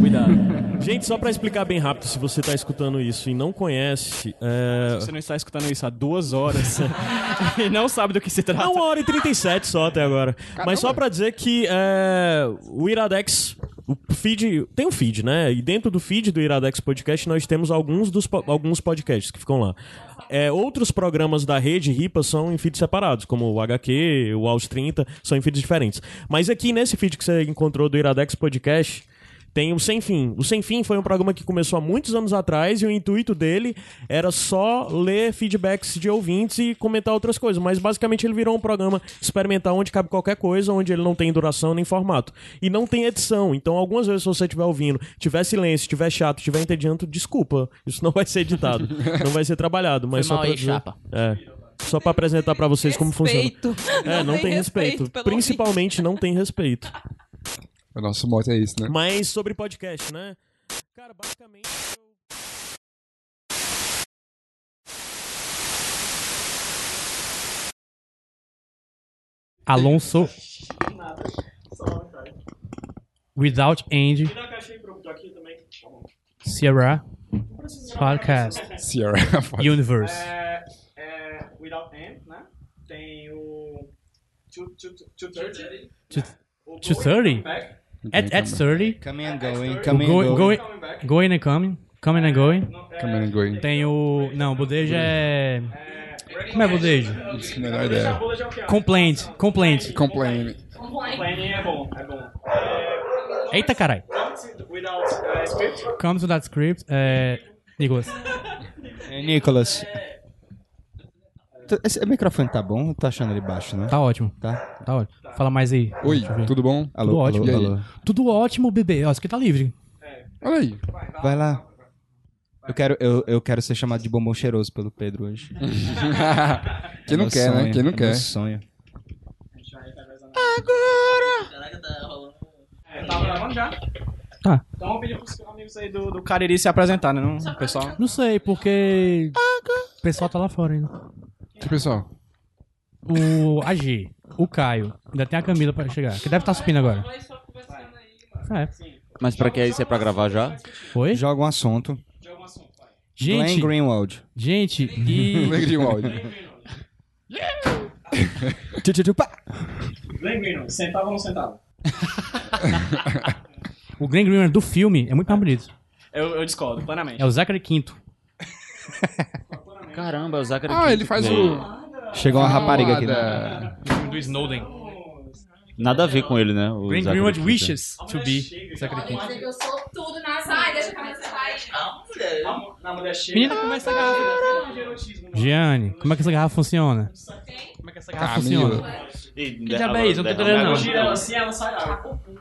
Cuidado. Gente, só pra explicar bem rápido, se você tá escutando isso e não conhece, é... Você não está escutando isso há duas horas e não sabe do que se trata. É uma hora e 37 só até agora. Mas só pra dizer que é, o Iradex, o feed, tem um feed, né? E dentro do feed do Iradex Podcast nós temos alguns dos po- alguns podcasts que ficam lá. É, outros programas da rede RIPA são em feeds separados, como o HQ, o Aos 30, são em feeds diferentes. Mas aqui nesse feed que você encontrou do Iradex Podcast, tem o Sem Fim. O Sem Fim foi um programa que começou há muitos anos atrás e o intuito dele era só ler feedbacks de ouvintes e comentar outras coisas. Mas basicamente ele virou um programa experimental onde cabe qualquer coisa, onde ele não tem duração nem formato. E não tem edição. Então, algumas vezes, se você estiver ouvindo, tiver silêncio, tiver chato, tiver entediando, desculpa. Isso não vai ser editado. não vai ser trabalhado. Mas Foi só mal pra aí, dizer- chapa. É. Só pra apresentar pra vocês como funciona. Respeito. É, não, tem respeito. pelo Principalmente não tem respeito. O nosso mote é isso, né? Mas sobre podcast, né? Cara, basicamente. eu- Alonso. Without End. Sierra. Podcast. Sierra. Universe. É, é, Without End, né? Tem o... 230. 230? At, at 30. Coming and going, coming go- and going, going. going and coming. Coming and going. Coming and going. Tem o. Não, o Budeja é. Como é Budeja? Melhor ideia. Complaint. Complaint. Complain. Planning é bom, é bom. Eita caralho. Without uh, Script. Comes that script. É. Nicholas. É, Nicolas. Esse microfone tá bom? Eu tô achando ele baixo, né? Tá ótimo. Tá? Tá ótimo. Fala mais aí. Oi, tudo bom? Alô, Tudo ótimo. Alô, alô. Tudo ótimo, bebê. Ó, isso aqui tá livre. Olha aí. Vai lá. Eu quero, eu, eu quero ser chamado de bombom cheiroso pelo Pedro hoje. Quem não Meu quer, né? sonho, Quem não é quer. Meu sonho. Caraca, tá rolando. É, tá gravando já? Tá. Então vamos pedir pros amigos aí do, do Cariri se apresentar, né? Não, pessoal. Não sei, porque. O pessoal tá lá fora ainda. Que pessoal? O AG, o Caio, ainda tem a Camila pra chegar, que deve estar subindo agora. É. Mas pra que isso é pra gravar já? Foi? Joga um assunto. Glenn Gente, Greenwald. gente, e. Alegria um áudio. Tchu, tchu, tchu, pá. Glenn Greenwald, sentava ou não sentava? O Glenn Greenwald do filme é muito mais bonito. Eu, eu discordo, plenamente. É o Zachary Quinto. Caramba, é o Zachary Ah, Quinto ele faz veio. o. Chegou uma rapariga aqui. né? Do Snowden. Nada a ver com ele, né? O Glenn Zachary Greenwald Quinto. wishes to be Zachary Quinto. Eu sou tudo na Sai, deixa a cabeça sair. Mulher. Na mulher chega. Menina, como é essa garrafa? Gianni, como é que essa garrafa funciona? Como é que essa garrafa Camila. funciona? Que diabo é isso? Não tô entendendo, não. Gira ela assim, ela sai.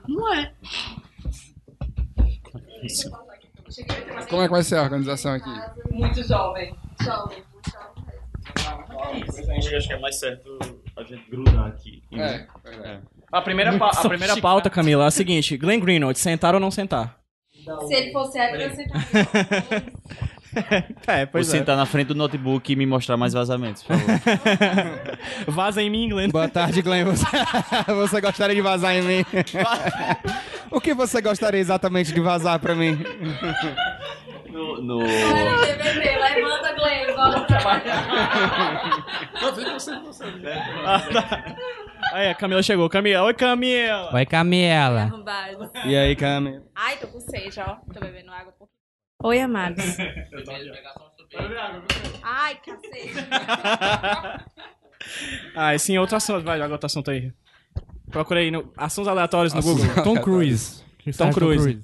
Não é. Como é que vai ser a organização aqui? Muito jovem. Jovem. Eu acho que é mais certo a gente grudar aqui. É, verdade. A primeira, pa- a primeira pauta, Camila, é a seguinte: Glenn Greenwald, sentar ou não sentar? Se ele fosse hétero, eu sentaria. É, Vou pois é. sentar na frente do notebook e me mostrar mais vazamentos, por favor. Vaza em mim, Glenn. Boa tarde, Glenn. Você, você gostaria de vazar em mim? o que você gostaria exatamente de vazar pra mim? No, no... Olha o BBB, levanta Glenn, bora trabalhar. Aí, a Camila chegou. Camila, oi, Camila. Vai, Camila. Arrombado. E aí, Cami? Ai, tô com sede, ó. Tô bebendo água. um pouquinho. Oi, amados. Ai, cacete. Ah, sim, outro assunto. Vai, joga outro assunto aí. Procura aí no assuntos aleatórios no Google. Tom Cruise. Tom Cruise.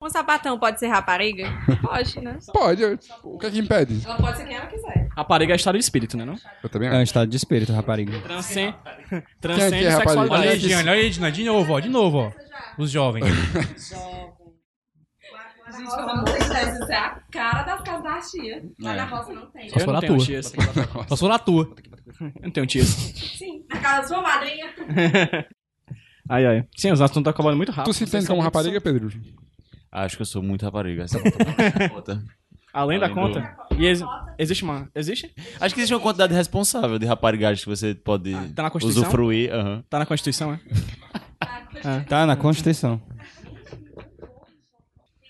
Um sapatão pode ser rapariga? Pode, né? Pode, eu- o que é que impede? Ela pode ser quem ela quiser. Rapariga é estado de espírito, né? Não? Eu também É um acho. estado de espírito, rapariga. Transcende, Quem é que é, rapariga? Olha aí, sexualidade. Olha aí, Gianni, de novo, ó, de novo, ó. Os jovens. Gente, pelo amor de Deus, isso é a cara das casas da tia. Mas na roça não tem. Só se Eu for não tenho tua. tias. Só se for na tua. Eu não tenho tias. Sim, na casa da sua madrinha. Ai, ai. Sim, os assuntos estão acabando muito rápido. Tu se entende como rapariga, Pedro? Acho que eu sou muito rapariga. Essa é outra. Além da Além do- conta? E ex- existe uma. Existe? Acho que existe uma quantidade responsável de raparigagem que você pode tá na Constituição? usufruir. aham. Tá na Constituição, é? Tá na Constituição.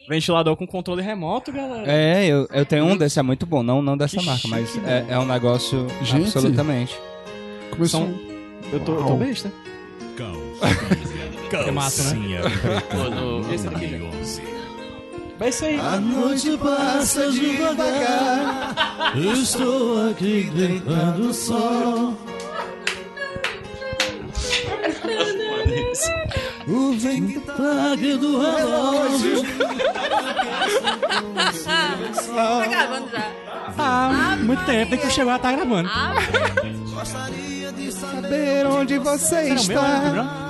Ventilador com controle remoto, galera. É, eu, eu tenho um desse, é muito bom. Não, não dessa marca, mas é, é um negócio Gente. absolutamente. Começou. São- Eu tô, eu tô besta. Que massa, né? Pô, no- Esse daqui. Vai isso aí. A noite passa devagar. Estou aqui deitando só. O vento tarde do relógio. Tá gravando já. Ah, muito tempo, desde que chegou ela tá gravando. Ah, Saber onde você está.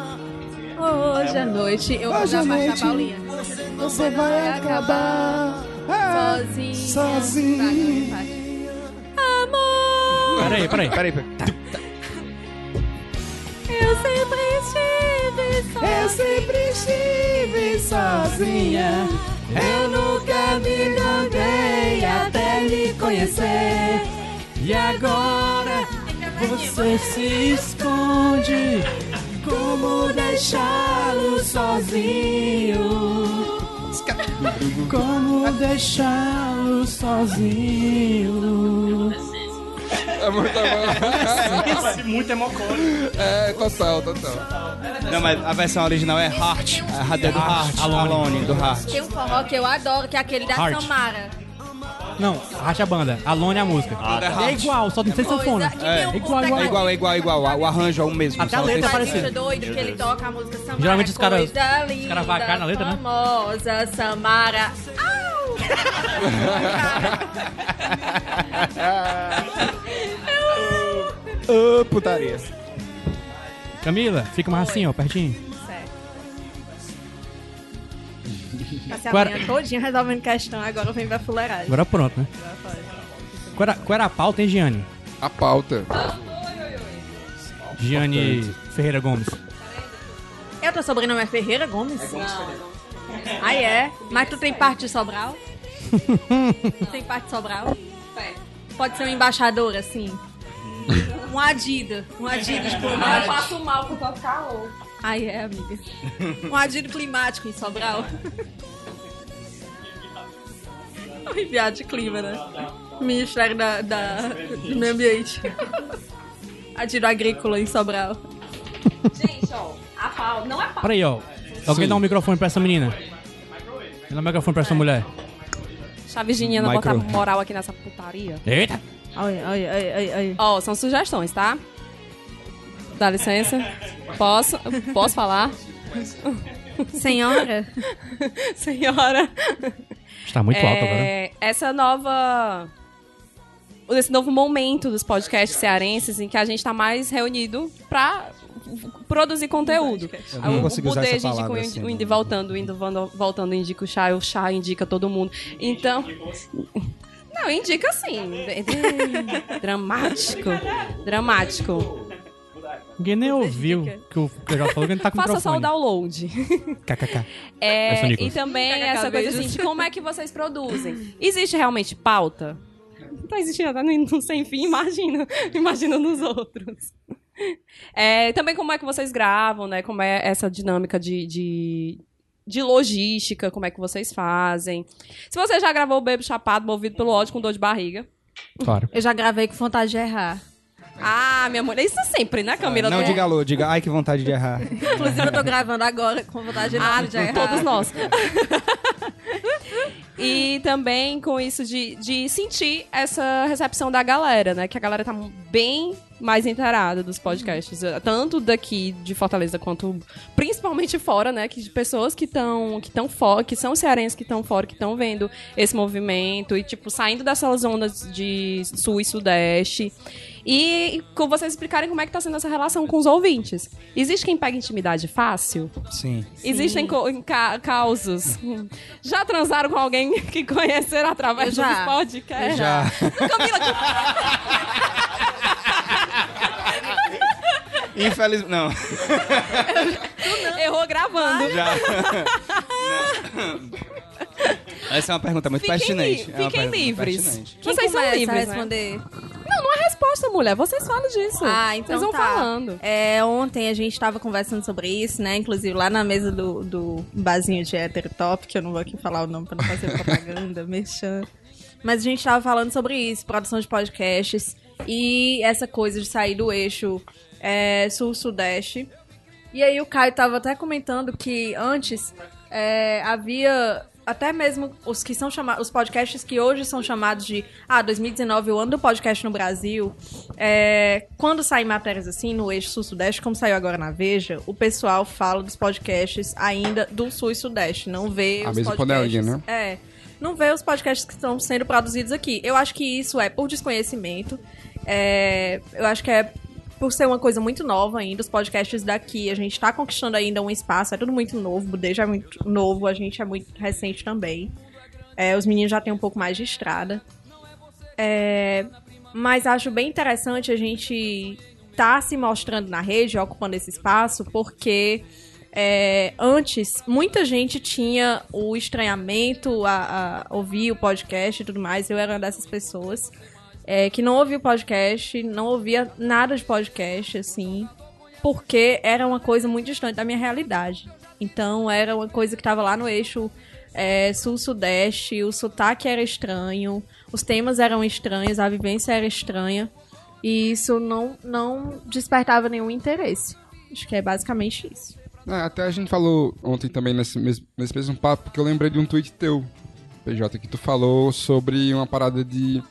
Hoje à noite eu vou Hoje dar à mais noite Paulinha. Você vai acabar ah, Sozinha. vai. Amor, Peraí, peraí. Peraí, peraí. eu sempre estive só. Eu sempre estive sozinha. Eu nunca me enganei até lhe conhecer. E agora você se esconde. Como deixá-lo sozinho? Como deixá-lo sozinho? É muito bom. Muito emocone. É, total, total. Não, mas a versão original é Heart. A é do Heart. Alone. Alone, do Heart. Tem um forró que eu adoro, que é aquele da Heart. Samara. Não, racha a banda. Alone é a música. é igual, só não tem sanfona. Tem um- igual, igual. É igual, é igual, é igual. O arranjo é o mesmo. Até a letra é parecida. Doido que ele toca a música Samara. Geralmente os caras- vacam na letra, né? Famosa Samara. Au! Ô, putaria. Camila, fica mais assim, ó, pertinho. Passei a Qual era- manhã todinha resolvendo questão, agora vem pra fuleiragem. Agora pronto, né? Qual era, qual era a pauta, hein, Giane? A pauta. Giane Ferreira Gomes. Eu, teu sobrenome é Ferreira Gomes? Não. Ah, é? Mas tu tem parte de Sobral? tem parte de Sobral? Pode ser um embaixador, assim? Um adido. Um adido diplomático. Eu passo mal com o calor. Aí é, amiga. Um adido climático em Sobral. Enviado de clima, né? Ministério da, da- do Meio Ambiente. Adido agrícola em Sobral. Gente, ó, a pau, não é pau. Peraí, ó. Alguém Sim. dá um microfone pra essa menina. Dá um microfone pra essa mulher. Deixa a Virginiana Micro. botar moral aqui nessa putaria. Eita! Ai, ai, ai, ai, ai. Ó, são sugestões, tá? Dá licença. Posso? Posso falar? Senhora? Senhora. Está muito alto agora. É, essa nova. Esse novo momento dos podcasts cearenses em que a gente tá mais reunido pra produzir conteúdo. Eu não o consigo usar essa indica palavra o, assim, o né? Indy voltando, o Indy voltando, voltando indica o Chá, o Chá indica todo mundo. Então. Não, indica sim. Dramático. Dramático. Ninguém nem ouviu que o que eu já falou que ele tá com o Faça só o microfone. download. KKK. É, é e também KKK essa coisa assim de como é que vocês produzem. Existe realmente pauta? Não tá existindo, tá no sem fim, imagina. Imagina nos outros. É, também como é que vocês gravam, né? Como é essa dinâmica de, de, de logística, como é que vocês fazem. Se você já gravou o Bebo Chapado, movido pelo ódio com dor de barriga. Claro. Eu já gravei com vontade de errar. Ah, minha mulher, isso sempre, né, Camila? Não Tu- diga alô, diga ai que vontade de errar. Inclusive, eu tô gravando agora com vontade Ah, enorme de errar. todos nós. e também com isso de, de sentir essa recepção da galera, né? Que a galera tá bem mais inteirada dos podcasts. Tanto daqui de Fortaleza quanto principalmente fora, né? Que de pessoas que estão que tão fora, que são cearenses que estão fora, que estão vendo esse movimento e, tipo, saindo dessas zonas de sul e sudeste. E com vocês explicarem como é que tá sendo essa relação com os ouvintes. Existe quem pega intimidade fácil? Sim. Existem co- ca- causos. Já transaram com alguém que conheceram através dos podcasts? Já. Camila, Infelizmente. Não. errou gravando. Já. Essa é uma pergunta muito Fiquem pertinente. li- É uma fiquem livres. pertinente. Quem Vocês são livres, a né? responder? Não, não é resposta, mulher. Vocês falam disso. Ah, então Vocês vão tá. falando. É, ontem a gente tava conversando sobre isso, né? Inclusive lá na mesa do, do barzinho de Heterotop, que eu não vou aqui falar o nome pra não fazer propaganda, merchan. Mas a gente tava falando sobre isso, produção de podcasts e essa coisa de sair do eixo é, sul-sudeste. E aí o Caio tava até comentando que antes é, havia até mesmo os que são chamados, os podcasts que hoje são chamados de ah, 2019, o ano do podcast no Brasil. É, quando saem matérias assim no eixo sul-sudeste, como saiu agora na Veja, o pessoal fala dos podcasts ainda do sul e sudeste, não vê A os mesma podcasts. né? É. Não vê os podcasts que estão sendo produzidos aqui. Eu acho que isso é por desconhecimento. É, eu acho que é por ser uma coisa muito nova ainda, os podcasts daqui, a gente tá conquistando ainda um espaço, é tudo muito novo, o Budejo é muito novo, a gente é muito recente também. É, os meninos já têm um pouco mais de estrada. É, mas acho bem interessante a gente tá se mostrando na rede, ocupando esse espaço, porque é, antes muita gente tinha o estranhamento a, a ouvir o podcast e tudo mais. Eu era uma dessas pessoas é, que não ouvia o podcast, não ouvia nada de podcast, assim, porque era uma coisa muito distante da minha realidade. Então era uma coisa que estava lá no eixo é, sul-sudeste, o sotaque era estranho, os temas eram estranhos, a vivência era estranha. E isso não, não despertava nenhum interesse. Acho que é basicamente isso. É, até a gente falou ontem também nesse mesmo, nesse mesmo papo, que eu lembrei de um tweet teu, PJ, que tu falou sobre uma parada de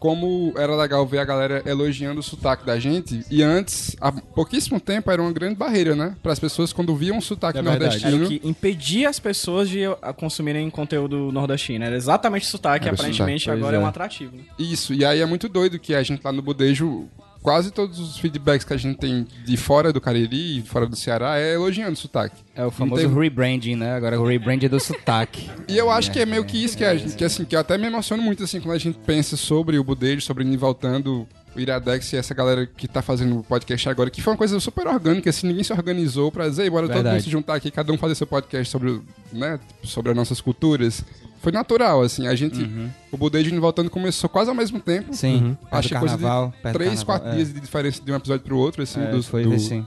como era legal ver a galera elogiando o sotaque da gente. E antes, há pouquíssimo tempo, era uma grande barreira, né? Para as pessoas quando viam o sotaque É verdade. Era nordestino. o que impedia as pessoas de ah, consumirem conteúdo nordestino. Era exatamente o sotaque, Era aparentemente sotaque, agora pois é um é. atrativo. né? Isso, e aí é muito doido que a gente lá no Budejo, quase todos os feedbacks que a gente tem de fora do Cariri, fora do Ceará, é elogiando o sotaque. É o famoso tem- rebranding, né? Agora o rebranding do sotaque. E eu acho que é meio que isso que, a gente, que assim, que eu até me emociono muito assim quando a gente pensa sobre o Budejo, sobre o Voltando, o Iradex e essa galera que tá fazendo o podcast agora, que foi uma coisa super orgânica, assim, ninguém se organizou pra dizer, "Ei, bora todo Verdade. mundo se juntar aqui, cada um fazer seu podcast sobre, né, sobre as nossas culturas. Foi natural, assim, a gente, o Budejo Voltando começou quase ao mesmo tempo. Sim. Perto Acho que coisa de três, carnaval, quatro é. dias de diferença de um episódio pro outro, assim, É, do, foi do- assim.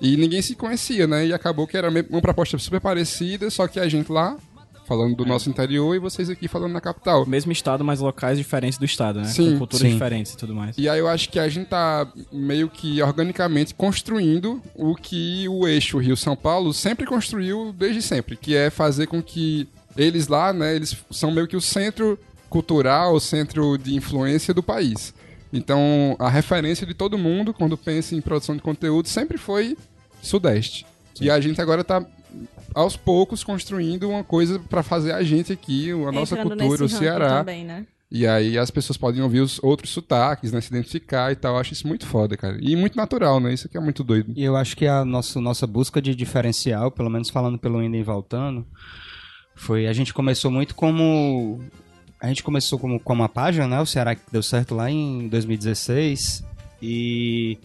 E ninguém se conhecia, né? E acabou que era uma proposta super parecida, só que a gente lá, falando do nosso interior, e vocês aqui falando na capital. Mesmo estado, mas locais diferentes do estado, né? Sim, Com culturas sim. diferentes e tudo mais. E aí eu acho que a gente tá meio que organicamente construindo o que o eixo Rio-São Paulo sempre construiu desde sempre, que é fazer com que eles lá, né, eles são meio que o centro cultural, o centro de influência do país. Então, a referência de todo mundo quando pensa em produção de conteúdo sempre foi Sudeste. E a gente agora tá aos poucos construindo uma coisa pra fazer a gente aqui, a nossa Entrando cultura, o Ceará. também, né? E aí as pessoas podem ouvir os outros sotaques, né? Se identificar e tal. Eu acho isso muito foda, cara. E muito natural, né? Isso aqui é muito doido. E eu acho que a nossa, nossa busca de diferencial, pelo menos falando pelo Indo e Voltando, foi a gente começou muito como. A gente começou como, como uma página, né? O Ceará que deu certo lá em 2016. E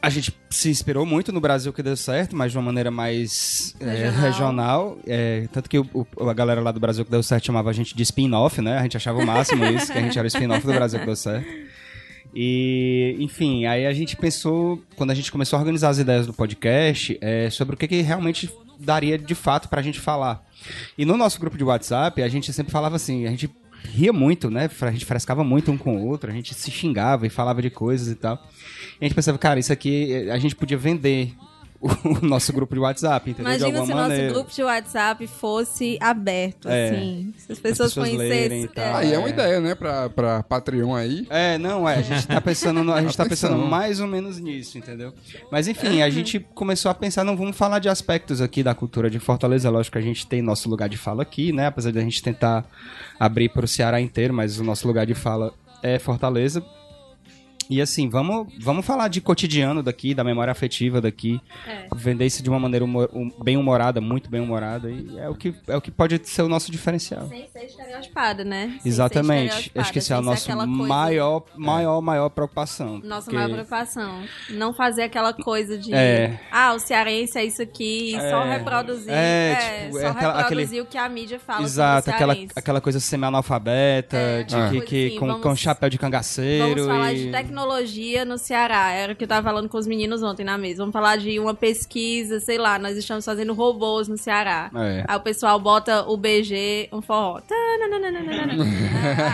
a gente se inspirou muito no Brasil que deu certo, mas de uma maneira mais é, Regional. regional. É, tanto que o- o- a galera lá do Brasil que deu certo chamava a gente de spin-off, né? A gente achava o máximo isso, que a gente era o spin-off do Brasil que deu certo. E, enfim, aí a gente pensou, quando a gente começou a organizar as ideias do podcast, é, sobre o que, que realmente daria de fato pra gente falar. E no nosso grupo de WhatsApp, a gente sempre falava assim, a gente ria muito, né? A gente frescava muito um com o outro, a gente se xingava e falava de coisas e tal. E a gente pensava, cara, isso aqui eh, a gente podia vender o, nosso grupo de WhatsApp, entendeu? de Imagina alguma se o nosso grupo de WhatsApp fosse aberto, É. assim. Se as pessoas, pessoas lerem conhecessem. e tal. é. Aí é uma ideia, né? Pra, pra Patreon aí. É, não, é, a gente tá pensando, no- a gente tá pensando mais ou menos nisso, entendeu? Mas enfim, a gente começou a pensar, não vamos falar de aspectos aqui da cultura de Fortaleza, lógico que a gente tem nosso lugar de fala aqui, né? Apesar de a gente tentar abrir para o Ceará inteiro, mas o nosso lugar de fala é Fortaleza. E assim, vamos, vamos falar de cotidiano daqui, da memória afetiva daqui. É. Vender isso de uma maneira humor- um- bem humorada, muito bem humorada. E é o que, é o que pode ser o nosso diferencial. Sem ser estereotipada, né? Sem Exatamente. Acho que esse é a nossa aquela coisa- maior, maior, maior preocupação. Nossa porque- maior preocupação. Não fazer aquela coisa de. É. Ah, o cearense é isso aqui, e só É. reproduzir. É, tipo, só é aquela- reproduzir aquele- o que a mídia fala Exato, aquela, aquela coisa semi-analfabeta, É, de uma que, que assim, com, vamos- com chapéu de cangaceiro. Vamos falar e... de tecnologia no Ceará. Era o que eu tava falando com os meninos ontem na mesa. Vamos falar de uma pesquisa, sei lá, nós estamos fazendo robôs no Ceará. É. Aí o pessoal bota o BG, um forró.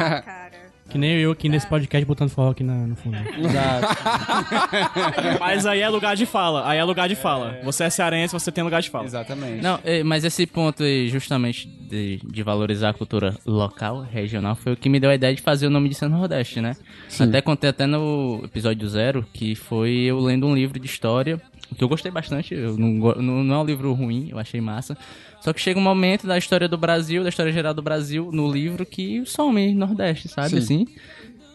Ah, cara. Que nem eu aqui nesse podcast botando forró aqui na- no fundo. Exato. Mas aí é lugar de fala. Aí é lugar de fala. Você é cearense, você tem lugar de fala. Exatamente. Não, eh, mas esse ponto aí, justamente de, de valorizar a cultura local, regional, foi o que me deu a ideia de fazer o nome de Centro Nordeste, né? Até contei até no episódio zero, que foi eu lendo um livro de história, que eu gostei bastante, eu não, go- não, não é um livro ruim, eu achei massa. Só que chega um momento da história do Brasil, da história geral do Brasil, no livro, que some Nordeste, sabe? Sim. Assim.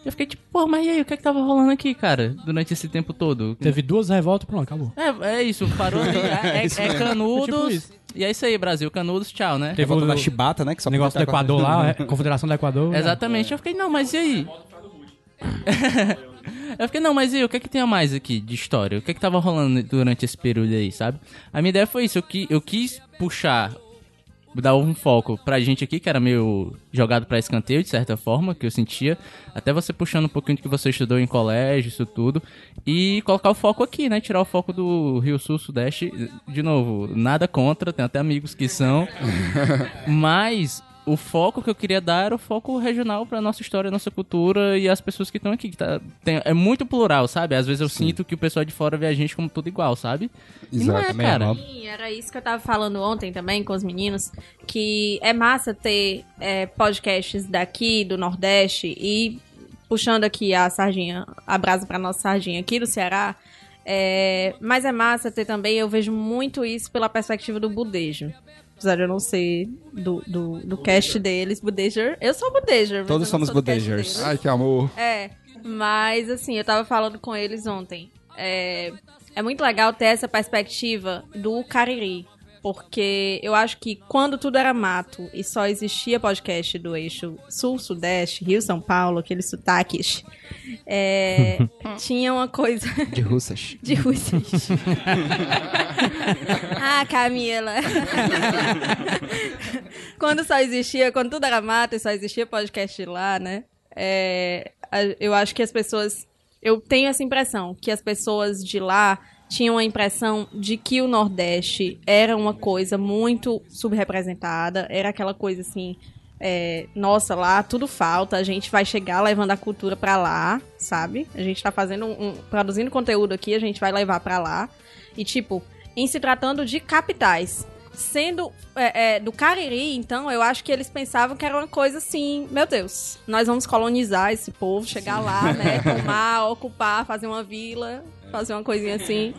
Eu fiquei tipo, pô, mas e aí, o que é que tava rolando aqui, cara, durante esse tempo todo? Teve duas revoltas, pronto, acabou. É, é isso, parou ali. É, é- é mesmo. Canudos. Tipo isso. e é isso aí, Brasil. Canudos, tchau, né? Teve Volta o da chibata, né? Que só o negócio do Equador lá, é, Confederação do Equador. Exatamente. Eu fiquei, não, mas e aí? eu fiquei, não, mas e o que é que tem a mais aqui de história? O que é que tava rolando durante esse período aí, sabe? A minha ideia foi isso, eu, qui- eu quis puxar, dar um foco pra gente aqui, que era meio jogado pra escanteio, de certa forma, que eu sentia. Até você puxando um pouquinho do que você estudou em colégio, isso tudo. E colocar o foco aqui, né? Tirar o foco do Rio Sul, Sudeste. De novo, nada contra, tem até amigos que são. Mas o foco que eu queria dar era o foco regional pra nossa história, nossa cultura e as pessoas que estão aqui. Que tá, tem- é muito plural, sabe? Às vezes eu sinto que o pessoal de fora vê a gente como tudo igual, sabe? E não é, cara. Sim, era isso que eu tava falando ontem também com os meninos, que é massa ter é, podcasts daqui, do Nordeste, e puxando aqui a sardinha, a brasa pra nossa sardinha aqui do Ceará, é, mas é massa ter também, eu vejo muito isso pela perspectiva do budejo. Apesar de eu não ser do, do, do cast deles, budejer. Eu sou budejer. mas Todos somos deles. Ai, que amor. É, mas assim, eu tava falando com eles ontem. É, é muito legal ter essa perspectiva do Cariri. Porque eu acho que quando tudo era mato e só existia podcast do eixo sul-sudeste, Rio-São Paulo, aqueles sotaques, é, tinha uma coisa De russas. de russas. ah, Camila. quando só existia, quando tudo era mato e só existia podcast lá, né? É, eu acho que as pessoas. Eu tenho essa impressão que as pessoas de lá tinham a impressão de que o Nordeste era uma coisa muito subrepresentada, era aquela coisa assim. é, nossa, lá tudo falta, a gente vai chegar levando a cultura pra lá, sabe? A gente tá fazendo um, um- produzindo conteúdo aqui, a gente vai levar pra lá. E tipo, em se tratando de capitais, sendo é, é, do Cariri, então, eu acho que eles pensavam que era uma coisa assim, meu Deus, nós vamos colonizar esse povo, chegar lá, né, tomar, ocupar, fazer uma vila, fazer uma coisinha assim.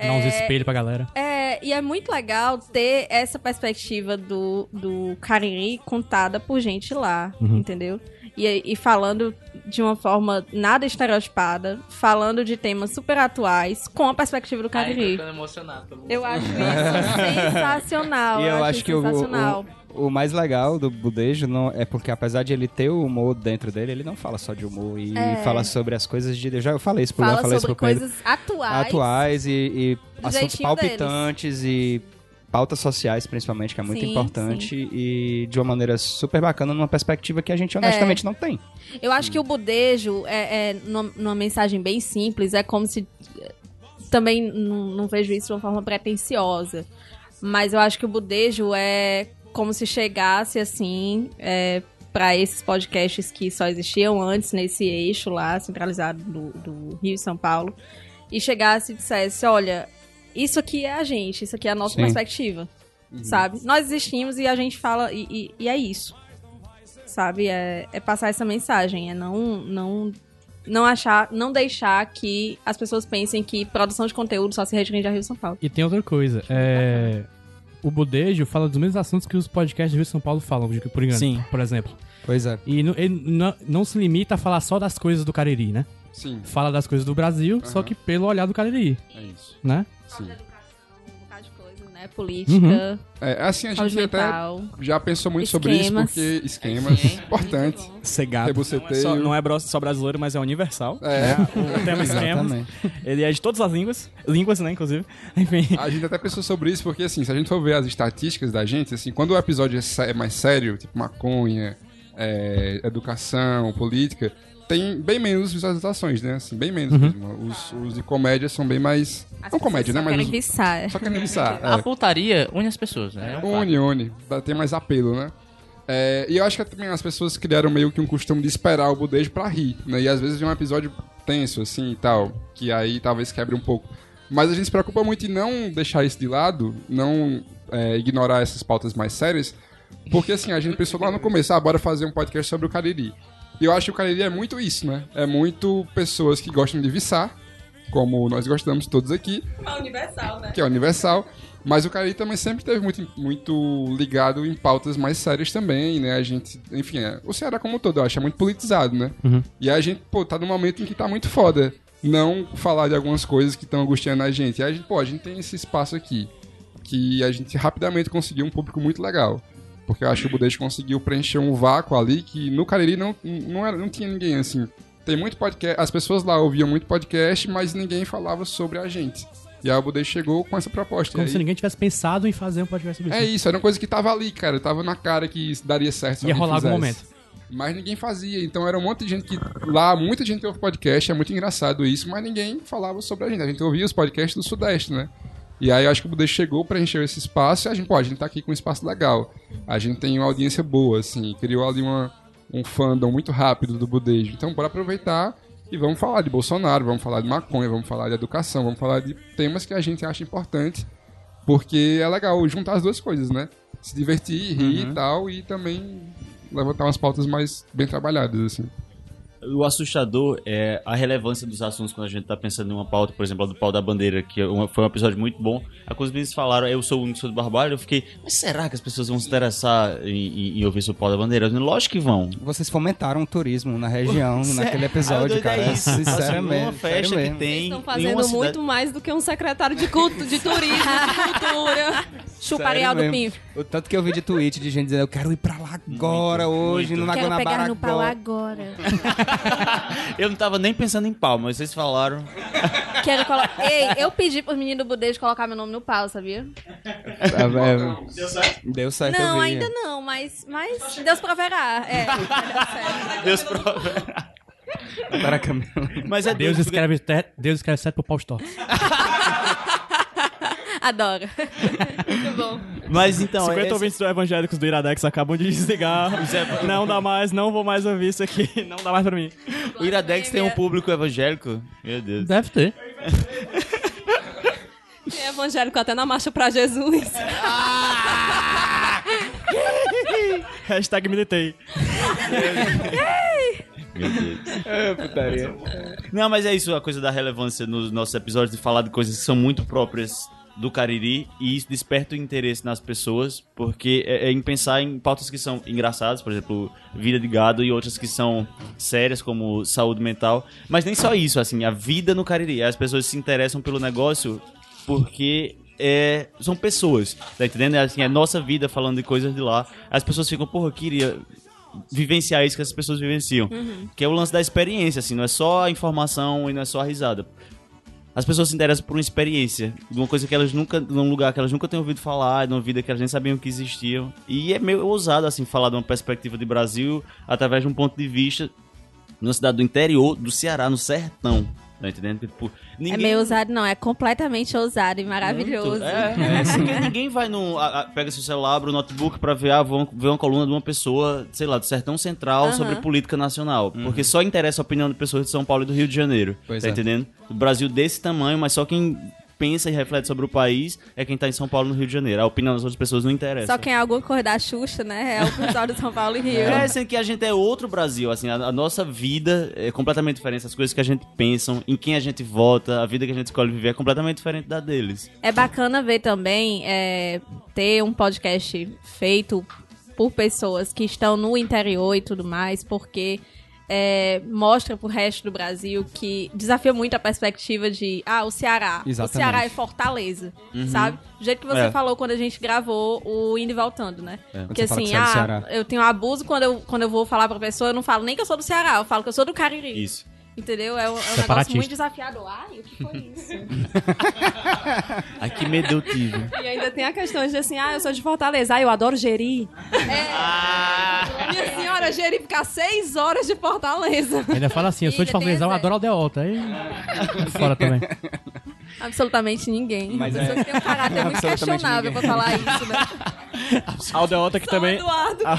Dar uns espelhos pra galera. É, e é muito legal ter essa perspectiva do, do Cariri contada por gente lá, entendeu? E, e falando de uma forma nada estereotipada, falando de temas super atuais, com a perspectiva do Cariri. emocionado. Eu acho isso sensacional. E eu acho que o, sensacional. o, o mais legal do Budejo não, é porque, apesar de ele ter o humor dentro dele, ele não fala só de humor e É. fala sobre as coisas de. Já eu falei isso pro Léo, Fala falei isso sobre pro Pedro. coisas atuais. atuais e, e assuntos palpitantes e pautas sociais, principalmente, que é muito Sim, importante e de uma maneira super bacana, numa perspectiva que a gente honestamente não tem. Eu acho que o budejo, é, é, numa, numa mensagem bem simples, é como se. Também não, não vejo isso de uma forma pretensiosa. Mas eu acho que o budejo é como se chegasse assim. É, para esses podcasts que só existiam antes nesse eixo lá, centralizado do, do Rio e São Paulo, e chegasse e dissesse: olha, isso aqui é a gente, isso aqui é a nossa Sim. perspectiva, sabe? Nós existimos e a gente fala, e, e- e é isso sabe? É, é passar essa mensagem, é não, não, não achar, não deixar que as pessoas pensem que produção de conteúdo só se restringe a Rio e São Paulo. E tem outra coisa. É... O Budejo fala dos mesmos assuntos que os podcasts do Rio de São Paulo falam, de- por engano. Sim. Por exemplo. Pois é. E não- ele não, não se limita a falar só das coisas do Cariri, né? Sim, Fala das coisas do Brasil, só Aham. que pelo olhar do Cariri, é isso. né? Sim. Um bocado de coisa, né? Política, É, assim, a gente até já pensou muito sobre isso, Esquemas. porque esquemas, importante. Ser gato. Ter você Não é, só, não é só brasileiro, mas é universal. É, O tema esquemas. Ele é de todas as línguas. Línguas, né, inclusive. Enfim. a gente até pensou sobre isso, porque assim, se a gente for ver as estatísticas da gente, assim, quando o episódio é é mais sério, tipo maconha, é, educação, política, tem bem menos visualizações, né? Assim, bem menos mesmo. Os, os de comédia são bem mais. As não comédia, né? só Mas querem os- viçar. só querem viçar. A É. putaria une as pessoas, né? É um fato. Une, une. Tem mais apelo, né? É, e eu acho que também as pessoas criaram meio que um costume de esperar o budejo pra rir, né? E às vezes vem um episódio tenso, assim, e tal, que aí talvez quebre um pouco. Mas a gente se preocupa muito em não deixar isso de lado, não é, ignorar essas pautas mais sérias, porque assim, a gente pensou lá no começo, ah, bora fazer um podcast sobre o Cariri. E eu acho que o Cariri é muito isso, né? É muito pessoas que gostam de viçar, como nós gostamos todos aqui, É universal, né? que é universal. Mas o Cariri também sempre teve muito, muito ligado em pautas mais sérias também, né? A gente, enfim, é, o Ceará como um todo, eu acho, é muito politizado, né? E a gente, pô, tá num momento em que tá muito foda não falar de algumas coisas que estão angustiando a gente. E a gente, pô, a gente tem esse espaço aqui, que a gente rapidamente conseguiu um público muito legal. Porque eu acho que o Budejo conseguiu preencher um vácuo ali que no Cariri não, não, era, não tinha ninguém, assim. Tem muito podcast, as pessoas lá ouviam muito podcast, mas ninguém falava sobre a gente. E aí o Budejo chegou com essa proposta. Como E se aí- ninguém tivesse pensado em fazer um podcast sobre é isso. isso, era uma coisa que tava ali, cara. Tava na cara que daria certo. se Ia rolar algum momento. Mas ninguém fazia. Então era um monte de gente que. Lá, muita gente ouve podcast, é muito engraçado isso, mas ninguém falava sobre a gente. A gente ouvia os podcasts do Sudeste, né? E aí acho que o Budê chegou, preencheu esse espaço e a gente, pô, a gente tá aqui com um espaço legal. A gente tem uma audiência boa, assim, criou ali uma, um fandom muito rápido do Budejo. Então bora aproveitar e vamos falar de Bolsonaro, vamos falar de maconha, vamos falar de educação, vamos falar de temas que a gente acha importantes, porque é legal juntar as duas coisas, né? Se divertir, rir e tal, e também levantar umas pautas mais bem trabalhadas, assim. O assustador é a relevância dos assuntos quando a gente tá pensando em uma pauta, por exemplo, a do pau da bandeira, que é foi um episódio muito bom. A coisa que eles falaram, eu sou o único do Barbalho, eu fiquei, mas será que as pessoas vão se interessar em, em- em ouvir sobre o pau da bandeira? Lógico que vão. Vocês fomentaram o turismo na região, naquele? Ah, episódio, doido cara. é isso. Sinceramente. Uma festa sério que tem. Estão fazendo cidade- muito mais do que um secretário de, culto, de turismo, de cultura. Chupa Sério areal do. Pinto. O tanto que eu vi de tweet de gente dizendo, eu quero ir pra lá agora, hoje, no Quero Naguanabara pegar no pau agora. Eu não tava nem pensando em pau, mas vocês falaram. Quero colocar. Ei, eu pedi pro menino do Budejo colocar meu nome no pau, sabia? Deu certo? Deu certo, não, ainda não, mas, mas Deus proverá. É. Deus prova. Para Camila. Mas é Deus doido, escreve, Deus escreve certo pro Paul Storrs. Adoro. Muito bom. Mas então. 50 esse- ouvintes do evangélicos do Iradex acabam de desligar. Não dá mais, não vou mais ouvir isso aqui. Não dá mais pra mim. O Iradex tem um público evangélico. Meu Deus. Deve ter. Tem evangélico até na marcha pra Jesus. Hashtag militei. Meu Deus. Não, mas é isso, a coisa da relevância nos nossos episódios, de falar de coisas que são muito próprias do Cariri, e isso desperta o interesse nas pessoas, porque é, é em pensar em pautas que são engraçadas, por exemplo, vida de gado, e outras que são sérias, como saúde mental. Mas nem só isso, assim, a vida no Cariri. As pessoas se interessam pelo negócio porque é, são pessoas, tá entendendo? É, assim, é nossa vida falando de coisas de lá. As pessoas ficam, porra, eu queria vivenciar isso que as pessoas vivenciam. Que é o lance da experiência, assim, não é só a informação e não é só a risada. As pessoas se interessam por uma experiência, de uma coisa que elas nunca, num lugar que elas nunca têm ouvido falar, de uma vida que elas nem sabiam que existiam. E é meio ousado, assim, falar de uma perspectiva de Brasil através de um ponto de vista numa cidade do interior do Ceará, no sertão. Tá entendendo? Tipo, É ninguém... meio ousado, não. É completamente ousado e maravilhoso. É, porque ninguém vai no. a- a- pega seu celular, abre o notebook pra ver, ah, vou ver uma coluna de uma pessoa, sei lá, do Sertão Central Aham. sobre política nacional. Porque só interessa a opinião de pessoas de São Paulo e do Rio de Janeiro. Pois tá é. entendendo? O Brasil desse tamanho, mas só quem pensa e reflete sobre o país é quem tá em São Paulo no Rio de Janeiro. A opinião das outras pessoas não interessa. Só quem é alguma coisa da Xuxa, né? É o pessoal de São Paulo e Rio. É, sendo que a gente é outro Brasil, assim, a, a nossa vida é completamente diferente, as coisas que a gente pensa, em quem a gente vota, a vida que a gente escolhe viver é completamente diferente da deles. É bacana ver também é, ter um podcast feito por pessoas que estão no interior e tudo mais, porque é, mostra pro resto do Brasil que desafia muito a perspectiva de, ah, o Ceará. Exatamente. O Ceará é Fortaleza, sabe? Do jeito que você É. falou quando a gente gravou o Indo e Voltando, né? Porque você fala assim, que é do ah, Ceará. eu tenho abuso quando eu, quando eu vou falar pra pessoa, eu não falo nem que eu sou do Ceará, eu falo que eu sou do Cariri. Isso. Entendeu? É um, é um negócio muito desafiador. Ai, o que foi isso? Ai, que medo eu tive. E ainda tem a questão de assim, ah, eu sou de Fortaleza, ah, eu adoro Jeri. É. Minha senhora, Jeri ficar seis horas de Fortaleza. Ainda fala assim, eu sou de Fortaleza, eu adoro Aldeota. Aí... Fora também. Absolutamente ninguém. Mas Pessoa é- que tem um caráter muito questionável ninguém. pra falar isso, né? A Aldeota que também. A,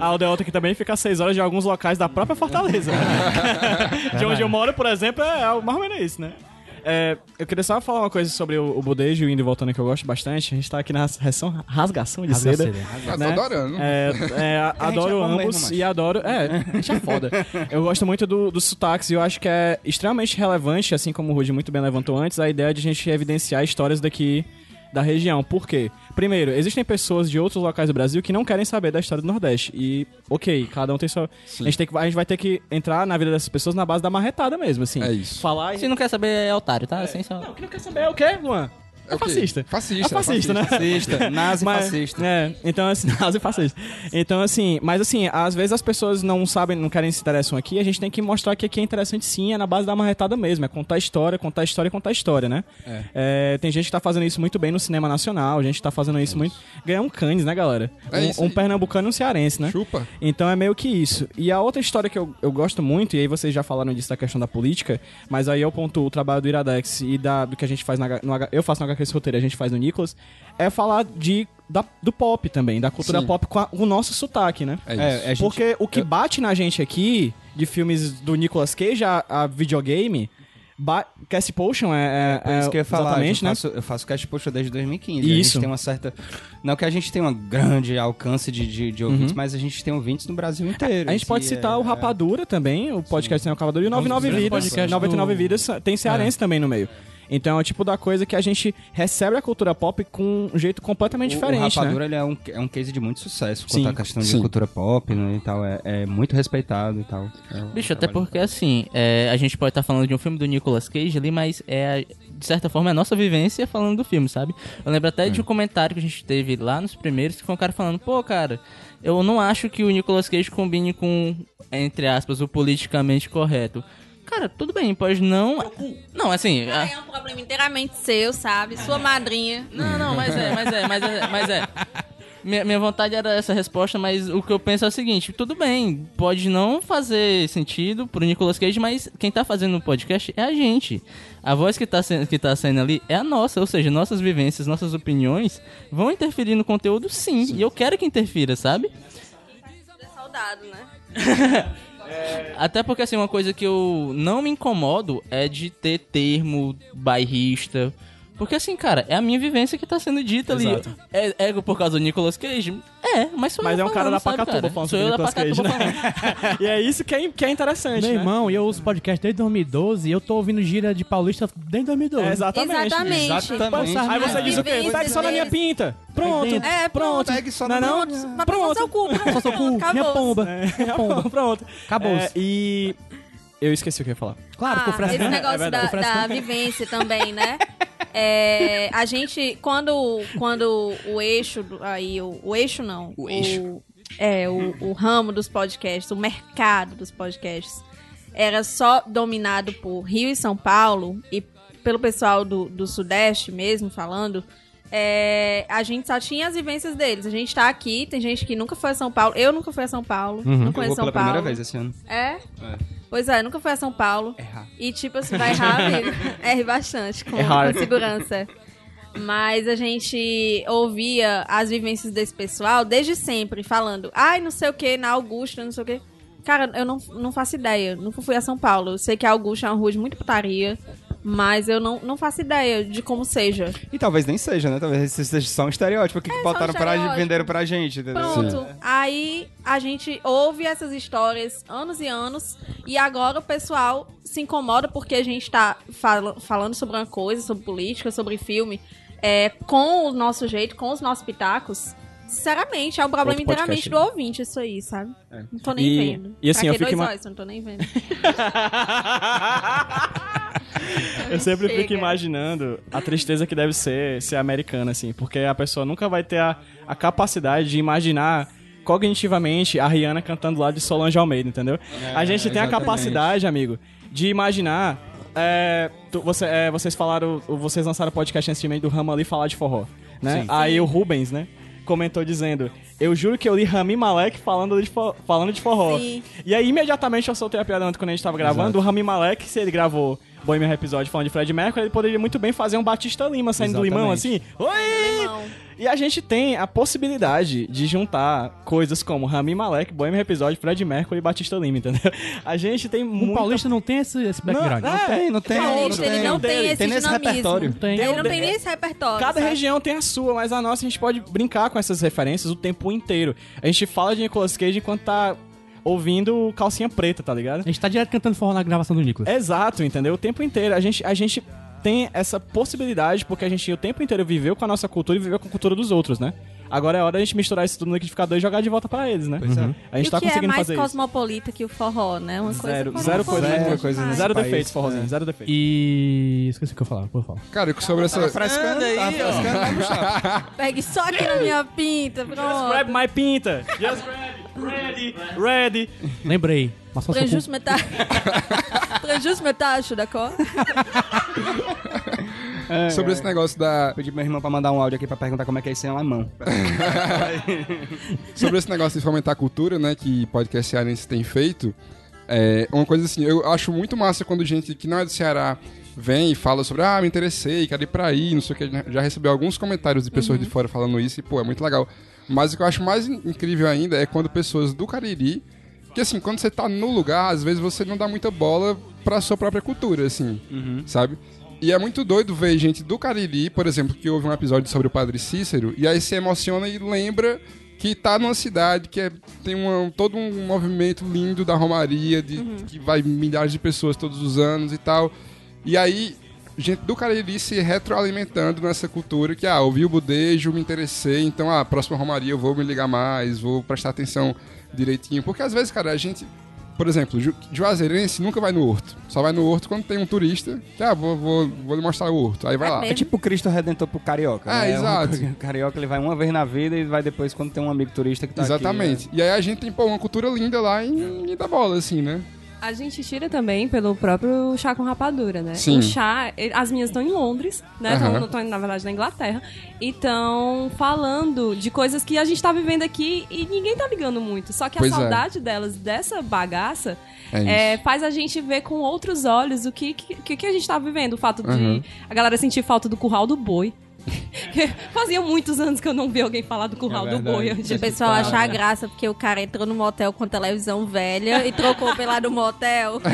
a Aldeota que também fica 6 horas de alguns locais da própria Fortaleza. de onde eu moro, por exemplo, é algo mais ou menos isso, né? É, eu queria só falar uma coisa sobre o, o budejo indo e voltando que eu gosto bastante. A gente tá aqui na ração, rasgação de Rasga seda. né? adorando. É, é, é adoro ambos e adoro. É, a gente é foda. Eu gosto muito do, dos sotaques e eu acho que é extremamente relevante, assim como o Rudy muito bem levantou antes, a ideia de a gente evidenciar histórias daqui da região. Por quê? Primeiro, existem pessoas de outros locais do Brasil que não querem saber da história do Nordeste. E, ok, cada um tem sua. A gente, tem que, a gente vai ter que entrar na vida dessas pessoas na base da marretada mesmo, assim. É isso. Falar e. Se não quer saber, é otário, tá? Sem só... Não, o que não quer saber é o quê, Luan? É, fascista. Fascista, É fascista, né? Fascista, nazi Mas- fascista. É, então assim, nazi fascista. Então assim, mas assim, às vezes as pessoas não sabem, não querem se interessam aqui, a gente tem que mostrar que aqui é interessante sim, é na base da marretada mesmo, é contar história, contar história contar história, né? É, tem gente que tá fazendo isso muito bem no cinema nacional, a gente tá fazendo isso muito... Ganhar um canes, né, galera? É um, um pernambucano e um cearense, né? Chupa. Então é meio que isso. E a outra história que eu, eu gosto muito, e aí vocês já falaram disso da questão da política, mas aí eu ponto o trabalho do Iradex e da, do que a gente faz na, no eu faço no HQ esse roteiro, a gente faz no Nicolas, é falar de, da- do pop também, da cultura Sim. pop com a- o nosso sotaque, né? É isso. É, a gente- Porque o que bate na gente aqui, de filmes do Nicolas Cage a, a videogame, ba Cassie Potion é, é, É isso que eu ia falar. exatamente, eu, né? faço, eu faço Cash Post desde 2015. A gente Isso. tem uma certa. Não que a gente tenha um grande alcance de, de, de ouvintes, mas a gente tem ouvintes no Brasil inteiro. Uhum. A gente pode é- citar o Rapadura também, o podcast tem o Rapadura, e o É um dos 99 grandes Vidas. podcasts 99 do- Vidas tem cearense também no meio. Então é o tipo da coisa que a gente recebe a cultura pop com um jeito completamente O- diferente, o Rapadura né? ele é um, é um case de muito sucesso Sim. quanto à questão de Sim. cultura pop né, e tal. É, é muito respeitado e tal. É Bicho, até porque assim, é, a gente pode estar falando de um filme do Nicolas Cage ali, mas é, de certa forma, é a nossa vivência falando do filme, sabe? Eu lembro até de um comentário que a gente teve lá nos primeiros, que foi um cara falando, pô, cara, eu não acho que o Nicolas Cage combine com, entre aspas, o politicamente correto. Cara, tudo bem, pode não. Não, assim. a- É um problema inteiramente seu, sabe? Sua madrinha. Não, não, mas é, mas é, mas é, mas é. Minha, minha vontade era essa resposta, mas o que eu penso é o seguinte: tudo bem, pode não fazer sentido pro Nicolas Cage, mas quem tá fazendo o podcast é a gente. A voz que tá, sendo, que tá saindo ali é a nossa, ou seja, nossas vivências, nossas opiniões vão interferir no conteúdo sim, e eu quero que interfira, sabe? É soldado, né? Até porque, assim, uma coisa que eu não me incomodo é de ter termo bairrista. Porque, assim, cara, é a minha vivência que tá sendo dita Exato. ali. É, é por causa do Nicolas Cage? É, mas sou Mas eu é um cara falando, da sabe, Pacatuba cara? falando Sou sobre eu da Nicolas Cage, né? e é isso que é, que é interessante, Meu né? irmão, eu ouço podcast desde 2012 e eu tô ouvindo gira de paulista desde 2012. É, exatamente. Exatamente. Exatamente. Aí você diz o quê? Segue só na minha pinta. Pronto. É, Pronto. Segue só não é na não? Pronto. Pronto. seu cu. Só seu cu, minha pomba. É, pronto. Acabou. É, e eu esqueci o que eu ia falar. Claro, ficou Ah, fresco. esse negócio da, verdade. Ficou da vivência também, né? É, a gente, quando, quando o eixo, aí, o, o eixo não. O eixo. é, o, o ramo dos podcasts, o mercado dos podcasts, era só dominado por Rio e São Paulo, e pelo pessoal do, do Sudeste mesmo falando, é, a gente só tinha as vivências deles. A gente tá aqui, tem gente que nunca foi a São Paulo. Eu nunca fui a São Paulo. Não Eu conheço vou São pela Paulo. primeira vez esse ano. É? É. Pois é, nunca fui a São Paulo. Errar. E tipo assim, vai errar, amigo. Erre bastante com, Errar. com segurança. Mas a gente ouvia as vivências desse pessoal desde sempre, falando, ai, não sei o que, na Augusta, não sei o que. Cara, eu não, não faço ideia. Nunca fui a São Paulo. Eu sei que a Augusta é uma rua de muita putaria. Mas eu não, não faço ideia de como seja. E talvez nem seja, né? Talvez seja só um estereótipo que, que só um botaram pra venderam pra gente, entendeu? Pronto. Aí a gente ouve essas histórias anos e anos. E agora o pessoal se incomoda porque a gente tá fala- falando sobre uma coisa, sobre política, sobre filme, é, com o nosso jeito, com os nossos pitacos. Sinceramente, é um problema podcast inteiramente do ouvinte, isso aí, sabe? Não tô nem E- vendo. e assim, Pra eu que fico dois ima- olhos? Não tô nem vendo. Eu sempre fico Chega. imaginando a tristeza que deve ser ser americana, assim, porque a pessoa nunca vai ter a, a capacidade de imaginar cognitivamente a Rihanna cantando lá de Solange Almeida, entendeu? a gente tem a capacidade, amigo, de imaginar. é, tu- você- é, vocês falaram, vocês lançaram o podcast recentemente do Rama ali falar de forró, né? Aí o Rubens, né? Comentou dizendo: Eu juro que eu li Rami Malek falando de, fo- falando de forró. Sim. E aí, imediatamente, eu soltei a piada antes quando a gente tava gravando. O Rami Malek, se ele gravou Bohemian episódio falando de Fred Mercury, ele poderia muito bem fazer um Batista Lima saindo do limão, assim. Oi! Limão. E a gente tem a possibilidade de juntar coisas como Rami Malek, Bohemian episódio, Fred Mercury e Batista Lima, entendeu? A gente tem O muito. paulista não tem esse, esse background. Não, é, Tem, não tem. Paulista, ele não tem esse Tem nesse dinamismo. repertório. Tem. Ele não tem nem esse repertório. Cada sabe? região tem a sua, mas a nossa a gente pode brincar com essas referências o tempo inteiro. A gente fala de Nicolas Cage enquanto tá ouvindo calcinha preta, tá ligado? A gente tá direto cantando forró na gravação do Nicolas. Exato, entendeu? O tempo inteiro. A gente, a gente tem essa possibilidade porque a gente o tempo inteiro viveu com a nossa cultura e viveu com a cultura dos outros, né? Agora é hora da gente misturar isso tudo no liquidificador e jogar de volta pra eles, né? A E gente o tá que é conseguindo mais fazer isso. cosmopolita que o forró, né? Uma coisa Zero, zero coisa, zero, coisa demais. nesse zero país. defeitos, forrozinho, zero defeitos. E. Esqueci o que eu falava, por favor. Cara, sobre essa. Frescando aí, tá frescando aí no chá. Pegue só aqui na minha pinta, Just pronto. grab my pinta! Just ready! Ready! Ready! Lembrei. Mas só Prejus metade. Prejus metade da cor. Sobre esse negócio da. Pedi meu irmão pra mandar um áudio aqui pra perguntar como é que é isso em alemão. Sobre esse negócio de fomentar a cultura, né, que podcast cearense tem feito, é uma coisa assim, eu acho muito massa quando gente que não é do Ceará vem e fala sobre, ah, me interessei, quero ir pra aí, não sei o que, já recebeu alguns comentários de pessoas de fora falando isso e, pô, é muito legal. Mas o que eu acho mais in- incrível ainda é quando pessoas do Cariri, que assim, quando você tá no lugar, às vezes você não dá muita bola pra sua própria cultura, assim, sabe? E é muito doido ver gente do Cariri, por exemplo, que houve um episódio sobre o Padre Cícero, e aí se emociona e lembra que tá numa cidade que é- tem uma- todo um movimento lindo da Romaria, de, que vai milhares de pessoas todos os anos e tal. E aí, gente do Cariri se retroalimentando nessa cultura que, ah, ouvi o budejo, me interessei, então, ah, próxima Romaria eu vou me ligar mais, vou prestar atenção direitinho. Porque às vezes, cara, a gente por exemplo, Ju Juazeirense nunca vai no horto. Só vai no horto quando tem um turista que, ah, vou, vou, vou lhe mostrar o horto. Aí vai É lá. mesmo? É tipo o Cristo Redentor pro carioca. Ah, né? exato. O carioca ele vai uma vez na vida e vai depois quando tem um amigo turista que tá Exatamente. aqui. E aí a gente tem, pô, uma cultura linda lá e ninguém dá bola, assim, né? A gente tira também pelo próprio chá com rapadura, né? Sim. O chá, as minhas estão em Londres, né? Aham. Estão, na verdade, na Inglaterra. E estão falando de coisas que a gente tá vivendo aqui e ninguém tá ligando muito. Só que Pois a é. saudade delas, dessa bagaça, É é, faz a gente ver com outros olhos o que, que, que a gente tá vivendo. O fato de Uhum. a galera sentir falta do curral do boi. Fazia muitos anos que eu não vi alguém falar do curral É do boi. antes O de pessoal falar. achar graça porque o cara entrou no motel com televisão velha e trocou pela do motel.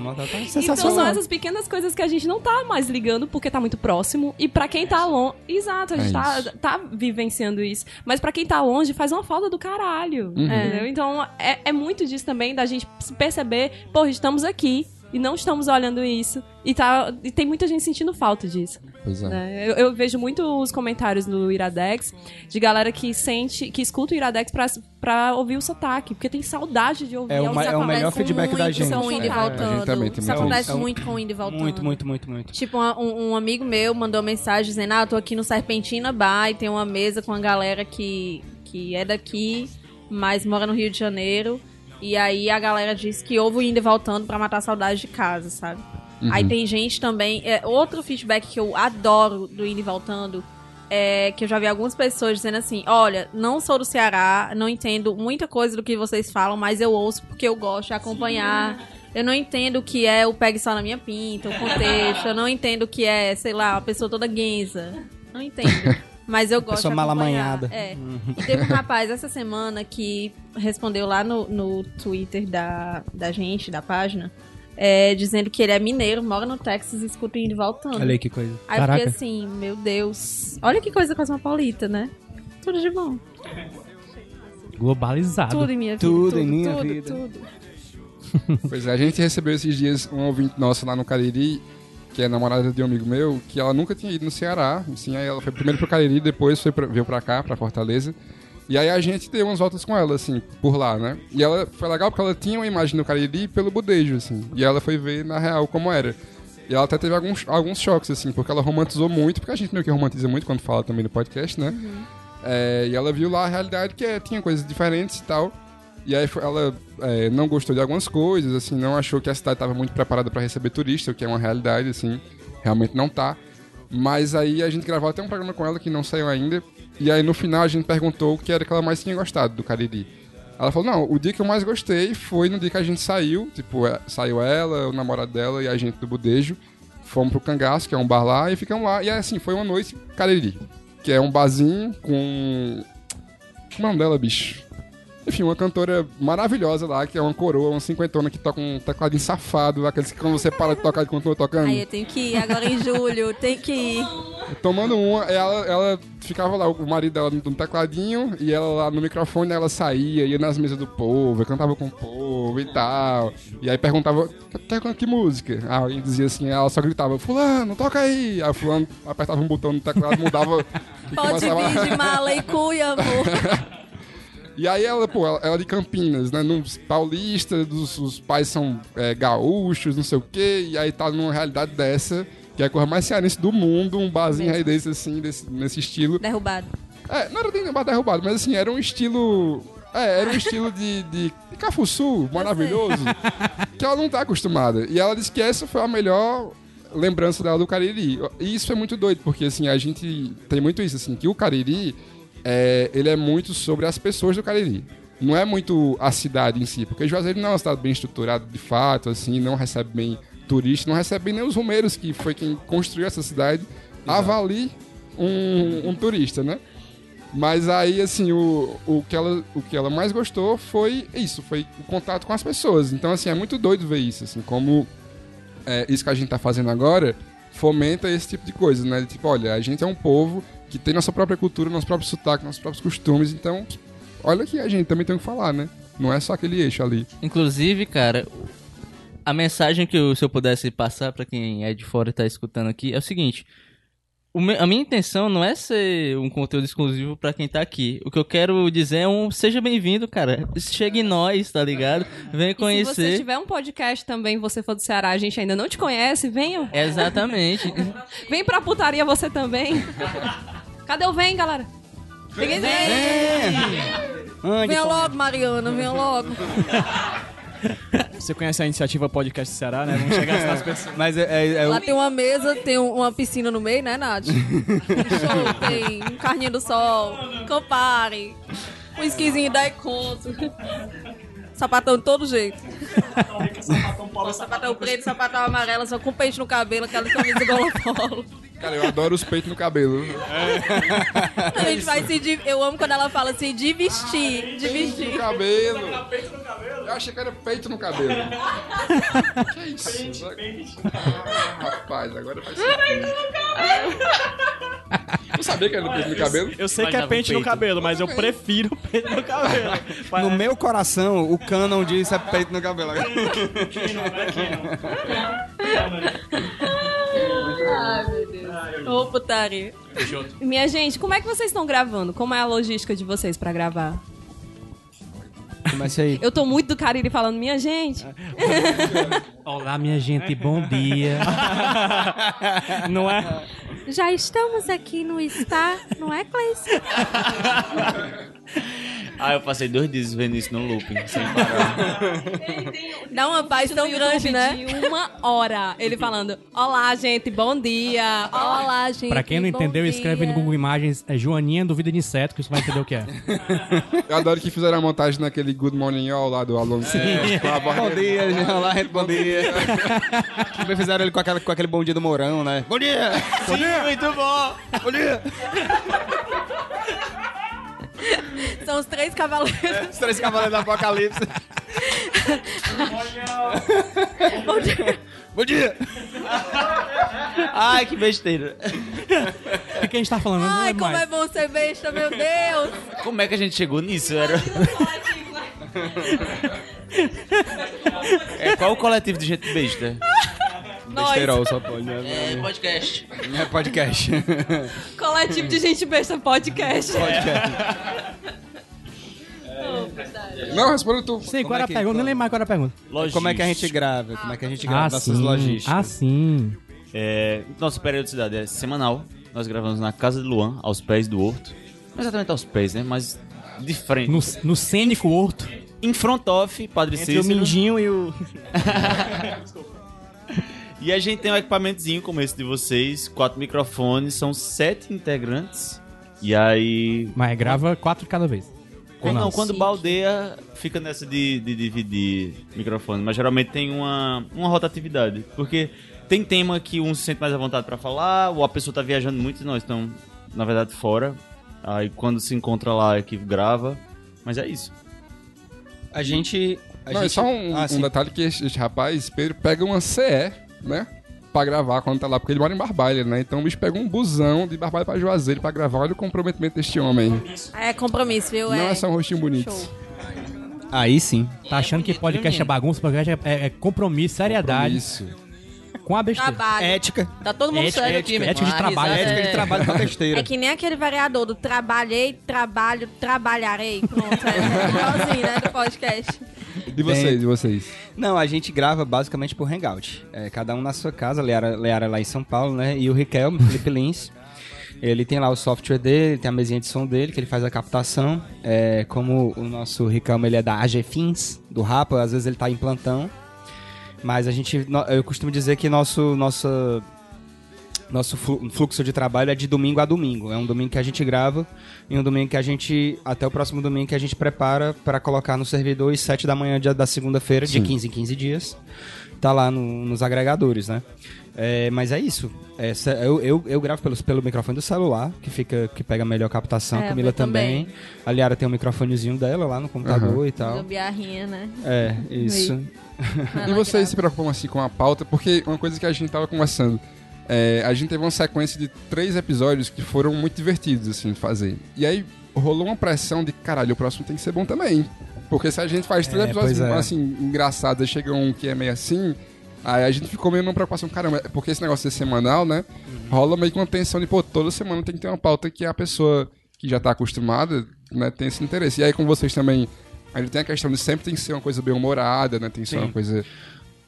Mata, tá Então são essas pequenas coisas que a gente não tá mais ligando porque tá muito próximo. E pra quem tá longe. Exato, a gente É tá, tá vivenciando isso. Mas pra quem tá longe, faz uma falta do caralho. Uhum. Então é, é muito disso também da gente perceber, pô, estamos aqui. E não estamos olhando isso. E, tá, e tem muita gente sentindo falta disso. Pois é. né? Eu, eu vejo muito os comentários no Iradex de galera que sente, que escuta o Iradex pra, pra ouvir o sotaque, porque tem saudade de ouvir. É o os ma- é o acontece melhor feedback da muito gente. Com o indo e É, a voltando. gente também tem Isso muito acontece. É um- muito com o indo e voltando. Muito, muito, muito, muito. Tipo, uma- um, um amigo meu mandou mensagem dizendo: Ah, eu tô aqui no Serpentina Bar e tem uma mesa com a galera que, que é daqui, mas mora no Rio de Janeiro. E aí a galera disse que ouve o indo e voltando pra matar a saudade de casa, sabe? Aí tem gente também. É, outro feedback que eu adoro do indo e voltando é que eu já vi algumas pessoas dizendo assim: Olha, não sou do Ceará, não entendo muita coisa do que vocês falam, mas eu ouço porque eu gosto de acompanhar. Eu não entendo o que é o pegue só na minha pinta, o contexto. Eu não entendo o que é, sei lá, uma pessoa toda guenza. Não entendo. Mas eu gosto de mal acompanhar. amanhada. É. E teve um rapaz essa semana que respondeu lá no, no Twitter da, da gente, da página, é, dizendo que ele é mineiro, mora no Texas e escuta indo e voltando. Olha aí que coisa. Aí eu fiquei Caraca. assim, meu Deus. Olha que coisa cosmopolita, né? Tudo de bom. Globalizado. Tudo em minha vida. Tudo em minha tudo, vida. Tudo. Pois é, a gente recebeu esses dias um ouvinte nosso lá no Cariri que é namorada de um amigo meu, que ela nunca tinha ido no Ceará. Assim, aí ela foi primeiro pro Cariri, depois foi pra, veio pra cá, pra Fortaleza. E aí a gente deu umas voltas com ela, assim, por lá, né? E ela foi legal porque ela tinha uma imagem do Cariri pelo budejo, assim. E ela foi ver na real como era. E ela até teve alguns, alguns choques, assim, porque ela romantizou muito, porque a gente meio que romantiza muito quando fala também no podcast, né? É, e ela viu lá a realidade que é, tinha coisas diferentes e tal. E aí ela é, não gostou de algumas coisas, assim, não achou que a cidade estava muito preparada para receber turista, o que é uma realidade, assim, realmente não tá. Mas aí a gente gravou até um programa com ela que não saiu ainda. E aí no final a gente perguntou o que era que ela mais tinha gostado do Cariri. Ela falou, não, o dia que eu mais gostei foi no dia que a gente saiu, tipo, é, saiu ela, o namorado dela e a gente do Budejo. Fomos pro Cangaço, que é um bar lá, e ficamos lá. E assim, foi uma noite Cariri, que é um barzinho com... Como é o nome dela, bicho? Enfim, uma cantora maravilhosa lá, que é uma coroa, uma cinquentona que toca um tecladinho safado, aqueles que quando você para de tocar, ele continua tocando. Aí eu tenho que ir agora em julho, tem que ir. Tomando uma, ela, ela ficava lá, o marido dela no tecladinho, e ela lá no microfone, ela saía, ia nas mesas do povo, cantava com o povo e tal. E aí perguntava, tá com que música? Aí alguém dizia assim, ela só gritava, fulano, toca aí! Aí o fulano apertava um botão no teclado, mudava... Pode vir de mala e cuia, amor. E aí ela, pô, ela, ela é de Campinas, né? Num paulista, dos, os pais são é, gaúchos, não sei o quê, e aí tá numa realidade dessa, que é a coisa mais cearense do mundo, um barzinho aí desse, assim, desse, nesse estilo. Derrubado. É, não era nem bar derrubado, mas assim, era um estilo. É, era um estilo de, de, de cafuçu maravilhoso, que ela não tá acostumada. E ela disse que essa foi a melhor lembrança dela do Cariri. E isso é muito doido, porque assim, a gente tem muito isso, assim, que o Cariri, é, ele é muito sobre as pessoas do Cariri. Não é muito a cidade em si, porque Juazeiro não é uma cidade bem estruturada de fato, assim, não recebe bem turista, não recebe nem os romeiros, que foi quem construiu essa cidade, avalie um, um turista, né? Mas aí, assim, o, o, que ela, o que ela mais gostou foi isso, foi o contato com as pessoas. Então, assim, é muito doido ver isso, assim, como é, isso que a gente tá fazendo agora fomenta esse tipo de coisa, né? Tipo, olha, a gente é um povo que tem nossa própria cultura, nosso próprio sotaque, nossos próprios costumes, então, olha que a gente também tem que falar, né? Não é só aquele eixo ali. Inclusive, cara, a mensagem que eu, se eu pudesse passar pra quem é de fora e tá escutando aqui é o seguinte. A minha intenção não é ser um conteúdo exclusivo pra quem tá aqui. O que eu quero dizer é um seja bem-vindo, cara. Chegue em nós, tá ligado? Vem Se você conhecer. tiver um podcast também, você for do Ceará, a gente ainda não te conhece, venham. Exatamente. Vem pra putaria você também. Cadê o vem, galera? Ninguém Ande, Venha pô. logo, Mariana, venha logo. Você conhece a iniciativa Podcast Ceará, né? Vamos chegar nas pessoas. Mas é, é, é Lá tem uma mesa, tem um- uma piscina no meio, né, Nath? Tem show, tem um carninho do sol, compare, um esquisinho da Econto. Sapatão de todo jeito. sapatão preto, sapatão amarelo, só com peixe no cabelo, aquela camisa golopolo. Cara, eu adoro os peitos no cabelo. A gente vai se... Eu amo quando ela fala assim, de vestir, de No vestir. cabelo. Eu achei que era peito no cabelo. que é isso? Ah, rapaz, agora faz sentido. Não sabia que era peito no cabelo? Eu sei que é Imaginava pente no peito. cabelo, mas eu prefiro pente no cabelo. No meu coração, o canon diz é peito no cabelo. Ai, meu Deus. Ô, putaria. Minha gente, como é que vocês estão gravando? Como é a logística de vocês pra gravar? Comece aí. Eu tô muito do Cariri falando, minha gente. Olá, minha gente, bom dia. Não é? Já estamos aqui no Spa, não é, Cleice? Ah, eu passei dois dias vendo isso no looping, sem parar. Dá uma paz tão grande, né? De uma hora. Ele falando: Olá, gente, bom dia. Olá, gente. Pra quem não bom entendeu, dia. escreve no Google Imagens é Joaninha Duvida de Inseto, que você vai entender o que é. Eu adoro que fizeram a montagem naquele Good Morning All lá do Alonso. A voz Bom dia, gente. Olá, gente, bom dia. Também fizeram ele com, aquela, com aquele bom dia do Mourão, né? Bom dia! Bom dia! Muito bom! Bom dia! São os três cavaleiros. Os três cavaleiros do Apocalipse. Bom dia. Bom dia! Ai, que besteira. O que a gente tá falando? Não Ai, como mais. é bom ser besta, meu Deus. Como é que a gente chegou nisso? Era... É, qual o coletivo de gente besta? Nós. Besterol só pode, né? É, podcast. É podcast. Coletivo de gente besta podcast. Não, responda tu. Sim, Como qual é era a que- pergunta? Nem qual- lembro mais qual era a pergunta. Como é que a gente grava? Como é que a gente grava Ah, nossas sim. logísticas? Ah, sim. É, nossa periodicidade é semanal. Nós gravamos na casa de Luan, aos pés do horto. Não exatamente aos pés, né? Mas de frente. No, no cênico horto. Em front off, Padre Entre o Cícero. Mindinho e o... E a gente tem um equipamentozinho como esse de vocês, quatro microfones, são sete integrantes. E aí. Mas grava quatro cada vez. Quando, não, quando baldeia, fica nessa de, de dividir microfone. Mas geralmente tem uma, uma rotatividade. Porque tem tema que um se sente mais à vontade pra falar, ou a pessoa tá viajando muito e nós estamos, na verdade, fora. Aí quando se encontra lá, a equipe grava. Mas é isso. A gente... A Não, é gente... só um, Ah, um detalhe que esse, esse rapaz, Pedro, pega uma CE, né? Pra gravar quando tá lá, porque ele mora em Barbalha, né? Então o bicho pega um busão de Barbalha pra Juazeiro pra gravar. Olha o comprometimento desse homem. É compromisso, viu? Não é só um rostinho bonito. Show. Aí sim. Tá achando que podcast é bagunça, podcast é, é- é compromisso, seriedade. Isso. Com a besteira. Trabalho. Ética. Tá todo mundo Ética, sério ética, aqui, meu ética de irmão. A trabalho, risada Ética de é- trabalho com a besteira. É que nem aquele vereador do trabalhei, trabalho, trabalharei. Pronto, é igualzinho, né? Do podcast. De vocês, de vocês. Não, a gente grava basicamente por Hangout. É, cada um na sua casa, Leara, Leara lá em São Paulo, né? E o Riquelme, Felipe Lins. Ele tem lá o software dele, tem a mesinha de som dele, que ele faz a captação. É, como o nosso Riquelme, ele é da AG Fins, do Rapa, às vezes ele tá em plantão. Mas a gente, eu costumo dizer que nosso, nossa, nosso flu- fluxo de trabalho é de domingo a domingo. É um domingo que a gente grava e um domingo que a gente, até o próximo domingo que a gente prepara para colocar no servidor às 7 da manhã dia da segunda-feira, de 15 em 15 dias. Tá lá no- nos agregadores, né? É, mas é isso. É, eu, eu, eu gravo pelo, pelo microfone do celular, que fica que pega a melhor captação. É, Camila eu também. também. A Liara tem um microfonezinho dela lá no computador e tal. Gambiarrinha, né? É, isso. E vocês grava. se preocupam assim com a pauta? Porque uma coisa que a gente tava conversando, é, a gente teve uma sequência de três episódios que foram muito divertidos assim de fazer. E aí rolou uma pressão de caralho, o próximo tem que ser bom também. Porque se a gente faz três É, episódios pois é. assim engraçados, chega um que é meio assim, aí a gente ficou meio numa preocupação, caramba, porque esse negócio ser semanal, né? Rola meio que uma tensão de, pô, toda semana tem que ter uma pauta que a pessoa que já tá acostumada, né, tem esse interesse. E aí com vocês também, aí tem a questão de sempre tem que ser uma coisa bem humorada, né? Tem que ser uma coisa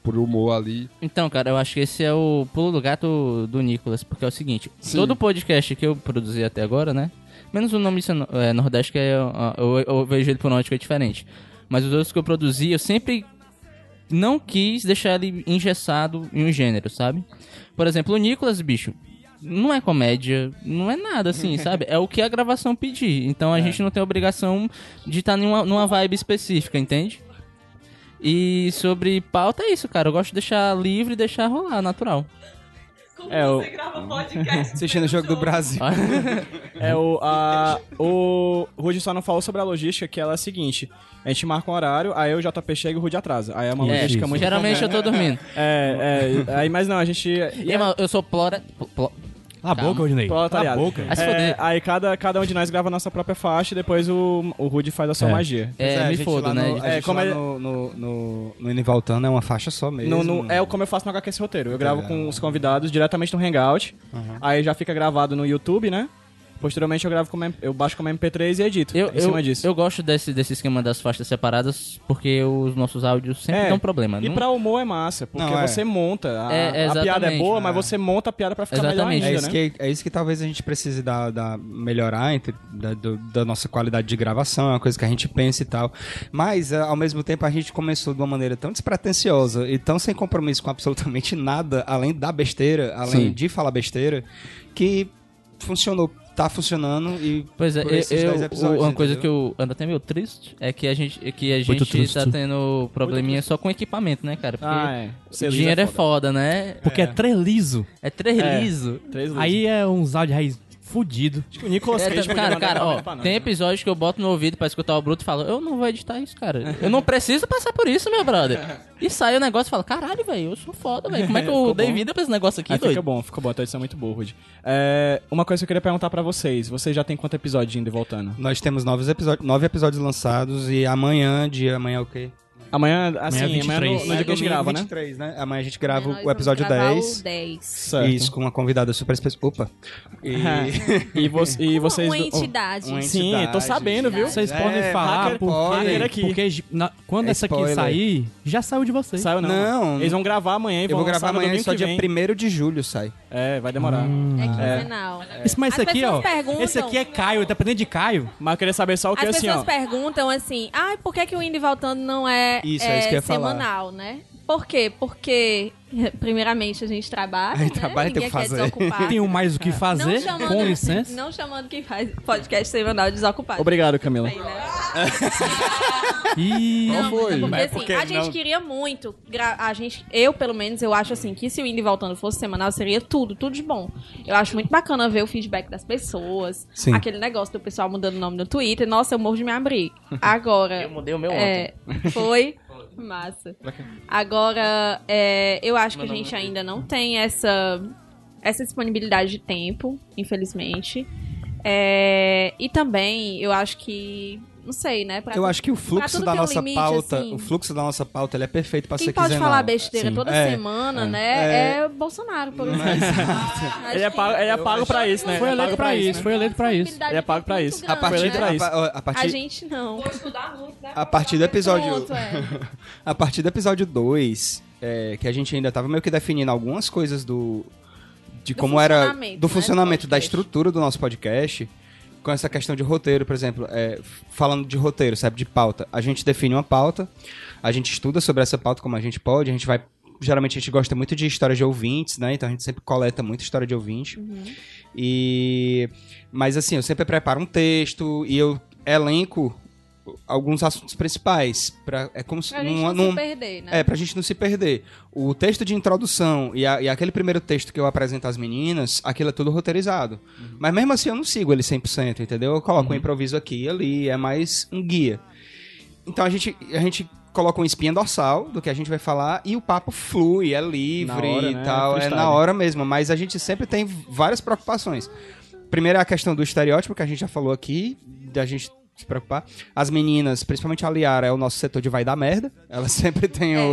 por humor ali. Então, cara, eu acho que esse é o pulo do gato do Nicolas, porque é o seguinte, Sim. todo podcast que eu produzi até agora, né? Menos o nome é, Nordeste, que é, eu, eu vejo ele por uma ótica diferente. Mas os outros que eu produzi, eu sempre não quis deixar ele engessado em um gênero, sabe? Por exemplo, o Nicolas, bicho, não é comédia, não é nada assim, sabe? É o que a gravação pedir. Então a gente não tem obrigação de estar numa, numa vibe específica, entende? E sobre pauta é isso, cara. Eu gosto de deixar livre e deixar rolar, natural. É, o, Assistindo o jogo do Brasil. é o, a, o Rude só não falou sobre a logística, que ela é a seguinte. A gente marca um horário, aí o JP chega e o Rude atrasa. Aí é uma É, logística muito... geralmente eu tô dormindo. É, é, aí, mas não, a gente... E, irmão, eu sou plora... plo- Cala a Calma. boca, Odinei. Cala a Proletariado. boca. É, aí cada, cada um de nós grava a nossa própria faixa e depois o, o Rude faz a sua É. magia. É, a me gente foda, lá né? No, a É, como é- no, no, no, no Indo e Voltando é uma faixa só mesmo. No, no- é o como eu faço no HQS Roteiro. Eu gravo com os convidados diretamente no Hangout. Aí já fica gravado no YouTube, né? Posteriormente eu gravo como eu baixo como MP3 e edito Eu, em cima eu, disso. eu gosto desse, desse esquema das faixas separadas porque os nossos áudios sempre É. dão problema. E Não- pra humor é massa, porque Não, é. você monta. A, É, a piada é boa, mas você monta a piada pra ficar Exatamente. melhor É ainda, isso, né? que, é isso que talvez a gente precise da, da- melhorar entre, da, do- da nossa qualidade de gravação, é uma coisa que a gente pensa e tal. Mas, eh, ao mesmo tempo, a gente começou de uma maneira tão despretensiosa e tão sem compromisso com absolutamente nada, além da besteira, além Sim. de falar besteira, que funcionou, tá funcionando e Pois é, eu, eu- uma coisa entendeu? que eu ando até meio triste é que a gente, é que a Muito gente triste. tá tendo probleminha só com equipamento, né, cara? Porque Ah, é. o liso dinheiro é é foda, né? Porque é, três liso. É três É. liso. Três luzes. Aí é uns áudios raiz fudido. Acho que o Nicolas É, Cage cara, cara, ó, tem né? episódio que eu boto no ouvido pra escutar o Bruto e falo, eu não vou editar isso, cara. Eu não preciso passar por isso, meu brother. E sai o negócio e fala, caralho, velho, eu sou foda, velho. Como é que eu dei bom. vida pra esse negócio aqui, Aí fica doido? bom, ficou bom. A edição é muito boa, Rude. É, uma coisa que eu queria perguntar pra vocês. Vocês já tem quanto episódio indo e voltando? Nós temos novos episódios, nove episódios lançados e amanhã, dia amanhã é o quê? Amanhã, assim, Amanhã é amanhã, 23. no, no dia que a gente domingo grava, né? 23, né? Amanhã a gente grava Nós o vamos episódio gravar 10. O 10. Certo. Isso, com uma convidada super especial. Opa! E... e, vo e vocês... Uma do- entidade. Uma Sim, entidade. eu tô sabendo, viu? Vocês É, podem falar hacker- porque, aqui. porque na- quando É essa aqui sair, já saiu de vocês. Saiu não. Não. Eles vão gravar amanhã e Eu vou gravar amanhã só dia vem. 1 de julho sai. É, vai demorar. É quinzenal. Esse, mas esse As aqui, ó. pessoas perguntam- Esse aqui é Caio, dependendo de Caio. Mas eu queria saber só o que As assim, pessoas ó. perguntam assim, ah, por que, que o Indo e Voltando não é, é isso que eu ia falar. semanal, né? Por quê? Porque, primeiramente, a gente trabalha, A gente né? trabalha e tem o que quer fazer. desocupar. Tenho mais o que fazer, não chamando, com licença. Não chamando quem faz podcast semanal desocupado. Obrigado, Camila. Aí, né? E Não, foi? Porque, É assim, porque a gente não- queria muito. A gente, eu, pelo menos, eu acho assim que se o Indo e Voltando fosse semanal, seria tudo, tudo de bom. Eu acho muito bacana ver o feedback das pessoas. Sim. Aquele negócio do pessoal mudando o nome no Twitter. Nossa, eu morro de me abrir. Agora. Eu mudei o meu é, Foi. Massa. Agora, é, eu acho que a gente ainda não tem essa, essa disponibilidade de tempo, infelizmente. É, e também, eu acho que. Não sei, né? pra Eu acho que o fluxo da nossa limite, pauta, assim. o fluxo da nossa pauta, ele é perfeito pra Quem ser pode quinzenal. falar besteira Sim. toda É, semana, é. né? É, Bolsonaro, por exemplo. Acho Ele é pago, ele é pago pra isso, né? foi Ele é eleito pago pra isso, né? foi eleito pra isso. Ele é de pago muito isso. A grande, partir, Foi eleito pra né? isso. a, a- a A partir, gente não. a partir do episódio, é. a partir do episódio 2, é, que a gente ainda tava meio que definindo algumas coisas do de Do como era funcionamento, do né, funcionamento do da podcast. estrutura do nosso podcast, com essa questão de roteiro, por exemplo, é, falando de roteiro, sabe, de pauta. A gente define uma pauta, a gente estuda sobre essa pauta como a gente pode, a gente vai geralmente a gente gosta muito de histórias de ouvintes, né? Então a gente sempre coleta muita história de ouvinte. E mas assim, eu sempre preparo um texto e eu elenco alguns assuntos principais para é como se Pra gente numa- não num- se perder, né? é, pra gente não se perder. O texto de introdução e, a- e aquele primeiro texto que eu apresento às meninas, aquilo é tudo roteirizado. Mas mesmo assim eu não sigo ele 100%, entendeu? Eu coloco um improviso aqui e ali, é mais um guia. Então a gente, a gente coloca uma espinha dorsal do que a gente vai falar e o papo flui, é livre hora, e né? tal. É Freestyle. na hora mesmo, mas a gente sempre tem várias preocupações. Primeiro é a questão do estereótipo que a gente já falou aqui, da gente se preocupar. As meninas, principalmente a Liara, é o nosso setor de vai dar merda. Ela sempre tem o.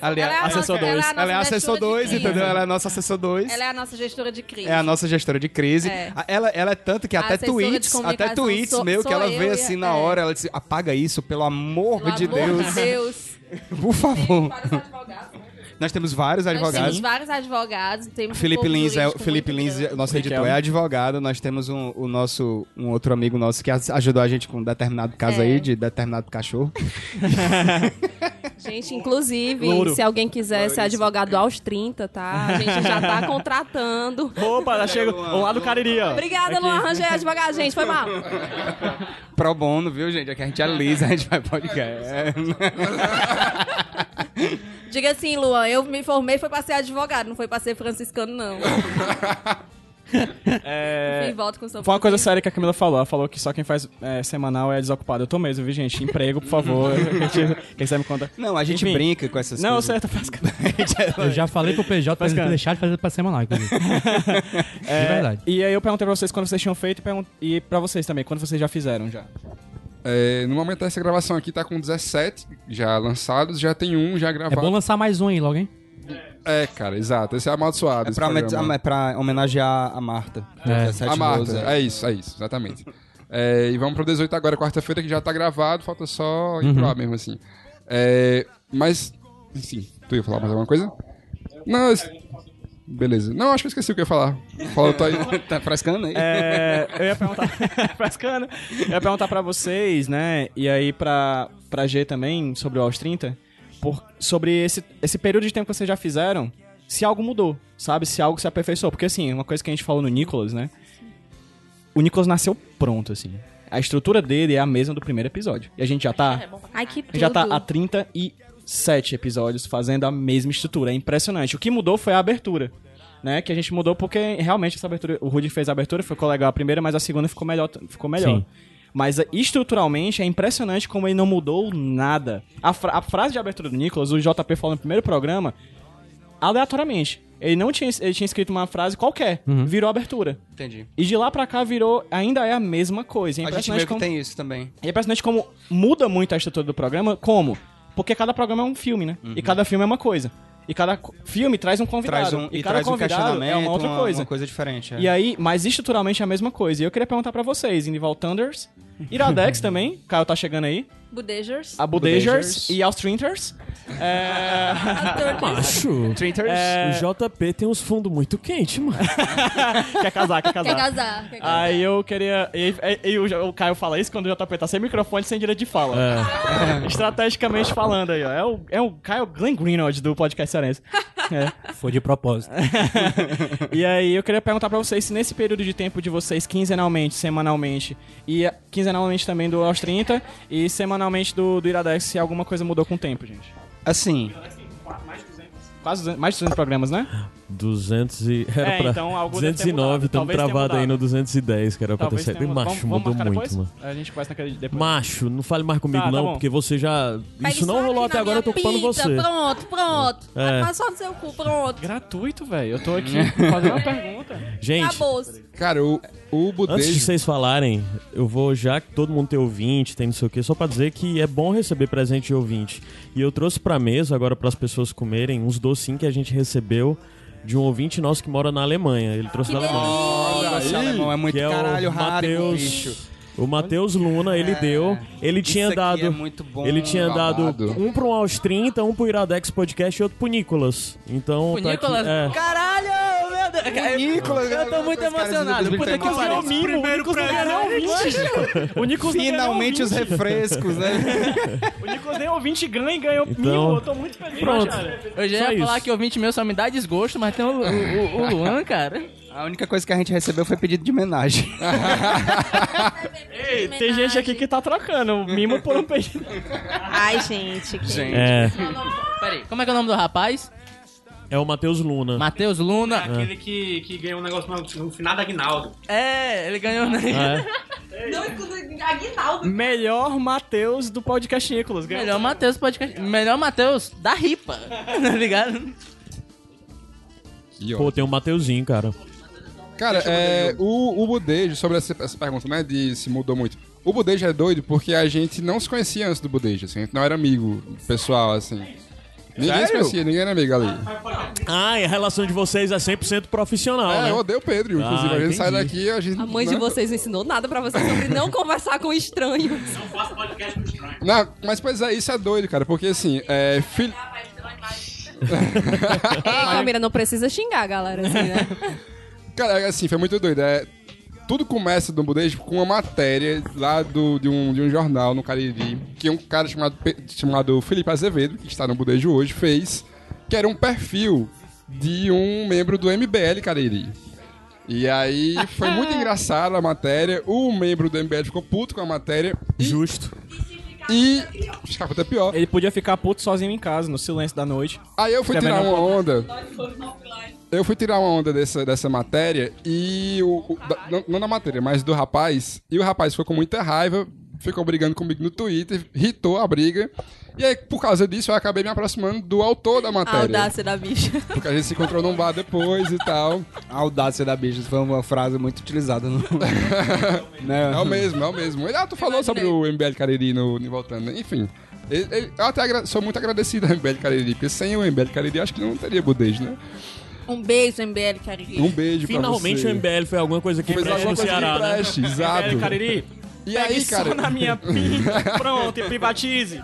A Liara, Ela é a Assessor nossa- dois. Ela é a nossa ela é assessor gestora de 2, crise. entendeu? Ela é a nossa assessor 2. Ela é a nossa gestora de crise. É a nossa gestora de crise. É. Ela, ela é tanto que A até tweets, até tweets sou- meu que sou ela eu vê assim na é. hora, ela diz, apaga isso, pelo amor Pelo de amor Deus. de Deus. Por favor. Vários advogados, né? Nós temos vários Nós advogados. temos vários advogados. Temos um Felipe corpo Lins é Felipe Lins, nosso Miquel. editor é advogado. Nós temos um, o nosso um outro amigo nosso que ajudou a gente com um determinado caso É. aí de determinado cachorro. Gente, inclusive, Louro. se alguém quiser ser advogado aos 30, tá? A gente já tá contratando. Opa, já chega o lado do Cariri, ó. Obrigada, Aqui. Luan. Arranjei advogado, gente. Foi mal. Pro bono, viu, gente? Aqui a gente alisa, a gente vai podcast. Diga assim, Luan, eu me formei foi pra ser advogado, não foi pra ser franciscano, não. É... Fui e volto com o seu Foi uma coisa séria que a Camila falou. Ela falou que só quem faz é, semanal é desocupado. Eu tô mesmo, viu, gente? Emprego, por favor. Quem quiser me contar. Não, a gente Enfim. brinca com essas Não, coisas. certo, fresca. Eu já falei pro PJ pra ele deixar de fazer pra semanal, inclusive. É, De verdade. E aí eu perguntei pra vocês quando vocês tinham feito e, pergun- e pra vocês também, quando vocês já fizeram já. É, no momento dessa gravação aqui tá com 17 já lançados, já tem um já É gravado. bom lançar mais um aí logo, hein? É, cara, exato. Esse é amaldiçoado. É esse pra, programa. é pra homenagear a Marta. É. 17 A Marta, 12, é isso, é isso, exatamente. É, e vamos pro 18 agora, quarta-feira, que já tá gravado, falta só ir pro ar mesmo, assim. É, mas, enfim, tu ia falar mais alguma coisa? Não, beleza. Não, acho que eu esqueci o que eu ia falar. Fala tu aí. tá frescando aí? É, eu ia perguntar. frescando. Eu ia perguntar pra vocês, né? E aí pra, pra G também, sobre o Aos 30. Por, sobre esse, esse período de tempo que vocês já fizeram, se algo mudou, sabe? Se algo se aperfeiçoou. Porque assim, uma coisa que a gente falou no Nicolas, né? O Nicolas nasceu pronto, assim. A estrutura dele é a mesma do primeiro episódio. E a gente já tá. Ai, que A tudo. gente já tá há 37 episódios fazendo a mesma estrutura. É impressionante. O que mudou foi a abertura. Né? Que a gente mudou porque realmente essa abertura. O Rudy fez a abertura, ficou legal a primeira, mas a segunda ficou melhor. Ficou melhor. Sim. Mas eh, estruturalmente é impressionante como ele não mudou nada. A, fra- a frase de abertura do Nicolas, o JP falou no primeiro programa, aleatoriamente. Ele não tinha, ele tinha escrito uma frase qualquer, virou abertura. Entendi. E de lá pra cá virou, ainda é a mesma coisa. É A gente impressionante meio que como, tem isso também. é impressionante como muda muito a estrutura do programa. Como? Porque cada programa é um filme, né? E cada filme é uma coisa. E cada filme traz um convidado. Traz um, e e cada traz um convidado questionamento, é uma outra coisa. Uma coisa diferente. é. E aí, mas estruturalmente é a mesma coisa. E eu queria perguntar pra vocês, Indival Thunders, Iradex também, Caio tá chegando aí, Budejers. a Budejers e aos Trinters. É... Macho, Trinters. o JP tem uns fundos muito quentes, mano. quer casar, quer casar. Quer casar? Quer casar? Aí eu queria. E, e- e o, o Caio fala isso quando o JP tá sem microfone, sem direito de fala. É. Estrategicamente falando aí, ó. É o, é o Caio Glenn Greenwald do podcast Cearense. É. Foi de propósito. E aí eu queria perguntar pra vocês se nesse período de tempo de vocês, quinzenalmente, semanalmente, e quinzenalmente também do aos 30 e semanalmente do, do Iradex, se alguma coisa mudou com o tempo, gente. Assim, Quase 200, mais de 200 programas, né? 200 e... Era É, pra então algo deve ter 209, mudado. estamos travados aí no 210, que era pra ter Talvez saído. tenha- Macho, vamos, vamos mudou marcar muito, depois? mano. A gente conversa naquele depois. Macho, não fale mais comigo Tá, tá não, bom. porque você já... Pega Isso não rolou até agora, eu tô pizza, você. Pronto, pronto. É. Vai só no seu cu, pronto. Gratuito, velho. Eu tô aqui fazendo uma pergunta. Gente, Acabou. Cara, o, o Antes de Budejo... vocês falarem, eu vou, já que todo mundo tem ouvinte, tem não sei o que, só pra dizer que é bom receber presente de ouvinte. E eu trouxe pra mesa, agora pras pessoas comerem, uns docinhos que a gente recebeu de um ouvinte nosso que mora na Alemanha. Ele trouxe da Alemanha. Olha aí, alemão é muito que é caralho o raro, bicho. O Matheus Luna, ele deu. Ele tinha Isso aqui dado. é muito bom, ele tinha dado babado. um pro Aos 30, um pro Iradex Podcast e outro pro Nicolas. Então. O tá Nicolas. aqui- é. Caralho, meu Deus. Nicolas, eu tô muito emocionado. Puta que ganhou mimo, o Nicolas não ganhou ouvinte. O Nicolas Finalmente os refrescos, né? O Nicolas nem ouvinte ganha e ganhou Então- mimo. Eu tô muito feliz, Pronto. cara. Eu já Só ia falar isso. que ouvinte meu só me dá desgosto, mas tem o, o, o- o Luan, cara. A única coisa que a gente recebeu foi pedido de homenagem. Ei, tem gente aqui que tá trocando o mimo por um peixe. Ai, gente. Que... É, Peraí, como é que é o nome do rapaz? é o Matheus Luna. Matheus Luna. Aquele que, que ganhou um negócio no, no final da Aguinaldo. É, ele ganhou, né? É. Não Aguinaldo. Melhor Matheus do podcast Nicolas. Ganhou. Melhor Matheus podcast. Melhor Matheus da ripa. tá ligado? Pô, tem um Mateuzinho, cara. Cara, é, o, o Budejo, sobre essa, essa pergunta, né, de se mudou muito. O Budejo é doido porque a gente não se conhecia antes do Budejo, assim, a gente não era amigo pessoal, assim. Ninguém se Sério? conhecia, ninguém era amigo ali. Ah, e a relação de vocês é 100% profissional, É, né? eu odeio o Pedro, inclusive. Ah, a gente sai daqui a gente. A mãe de né? vocês não ensinou nada pra vocês sobre não conversar com estranhos. Não, mas pois é, isso é doido, cara, porque assim, é. Fil... Ei, Camila, não precisa xingar, galera, assim, né? Cara, assim, foi muito doido. É, tudo começa do Budejo com uma matéria lá do, de, um, de um jornal no Cariri, que um cara chamado, chamado Felipe Azevedo, que está no Budejo hoje, fez, que era um perfil de um membro do MBL Cariri. E aí foi muito engraçado a matéria, o membro do MBL ficou puto com a matéria Justo. E... Ficava até pior. Ele podia ficar puto sozinho em casa, no silêncio da noite. Aí eu fui Escrevendo tirar um uma onda. Eu fui tirar uma onda dessa, dessa matéria e o. o- da- não, não da matéria, mas do rapaz. E o rapaz ficou com muita raiva, ficou brigando comigo no Twitter, irritou a briga. E aí, por causa disso, eu acabei me aproximando do autor da A matéria. audácia da bicha. Porque a gente se encontrou num bar depois e tal. A audácia da bicha foi uma frase muito utilizada no. né? É o mesmo, é o mesmo. Ele, ah, tu falou sobre o MBL Cariri no, no Voltando. Enfim. Ele- ele- eu até sou muito agradecido ao MBL Cariri, porque sem o MBL Cariri acho que não teria budejo, né? Um beijo, MBL Cariri. Um beijo Finalmente pra o você. MBL foi alguma coisa que Fez preste no Ceará, que né? exato. MBL Cariri, E pegue aí, cara... só na minha pinta, pronto, e privatize.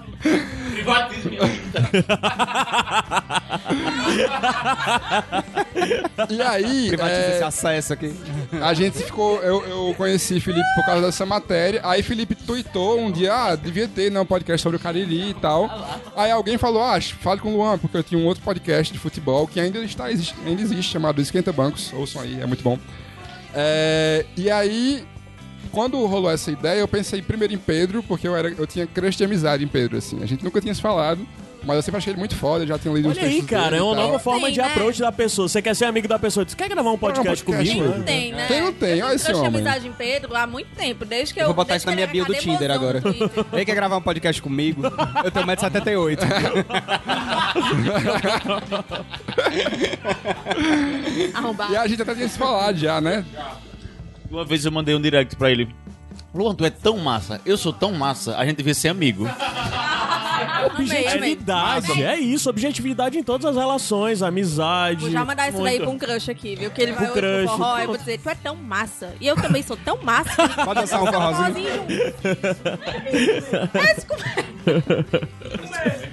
E aí, Privatiza é, esse acesso aqui. a gente ficou. Eu, eu conheci Felipe por causa dessa matéria. Aí Felipe tweetou um dia, ah, devia ter né, um podcast sobre o Cariri e tal. Aí alguém falou, ah, fale com o Luan, porque eu tinha um outro podcast de futebol que ainda, está, existe, ainda existe, chamado Esquenta Bancos. Ouçam aí, é muito bom. É, e aí, quando rolou essa ideia, eu pensei primeiro em Pedro, porque eu, era, eu tinha crush de amizade em Pedro, assim. A gente nunca tinha se falado, mas eu sempre achei ele muito foda, já tinha lido uns Olha aí, textos cara, dele é uma nova forma Tem, de né? approach da pessoa. Você quer ser amigo da pessoa, diz, quer gravar um podcast, podcast, comigo? Quem não tem, né? Quem não tem? Eu Olha esse homem. amizade em Pedro há muito tempo, desde que eu... Eu vou botar isso na minha bio do Tinder agora. Ele quer gravar um podcast comigo? Eu tenho 1,78m. Arrombado. E a gente até tinha se falado já, né? Uma vez eu mandei um direct pra ele. Luan, tu é tão massa, eu sou tão massa, a gente devia ser amigo. Amei, amei. Objetividade, é isso, objetividade em todas as relações, amizade. Vou já mandar isso daí pra um crush aqui, viu? Que ele vai Um pro crush. forró, eu vou dizer, tu é tão massa. E eu também sou tão massa. Pode dançar um forrozinho. É é?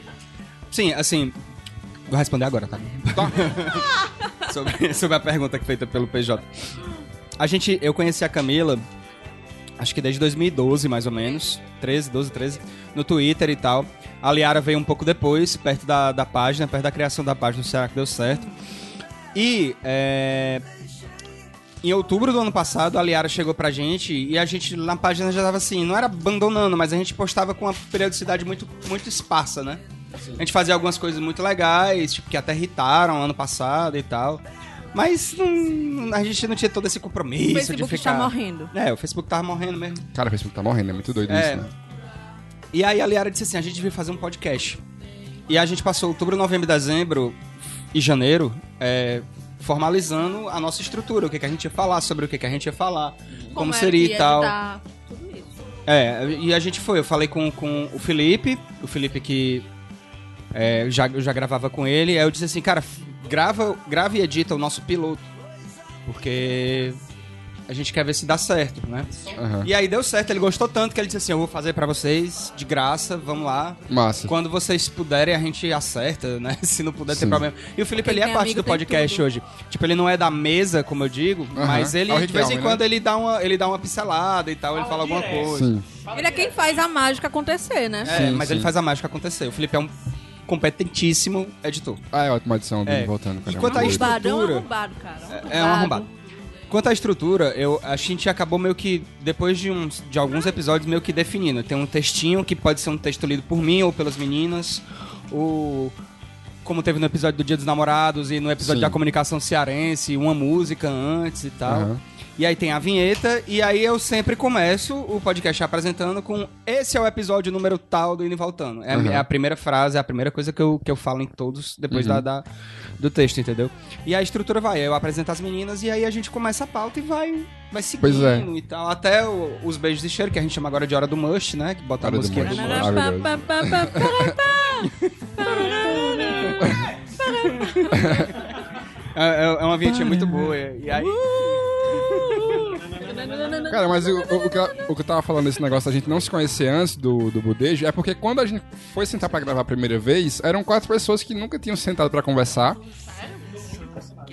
Sim, assim. Vou responder agora, tá? sobre, sobre a pergunta que feita pelo PJ. A gente, eu conheci a Camila, acho que desde 2012, mais ou menos. 13, 12, 13. No Twitter e tal. A Liara veio um pouco depois, perto da, da página, perto da criação da página, será que deu certo? E é, em outubro do ano passado, a Liara chegou pra gente e a gente na página já tava assim, não era abandonando, mas a gente postava com uma periodicidade muito, muito esparsa, né? A gente fazia algumas coisas muito legais, tipo, que até irritaram ano passado e tal. Mas não- a gente não tinha todo esse O compromisso de Facebook ficar. está morrendo. É, o Facebook tava morrendo mesmo. Cara, o Facebook tá morrendo, é muito doido É. isso, né? E aí a Liara disse assim: a gente devia fazer um podcast. E a gente passou outubro, novembro, dezembro e janeiro é, formalizando a nossa estrutura, o que, que a gente ia falar, sobre o que, que a gente ia falar, como, era seria que e ia tal. editar tudo isso? É, e a gente foi. Eu falei com, com o Felipe, o Felipe que é, já, eu já gravava com ele. Aí eu disse assim, cara, f- grava, grava e edita o nosso piloto. Porque a gente quer ver se dá certo, né? Aham. E aí deu certo, ele gostou tanto que ele disse assim: eu vou fazer pra vocês, de graça, vamos lá. Massa. Quando vocês puderem, a gente acerta, né? Se não puder, Sim. tem problema. E o Felipe, ele é parte do podcast tudo. hoje. Tipo, ele não é da mesa, como eu digo, Aham. mas ele, É de vez em né? quando, ele dá, uma, ele dá uma pincelada e tal, ele fala alguma coisa. Sim. Ele é quem faz a mágica acontecer, né? É, Sim, mas sim. ele faz a mágica acontecer. O Felipe é um competentíssimo editor. Ah, é ótima adição do É. voltando. Muito doido. Arrombado, é um estrutura- arrombado, cara. É um arrombado. Quanto à estrutura, eu, a gente acabou meio que, depois de, uns, de alguns episódios, meio que definindo. Tem um textinho que pode ser um texto lido por mim ou pelas meninas. O, como teve no episódio do Dia dos Namorados e no episódio Sim. da comunicação cearense, uma música antes e tal. Aham. E aí tem a vinheta, e aí eu sempre começo o podcast apresentando com esse é o episódio número tal do Indo e Voltando. É, a- Uhum. é a primeira frase, é a primeira coisa que eu, que eu falo em todos depois Uhum. da, da- do texto, entendeu? E a estrutura vai, eu apresento as meninas e aí a gente começa a pauta e vai, vai seguindo Pois é. e tal. Até o- os beijos de cheiro, que a gente chama agora de Hora do Mush, né? Que bota a Hora do musiquinha Mush. do pá, É, é- é uma vinhetinha muito boa. E e aí... Cara, mas o, o, o que, eu- o que eu tava falando desse negócio da gente não se conhecer antes do, do Budejo é porque quando a gente foi sentar pra gravar a primeira vez, eram quatro pessoas que nunca tinham sentado pra conversar.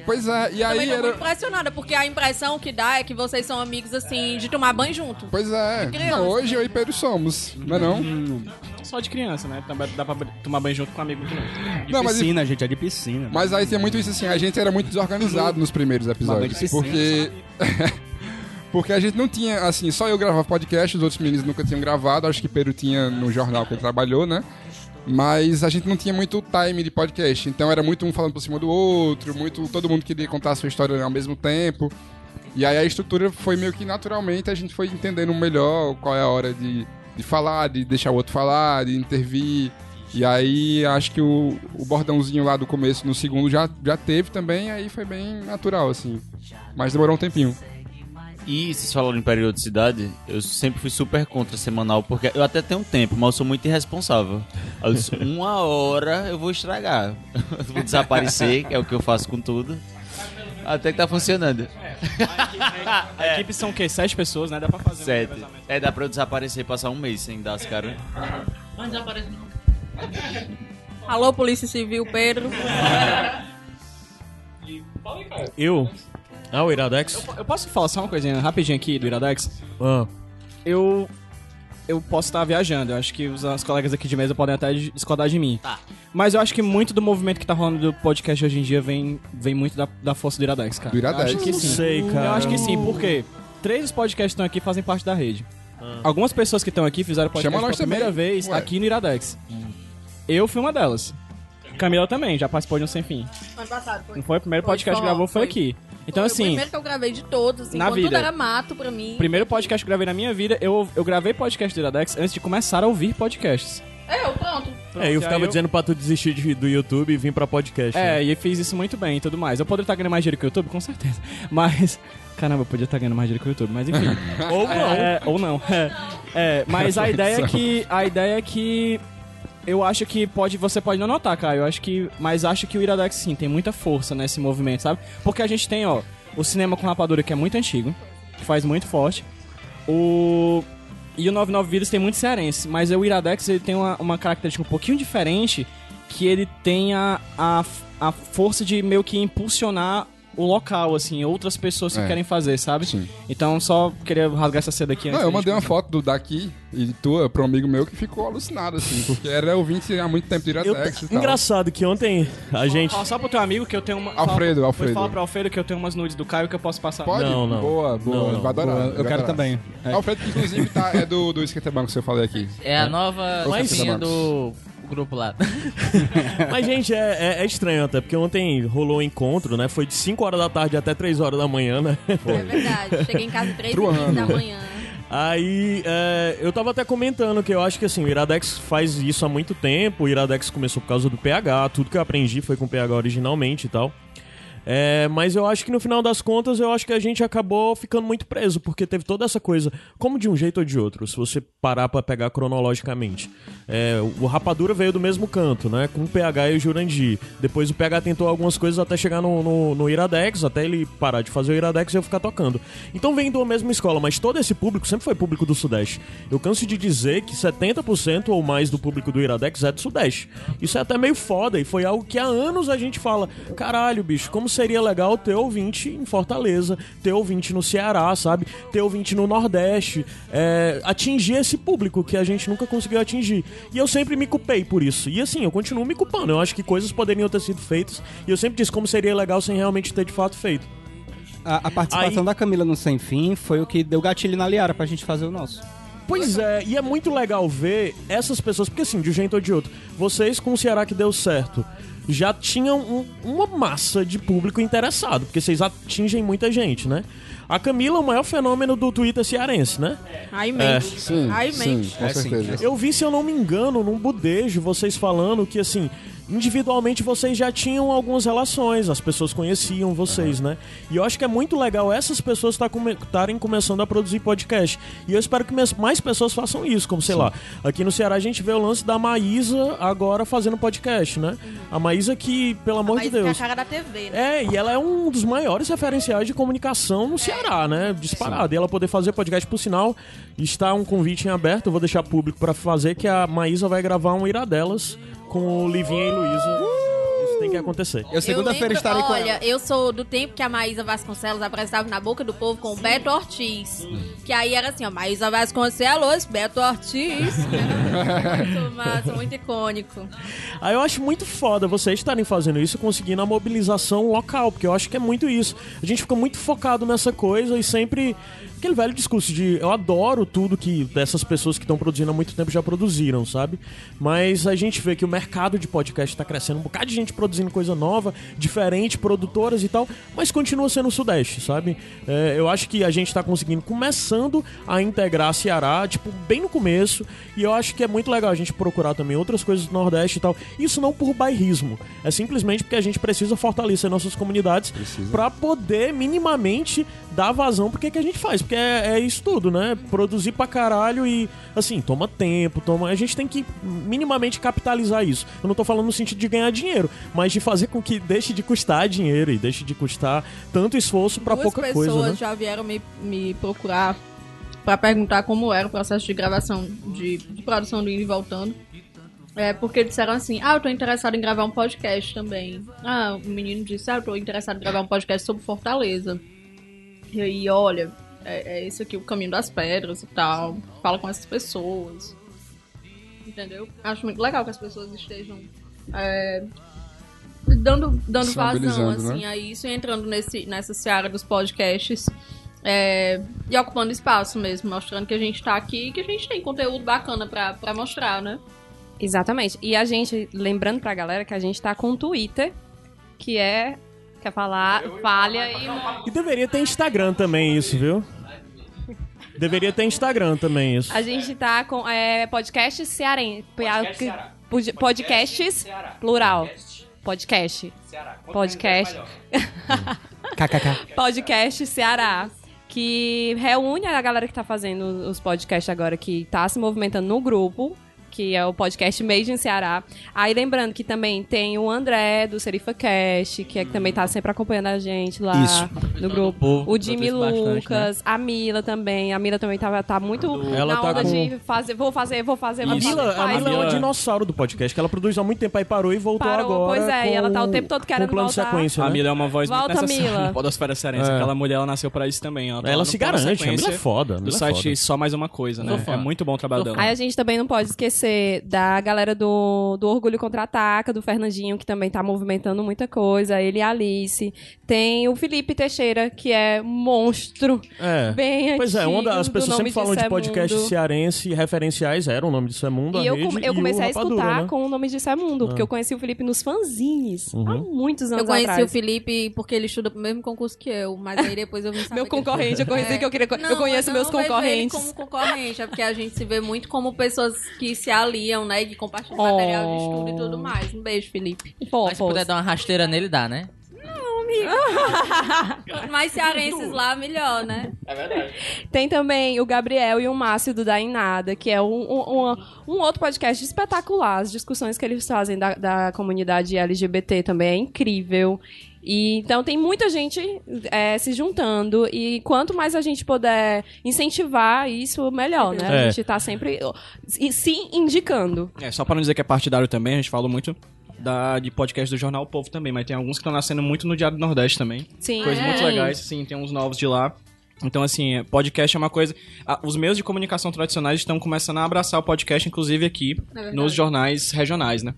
Pois é, e aí Também tô muito era. impressionada, porque a impressão que dá é que vocês são amigos, assim, de tomar banho junto. Pois é. Não, hoje eu e Pedro somos, não é não? Só de criança, né? Também dá pra tomar banho junto com um amigo. De Não, mas- piscina, gente, é de piscina. Mas aí tem muito isso assim, a gente era muito desorganizado nos primeiros episódios. Porque. Porque a gente não tinha, assim, só eu gravava podcast, os outros meninos nunca tinham gravado, acho que Pedro tinha no jornal que ele trabalhou, né? Mas a gente não tinha muito time de podcast, então era muito um falando por cima do outro, muito todo mundo queria contar a sua história ao mesmo tempo. E aí a estrutura foi meio que naturalmente, a gente foi entendendo melhor qual é a hora de, de falar, de deixar o outro falar, de intervir. E aí acho que o, o bordãozinho lá do começo, no segundo, já, já teve também, aí foi bem natural, assim. Mas demorou um tempinho. E vocês falaram em periodicidade, eu sempre fui super contra semanal, porque eu até tenho tempo, mas eu sou muito irresponsável. Eu disse, uma hora eu vou estragar. Eu vou desaparecer, que é o que eu faço com tudo. Até que tá funcionando. A equipe são o quê? Sete pessoas, né? Dá pra fazer um Sete. revezamento. É, dá pra eu desaparecer e passar um mês sem dar as caras. Mas desaparece não. Alô, Polícia Civil, Pedro. Eu? Ah, o Iradex? Eu posso falar só uma coisinha rapidinho aqui do Iradex? Ah. Eu. Eu posso estar viajando, eu acho que os, os colegas aqui de mesa podem até discordar de mim. Tá. Mas eu acho que muito do movimento que tá rolando do podcast hoje em dia vem, vem muito da, da força do Iradex, cara. Do Iradex. Eu acho que Não sim. sei, cara. Eu acho que sim, porque três dos podcasts que estão aqui fazem parte da rede. Algumas pessoas que estão aqui fizeram podcast Chama pela primeira também. vez Ué. aqui no Iradex. Eu fui uma delas. Camila também, já participou de um sem fim. Ano passado foi. Não foi? O primeiro Foi, podcast que foi, gravou foi, foi. aqui. Então, Foi o assim, primeiro que eu gravei de todos, assim, na quando vida. tudo era mato pra mim. primeiro podcast que eu gravei na minha vida, eu, eu gravei podcast do Iradex antes de começar a ouvir podcasts. Eu, pronto. É, eu E ficava dizendo pra tu desistir de- do YouTube e vir pra podcast. É, né? e eu fiz isso muito bem e tudo mais. Eu poderia estar ganhando mais dinheiro que o YouTube, com certeza. Mas. Caramba, eu podia estar ganhando mais dinheiro que o YouTube, mas enfim. Ou não. É, ou não. É, é, mas a ideia é que. A ideia é que. Eu acho que pode, você pode não notar, Caio. Eu acho que, mas acho que o Iradex sim tem muita força nesse movimento, sabe? Porque a gente tem, ó, o cinema com rapadura que é muito antigo, que faz muito forte. O e o 99 Vidas tem muito cearense, mas o Iradex ele tem uma, uma característica um pouquinho diferente, que ele tem a, a, a força de meio que impulsionar o local, assim, outras pessoas que É. querem fazer, sabe? Sim. Então só queria rasgar essa seda aqui Não, antes eu da mandei uma foto do daqui e tua pra um amigo meu que ficou alucinado, assim, porque era ouvinte há muito tempo de Eu- e tal. engraçado que ontem a gente. Fala só pro teu amigo que eu tenho uma. Alfredo, fala, Alfredo. Fala pro Alfredo que eu tenho umas nudes do Caio que eu posso passar. Pode? Não, não. Boa, boa. Não, não. Vai adorar. Boa, eu quero adorar. também. É. Alfredo, que inclusive tá, é do, do Skaterbank que eu falei aqui. É a nova Mas- linha do grupo lá. Mas, gente, é, é- é estranho até, porque ontem rolou um encontro, né? Foi de 5 horas da tarde até 3 horas da manhã, né? É verdade. Cheguei em casa três e Truando. quinze da manhã. Aí, é, eu tava até comentando que eu acho que assim, o Iradex faz isso há muito tempo. O Iradex começou por causa do PH, tudo que eu aprendi foi com o PH originalmente e tal. É, mas eu acho que no final das contas, eu acho que a gente acabou ficando muito preso, porque teve toda essa coisa, como de um jeito ou de outro, se você parar pra pegar cronologicamente. É, o Rapadura veio do mesmo canto, né? Com o PH e o Jurandir. Depois o PH tentou algumas coisas até chegar no, no, no Iradex, até ele parar de fazer o Iradex e eu ficar tocando. Então vem da mesma escola, mas todo esse público sempre foi público do Sudeste. Eu canso de dizer que 70% ou mais do público do Iradex é do Sudeste. Isso é até meio foda e foi algo que há anos a gente fala: caralho, bicho, como seria legal ter ouvinte em Fortaleza, ter ouvinte no Ceará, sabe? Ter ouvinte no Nordeste, é, atingir esse público que a gente nunca conseguiu atingir. E eu sempre me culpei por isso. E assim, eu continuo me culpando. Eu acho que coisas poderiam ter sido feitas e eu sempre disse como seria legal sem realmente ter de fato feito. A, a participação Aí- da Camila no Sem Fim foi o que deu gatilho na Liara pra gente fazer o nosso. Pois é, e é muito legal ver essas pessoas, porque assim, de um jeito ou de outro, vocês com o Ceará que deu certo, já tinham um- uma massa de público interessado, porque vocês atingem muita gente, né? A Camila é o maior fenômeno do Twitter cearense, né? Ai, mente. Sim, Ai, sim, mente. com É, sim, certeza. Eu vi, se eu não me engano, num budejo, vocês falando que, assim, individualmente vocês já tinham algumas relações, as pessoas conheciam vocês, né? E eu acho que é muito legal essas pessoas estarem começando a produzir podcast. E eu espero que mais pessoas façam isso, como, sei lá, aqui no Ceará a gente vê o lance da Maísa agora fazendo podcast, né? A Maísa que, pelo amor de que é a Deus... cara da TV, né? É, e ela é um dos maiores referenciais de comunicação no Ceará, né? Disparado. E ela poder fazer podcast, por sinal, está um convite em aberto, eu vou deixar público pra fazer, que a Maísa vai gravar um Iradelas com o Livinha e Luísa. Isso tem que acontecer. Eu segunda-feira lembro- estarei com Olha, ela. eu sou do tempo que a Maísa Vasconcelos apresentava na boca do povo com o Beto Ortiz. Que aí era assim, ó, Maísa Vasconcelos, Beto Ortiz. Era muito massa, muito icônico. Aí eu acho muito foda vocês estarem fazendo isso, conseguindo a mobilização local, porque eu acho que é muito isso. A gente fica muito focado nessa coisa e sempre. Aquele velho discurso de eu adoro tudo que dessas pessoas que estão produzindo há muito tempo já produziram, sabe? Mas a gente vê que o mercado de podcast tá crescendo, um bocado de gente produzindo coisa nova, diferente, produtoras e tal, mas continua sendo o Sudeste, sabe? É, eu acho que a gente tá conseguindo, começando a integrar Ceará, tipo, bem no começo, e eu acho que é muito legal a gente procurar também outras coisas do Nordeste e tal. Isso não por bairrismo, é simplesmente porque a gente precisa fortalecer nossas comunidades pra poder minimamente dar vazão porque que a gente faz, porque é, é isso tudo, né? Produzir pra caralho e, assim, toma tempo, toma. A gente tem que minimamente capitalizar isso. Eu não tô falando no sentido de ganhar dinheiro, mas de fazer com que deixe de custar dinheiro e deixe de custar tanto esforço pra Duas pouca pessoas coisa, né? já vieram me, me procurar pra perguntar como era o processo de gravação, de, de produção do Indo e Voltando. É, porque disseram assim, ah, eu tô interessado em gravar um podcast também. Ah, o menino disse, ah, eu tô interessado em gravar um podcast sobre Fortaleza. E aí, olha, é, é esse aqui o caminho das pedras e tal. Fala com essas pessoas. Entendeu? Acho muito legal que as pessoas estejam é, dando, dando vazão, né? assim, a isso e entrando nesse, nessa seara dos podcasts. é, e ocupando espaço mesmo, mostrando que a gente tá aqui e que a gente tem conteúdo bacana pra, pra mostrar, né? Exatamente. E a gente, lembrando pra galera que a gente tá com o Twitter, que é. Quer falar? Falha e. E deveria ter Instagram também, isso, viu? Deveria ter Instagram também, isso. A gente tá com é, podcast cearense. Pod- Podcasts, plural. Podcast. Podcast. KKK. Podcast Ceará. Que reúne a galera que tá fazendo os podcasts agora, que tá se movimentando no grupo. Que é o podcast Made in Ceará. Aí lembrando que também tem o André, do Serifa Cast, que é que também tá sempre acompanhando a gente lá Isso. no grupo. povo, o Jimmy produz bastante, Lucas, a Mila também. A Mila também tá, tá muito Ela na tá onda com- de fazer, vou fazer, vou fazer, vou A fazer. Mila, a faz, Mila é Mila- dinossauro do podcast, que ela produz há muito tempo, aí parou e voltou Parou, agora. pois é, e ela tá o tempo todo querendo com plano de voltar. sequência, A né? Mila é uma voz Volta, muito necessária Mila. na podosfera cearense. É. Aquela mulher, ela nasceu pra isso também. Ela, tá Ela se garante, a Mila é foda. a Mila Do é site foda. Só Mais Uma Coisa, né? É muito bom o trabalho dela. Aí a gente também não pode esquecer da galera do, do Orgulho Contra-Ataca, do Fernandinho, que também tá movimentando muita coisa. Ele e a Alice. Tem o Felipe Teixeira, que é monstro. É. Bem Pois é, uma antigo, das do pessoas sempre falam de é podcast Mundo. cearense referenciais, era o nome disso é Mundo, a E eu, rede, eu comecei a escutar Rapadura, né? com o nome disso é Mundo, porque Ah. eu conheci o Felipe nos fanzines, há Uhum. muitos anos Eu conheci atrás. o Felipe porque ele estuda pro mesmo concurso que eu, mas aí depois eu vim saber Meu concorrente, eu conheci que eu queria... Não, eu conheço meus não vejo concorrentes. Ele como concorrente, é porque a gente se vê muito como pessoas que se aliam, né? Que compartilham Oh. material de estudo e tudo mais. Um beijo, Felipe. Pô, Mas se pô, puder dar uma rasteira nele, dá, né? Quanto mais cearenses lá, melhor, né? Tem também o Gabriel e o Márcio do Da em Nada, que é um, um, um- um outro podcast espetacular. As discussões que eles fazem da, da comunidade LGBT também é incrível. E, então tem muita gente é, se juntando e quanto mais a gente puder incentivar isso, melhor, né? É. A gente tá sempre e se indicando. É, só pra não dizer que é partidário também, a gente fala muito da, de podcast do Jornal O Povo também, mas tem alguns que estão nascendo muito no Diário do Nordeste também. Sim. Coisas muito É. legais, sim, tem uns novos de lá. Então, assim, é, podcast é uma coisa. a- os meios de comunicação tradicionais estão começando a abraçar o podcast, inclusive aqui, verdade. nos jornais regionais, né?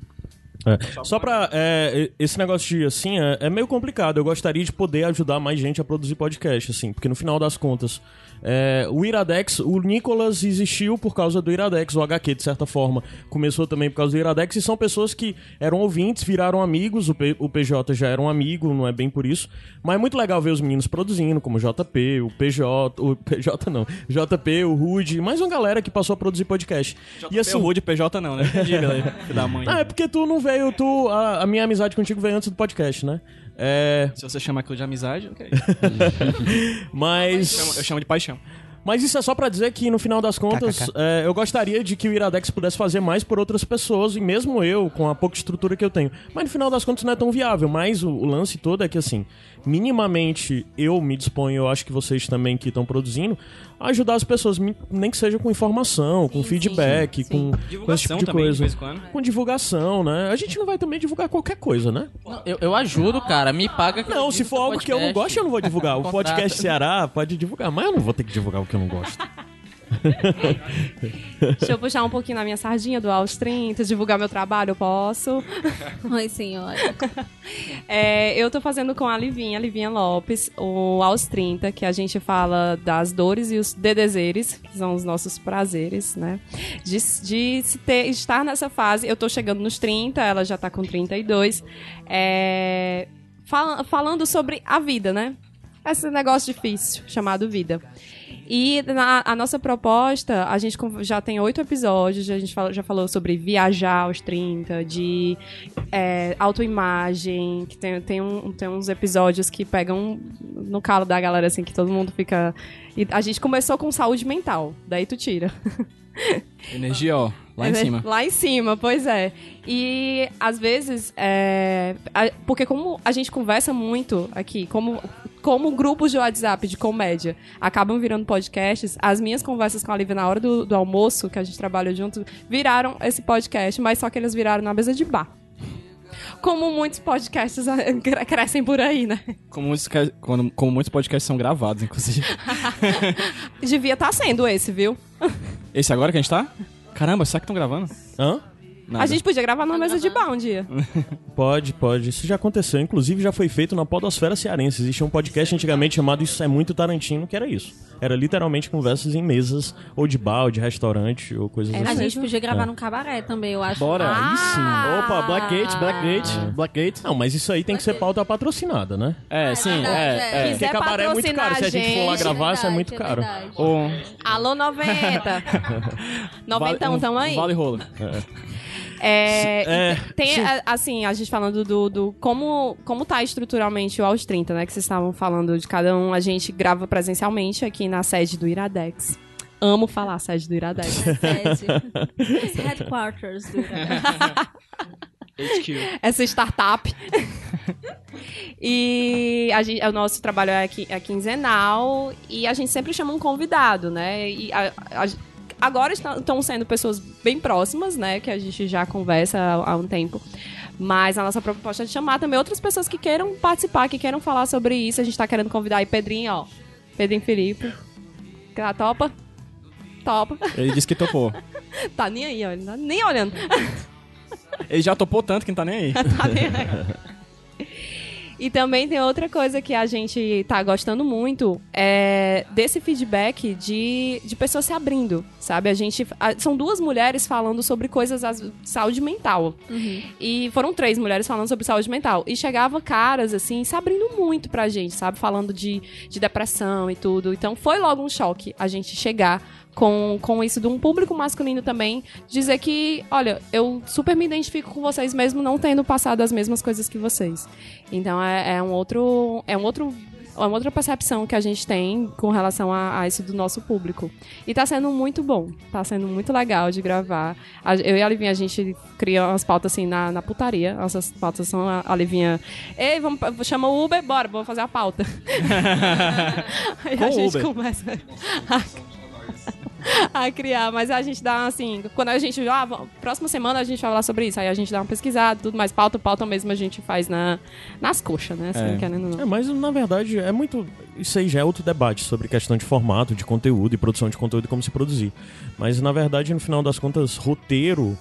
É. Só pra. é, esse negócio de assim, é, é meio complicado. Eu gostaria de poder ajudar mais gente a produzir podcast, assim, porque no final das contas. É, o Iradex, o Nicolas existiu por causa do Iradex, o HQ, de certa forma, começou também por causa do Iradex, e são pessoas que eram ouvintes, viraram amigos, o, P- o PJ já era um amigo, não é bem por isso, mas é muito legal ver os meninos produzindo, como o JP, o PJ, o PJ não, JP, o Rude, mais uma galera que passou a produzir podcast. e assim, o Rude PJ não, né? Entendi, da mãe. ah, é porque tu não veio, tu. A, a minha amizade contigo veio antes do podcast, né? É. Se você chama aquilo de amizade, ok. Mas. Eu chamo- eu chamo de paixão. Mas isso é só pra dizer que, no final das contas, é, eu gostaria de que o Iradex pudesse fazer mais por outras pessoas, e mesmo eu, com a pouca estrutura que eu tenho. Mas no final das contas não é tão viável. Mas o, o lance todo é que, assim, minimamente eu me disponho, eu acho que vocês também que estão produzindo, a ajudar as pessoas, nem que seja com informação, com Sim, feedback, sim, com, com esse Divulgação tipo de também, de coisa. vez em quando. Com divulgação, né? A gente não vai também divulgar qualquer coisa, né? Eu, eu ajudo, cara. Me paga que eu Não, se for algo que eu não podcast. gosto, eu não vou divulgar. O podcast Ceará pode divulgar, mas eu não vou ter que divulgar o que eu não gosto. Deixa eu puxar um pouquinho na minha sardinha do Aos 30, divulgar meu trabalho, eu posso. Ai, senhora. É, eu tô fazendo com a Livinha, a Livinha Lopes, o Aos 30, que a gente fala das dores e os dedezeres, que são os nossos prazeres, né? De, de se ter, estar nessa fase. Eu tô chegando nos 30, ela já tá com 32. É, fala- falando sobre a vida, né? Esse negócio difícil chamado vida. E na, a nossa proposta, a gente já tem oito episódios, a gente fala- já falou sobre viajar aos 30, de é, autoimagem, que tem, tem, um, tem uns episódios que pegam no calo da galera, assim, que todo mundo fica... E a gente começou com saúde mental, daí tu tira. Energia, ó, lá em cima. Lá em cima, pois é. E às vezes, é, a- porque como a gente conversa muito aqui, como, como grupos de WhatsApp de comédia acabam virando podcasts, as minhas conversas com a Lívia na hora do, do almoço, que a gente trabalha junto, viraram esse podcast, mas só que eles viraram na mesa de bar. Como muitos podcasts ah, cre- crescem por aí, né? Como muitos, quando- como muitos podcasts são gravados, inclusive. Devia estar sendo esse, viu? Esse agora que a gente tá? Caramba, será que estão gravando? Hã? Nada. A gente podia gravar numa mesa de bar um dia. Pode, pode. Isso já aconteceu. Inclusive, já foi feito na Podosfera Cearense. Existia um podcast antigamente chamado Isso é Muito Tarantino, que era isso. Era literalmente conversas em mesas, ou de bar, ou de restaurante, ou coisas A assim. gente podia gravar É. num cabaré também, eu acho. Bora, Ah! aí sim. Opa, Blackgate, Blackgate, Blackgate. Não, mas isso aí tem que ser pauta patrocinada, né? É, sim, verdade, é, é. é. Porque cabaré é muito caro. Se a gente for lá a gravar, isso é muito é caro. Um, Alô, 90! Noventão, vale, tamo aí? Vale rolo. É, É, tem, sim. assim, a gente falando do, do como, como tá estruturalmente o Aos 30, né? Que vocês estavam falando de cada um. A gente grava presencialmente aqui na sede do Iradex. amo falar sede do Iradex. Sede. Headquarters do essa startup. e a gente- o nosso trabalho é, qui- é quinzenal e a gente sempre chama um convidado, né? E a- a- agora estão sendo pessoas bem próximas, né? Que a gente já conversa há, há um tempo. Mas a nossa proposta é de chamar também outras pessoas que queiram participar, que queiram falar sobre isso. A gente tá querendo convidar aí Pedrinho, ó. Pedrinho Felipe. Tá, topa? Topa. Ele disse que topou. Tá nem aí, ó. Ele tá nem olhando. Ele já topou tanto que não tá nem aí. Tá vendo aí? E também tem outra coisa que a gente tá gostando muito, é desse feedback de, de pessoas se abrindo, sabe? A gente. a- são duas mulheres falando sobre coisas, as- saúde mental. E foram três mulheres falando sobre saúde mental. E chegava caras, assim, se abrindo muito pra gente, sabe? Falando de, de depressão e tudo. Então foi logo um choque a gente chegar com, com isso de um público masculino também. Dizer que, olha, eu super me identifico com vocês mesmo não tendo passado as mesmas coisas que vocês. Então é, é um outro. É um outro. É uma outra percepção que a gente tem com relação a, a isso do nosso público. E tá sendo muito bom. Tá sendo muito legal de gravar. A- eu e a Livinha, a gente cria umas pautas assim na, na putaria. Nossas pautas são a, a Livinha. Ei, vamos, chama o Uber, bora, vamos fazer a pauta. Aí Com a gente Uber. começa a, criar. Mas a gente dá assim. Quando a gente. Ah, próxima semana a gente vai falar sobre isso. Aí a gente dá uma pesquisada, tudo mais. Pauta, pauta mesmo a gente faz na, nas coxas, né? Assim, É. querendo não. É, mas na verdade é muito. Isso aí já é outro debate sobre questão de formato, de conteúdo e produção de conteúdo e como se produzir. Mas na verdade, no final das contas, roteiro,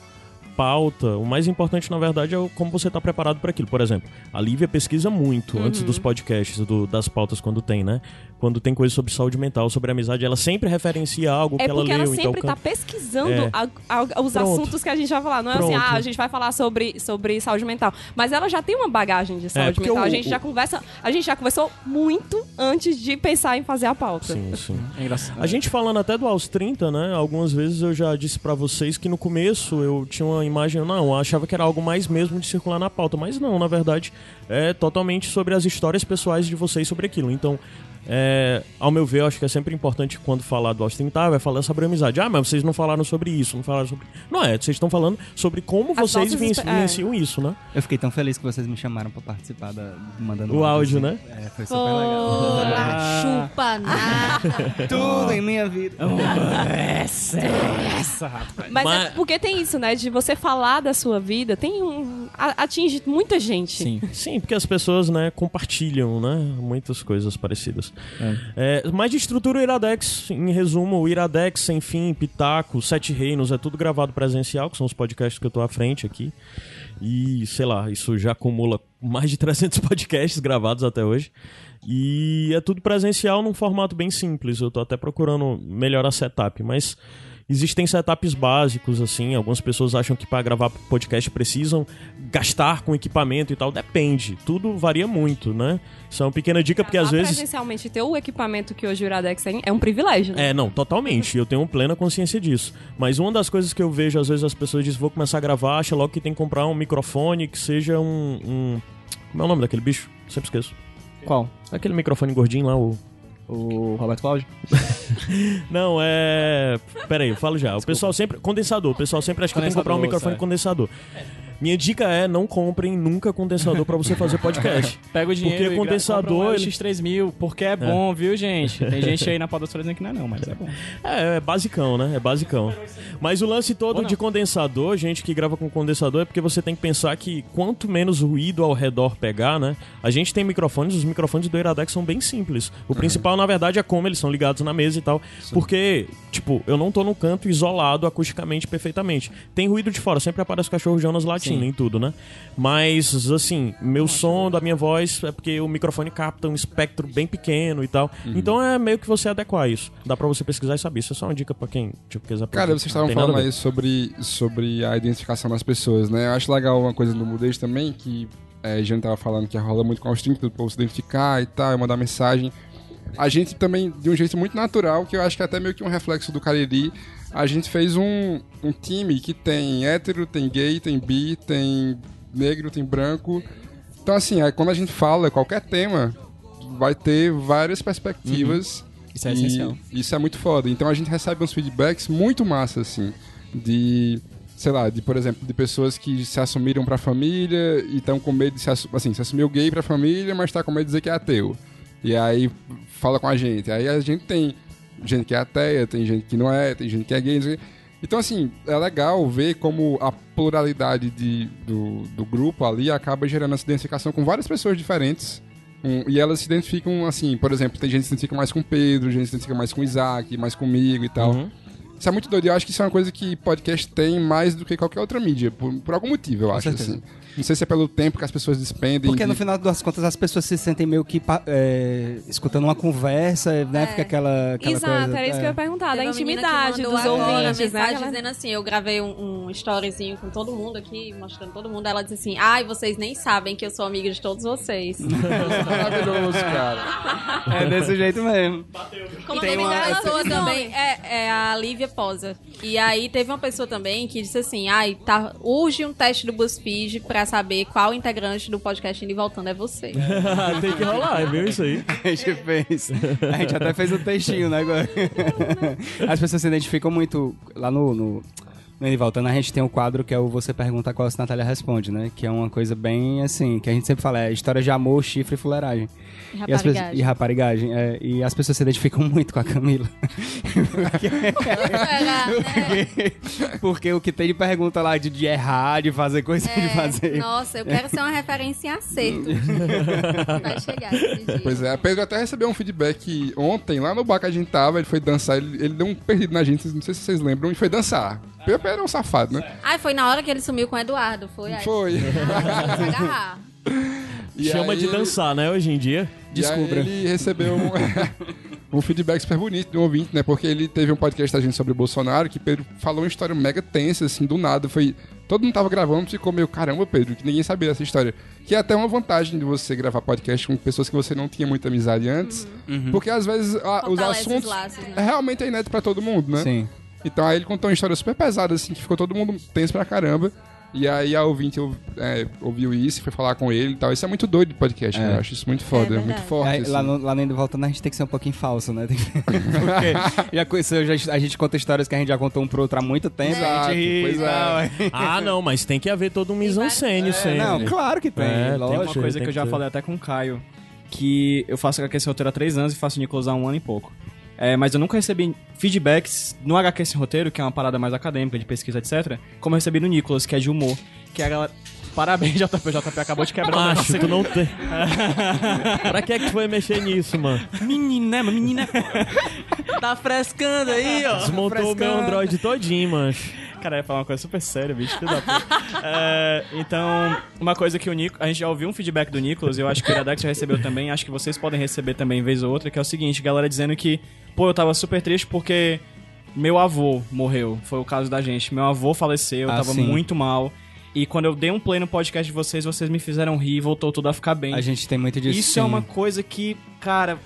pauta, o mais importante na verdade é como você está preparado para aquilo. Por exemplo, a Lívia pesquisa muito Uhum. antes dos podcasts, do- das pautas quando tem, né? Quando tem coisa sobre saúde mental, sobre amizade, ela sempre referencia algo É que ela porque leu. ela então, sempre tá pesquisando É. a- a- os Pronto. assuntos que a gente vai falar. Não é assim, Pronto. ah, a gente vai falar sobre, sobre saúde mental. Mas ela já tem uma bagagem de saúde porque mental. o- a gente já conversa, a gente já conversou muito antes de pensar em fazer a pauta. Sim, sim. É engraçado. A gente falando até do aos 30, né? Algumas vezes eu já disse pra vocês que no começo eu tinha uma imagem, não, eu achava que era algo mais mesmo de circular na pauta, mas não, na verdade é totalmente sobre as histórias pessoais de vocês sobre aquilo. Então, é, ao meu ver, eu acho que é sempre importante quando falar do 30, vai falar sobre amizade. Ah, mas vocês não falaram sobre isso, não falaram sobre. Não é, vocês estão falando sobre como As vocês nossas ven- expe- é. vivenciam isso, né? Eu fiquei tão feliz que vocês me chamaram pra participar da, mandando O áudio, assim. né? É, foi super legal. Porra, chupa nada. Tudo em minha vida. Essa, rapaz. Mas, Mas- é porque tem isso, né? De você falar da sua vida, tem um. atinge muita gente. Sim. Sim, porque as pessoas, né, compartilham, né, muitas coisas parecidas. É, mas de estrutura o Iradex, em resumo, o Iradex, sem fim, Pitaco, Sete Reinos, é tudo gravado presencial, que são os podcasts que eu tô à frente aqui. E, sei lá, isso já acumula mais de 300 podcasts gravados até hoje. E é tudo presencial num formato bem simples. Eu tô até procurando melhorar setup, mas existem setups básicos, assim. Algumas pessoas acham que para gravar podcast precisam gastar com equipamento e tal. Depende. Tudo varia muito, né? Isso é uma pequena dica, porque às vezes. presencialmente ter o equipamento que hoje o Iradex tem é um privilégio, né? É, não, totalmente. Eu tenho plena consciência disso. Mas uma das coisas que eu vejo, às vezes, as pessoas dizem, vou começar a gravar, acha logo que tem que comprar um microfone que seja um. um... Como é o nome daquele bicho? Sempre esqueço. Qual? Aquele microfone gordinho lá, o. O Roberto Cláudio? Não, é. Pera aí, eu falo já. O pessoal sempre. Condensador. O pessoal sempre acha que tem que comprar um Condensador, microfone certo. condensador. Minha dica é não comprem nunca condensador pra você fazer podcast. Pega o dinheiro Porque e condensador, um ele- X3000, porque é bom, viu, gente? Tem gente aí na podosfera dizendo que não é não, mas é bom. É, é basicão, né? É basicão. Mas o lance todo de condensador, gente que grava com condensador, é porque você tem que pensar que quanto menos ruído ao redor pegar, né? A gente tem microfones, os microfones do Iradex são bem simples. O principal, na verdade, é como eles são ligados na mesa e tal. Porque, tipo, eu não tô num canto isolado acusticamente perfeitamente. Tem ruído de fora, sempre aparece o cachorro Jonas latindo em tudo, né? Mas, assim, meu som da minha voz é porque o microfone capta um espectro bem pequeno e tal. Então é meio que você adequar isso. Dá pra você pesquisar e saber. Isso é só uma dica pra quem tipo, quiser Cara, vocês estavam falando a aí sobre, sobre a identificação das pessoas, né? Eu acho legal uma coisa no Mudez também, que é, a gente tava falando que rola muito com 30 do povo se identificar e tal, e mandar mensagem. A gente também, de um jeito muito natural, que eu acho que é até meio que um reflexo do Cariri, a gente fez um, um time que tem hétero, tem gay, tem bi, tem negro, tem branco. Então, assim, aí quando a gente fala qualquer tema, vai ter várias perspectivas. Isso é essencial. Isso é muito foda. Então a gente recebe uns feedbacks muito massa, assim, de, sei lá, de, por exemplo, de pessoas que se assumiram pra família e estão com medo de se, assim, se assumiu gay pra família, mas tá com medo de dizer que é ateu. E aí fala com a gente. Aí a gente tem gente que é ateia, tem gente que não é, tem gente que é gay. Então, assim, é legal ver como a pluralidade de, do, do grupo ali acaba gerando essa identificação com várias pessoas diferentes. Um, e elas se identificam, assim, por exemplo, tem gente que se identifica mais com Pedro, gente que se identifica mais com Isaac, mais comigo e tal. Uhum. Isso é muito doido. Eu acho que isso é uma coisa que podcast tem mais do que qualquer outra mídia. Por, por algum motivo, eu acho, certeza. assim. Não sei se é pelo tempo que as pessoas despendem. Porque no de- final das contas as pessoas se sentem meio que é, escutando uma conversa, né? Fica aquela, aquela Exato, coisa. era isso que eu é. ia perguntar, da Teve intimidade dos ouvintes, né? Aquela- dizendo assim, eu gravei um, um storyzinho com todo mundo aqui, mostrando todo mundo. Ela disse assim, ai, vocês nem sabem que eu sou amiga de todos vocês. Maravilhoso, cara. É desse jeito mesmo. Como Tem uma- uma pessoa também, é, é a Lívia Posa. E aí teve uma pessoa também que disse assim, ai, tá, urge um teste do BuzzFeed pra saber qual integrante do podcast Indo e Voltando é você. Tem que rolar, viu isso aí? A gente fez. A gente até fez um textinho, né? agora. As pessoas se identificam muito lá no. no... E Voltando, a gente tem um quadro que é o Você Pergunta Qual a Natália Responde, né? Que é uma coisa bem assim, que a gente sempre fala, é história de amor, chifre e fuleragem. E E, pessoas- raparigagem. e raparigagem. é, e as pessoas se identificam muito com a Camila. Né? Porque o que tem de pergunta lá de, de errar, de fazer coisa de É, fazer. Nossa, eu quero ser uma referência em acerto. Vai chegar esse dia. Pois é, a Pedro até recebeu um feedback ontem, lá no bar que a gente tava, ele foi dançar, ele, ele deu um perdido na gente, não sei se vocês lembram, e foi dançar. Pedro era um safado, né? Ai, foi na hora que ele sumiu com o Eduardo, foi? Aí, Foi. se agarrar. E Chama de ele- dançar, né, hoje em dia. Descubra. E aí ele recebeu um, um feedback super bonito de um ouvinte, né? Porque ele teve um podcast da gente sobre o Bolsonaro, que Pedro falou uma história mega tensa, assim, do nada. Foi. Todo mundo tava gravando, ficou meio, caramba, Pedro, que ninguém sabia dessa história. Que é até uma vantagem de você gravar podcast com pessoas que você não tinha muita amizade antes. Porque às vezes a- os Fortalece os assuntos. laços, né? É realmente é inédito pra todo mundo, né? Sim. Então aí ele contou uma história super pesada, assim, que ficou todo mundo tenso pra caramba. E aí a ouvinte ouv- é, ouviu isso e foi falar com ele e tal. Isso é muito doido de podcast, É. né? Eu acho isso muito foda, é, verdade. muito forte. Aí, assim. lá, no, lá no Indo Voltando a gente tem que ser um pouquinho falso, né? Porque já conheceu, já- a gente conta histórias que a gente já contou um pro outro há muito tempo. Exato, a gente ri pois tal. é. Ah, não, mas tem que haver todo um mise-en-scène sempre. Não, claro que tem. É, tem Tem lógico. uma coisa tem que eu que já ter. falei até com o Caio, que eu faço Sem Roteiro há três anos e faço Nicolas há um ano e pouco. É, mas eu nunca recebi feedbacks no HQ Sem Roteiro, que é uma parada mais acadêmica, de pesquisa, etc., como eu recebi no Nicolas, que é de humor, que é a galera... Parabéns, JP. JP acabou de quebrar o Macho, negócio tu não tem. pra que é que tu foi mexer nisso, mano? Menina, menina. Tá frescando aí, ó. Desmontou o meu Android todinho, mancho. Cara, ia falar uma coisa super séria, bicho. É, então, uma coisa que o Nico. A gente já ouviu um feedback do Nicolas, eu acho que o Iradex já recebeu também, acho que vocês podem receber também, vez ou outra, que é o seguinte, galera dizendo que, pô, eu tava super triste porque meu avô morreu. Foi o caso da gente. Meu avô faleceu, eu Ah, tava sim. muito mal. E quando eu dei um play no podcast de vocês, vocês me fizeram rir e voltou tudo a ficar bem. A gente tem muito disso. Isso é sim. uma coisa que, cara,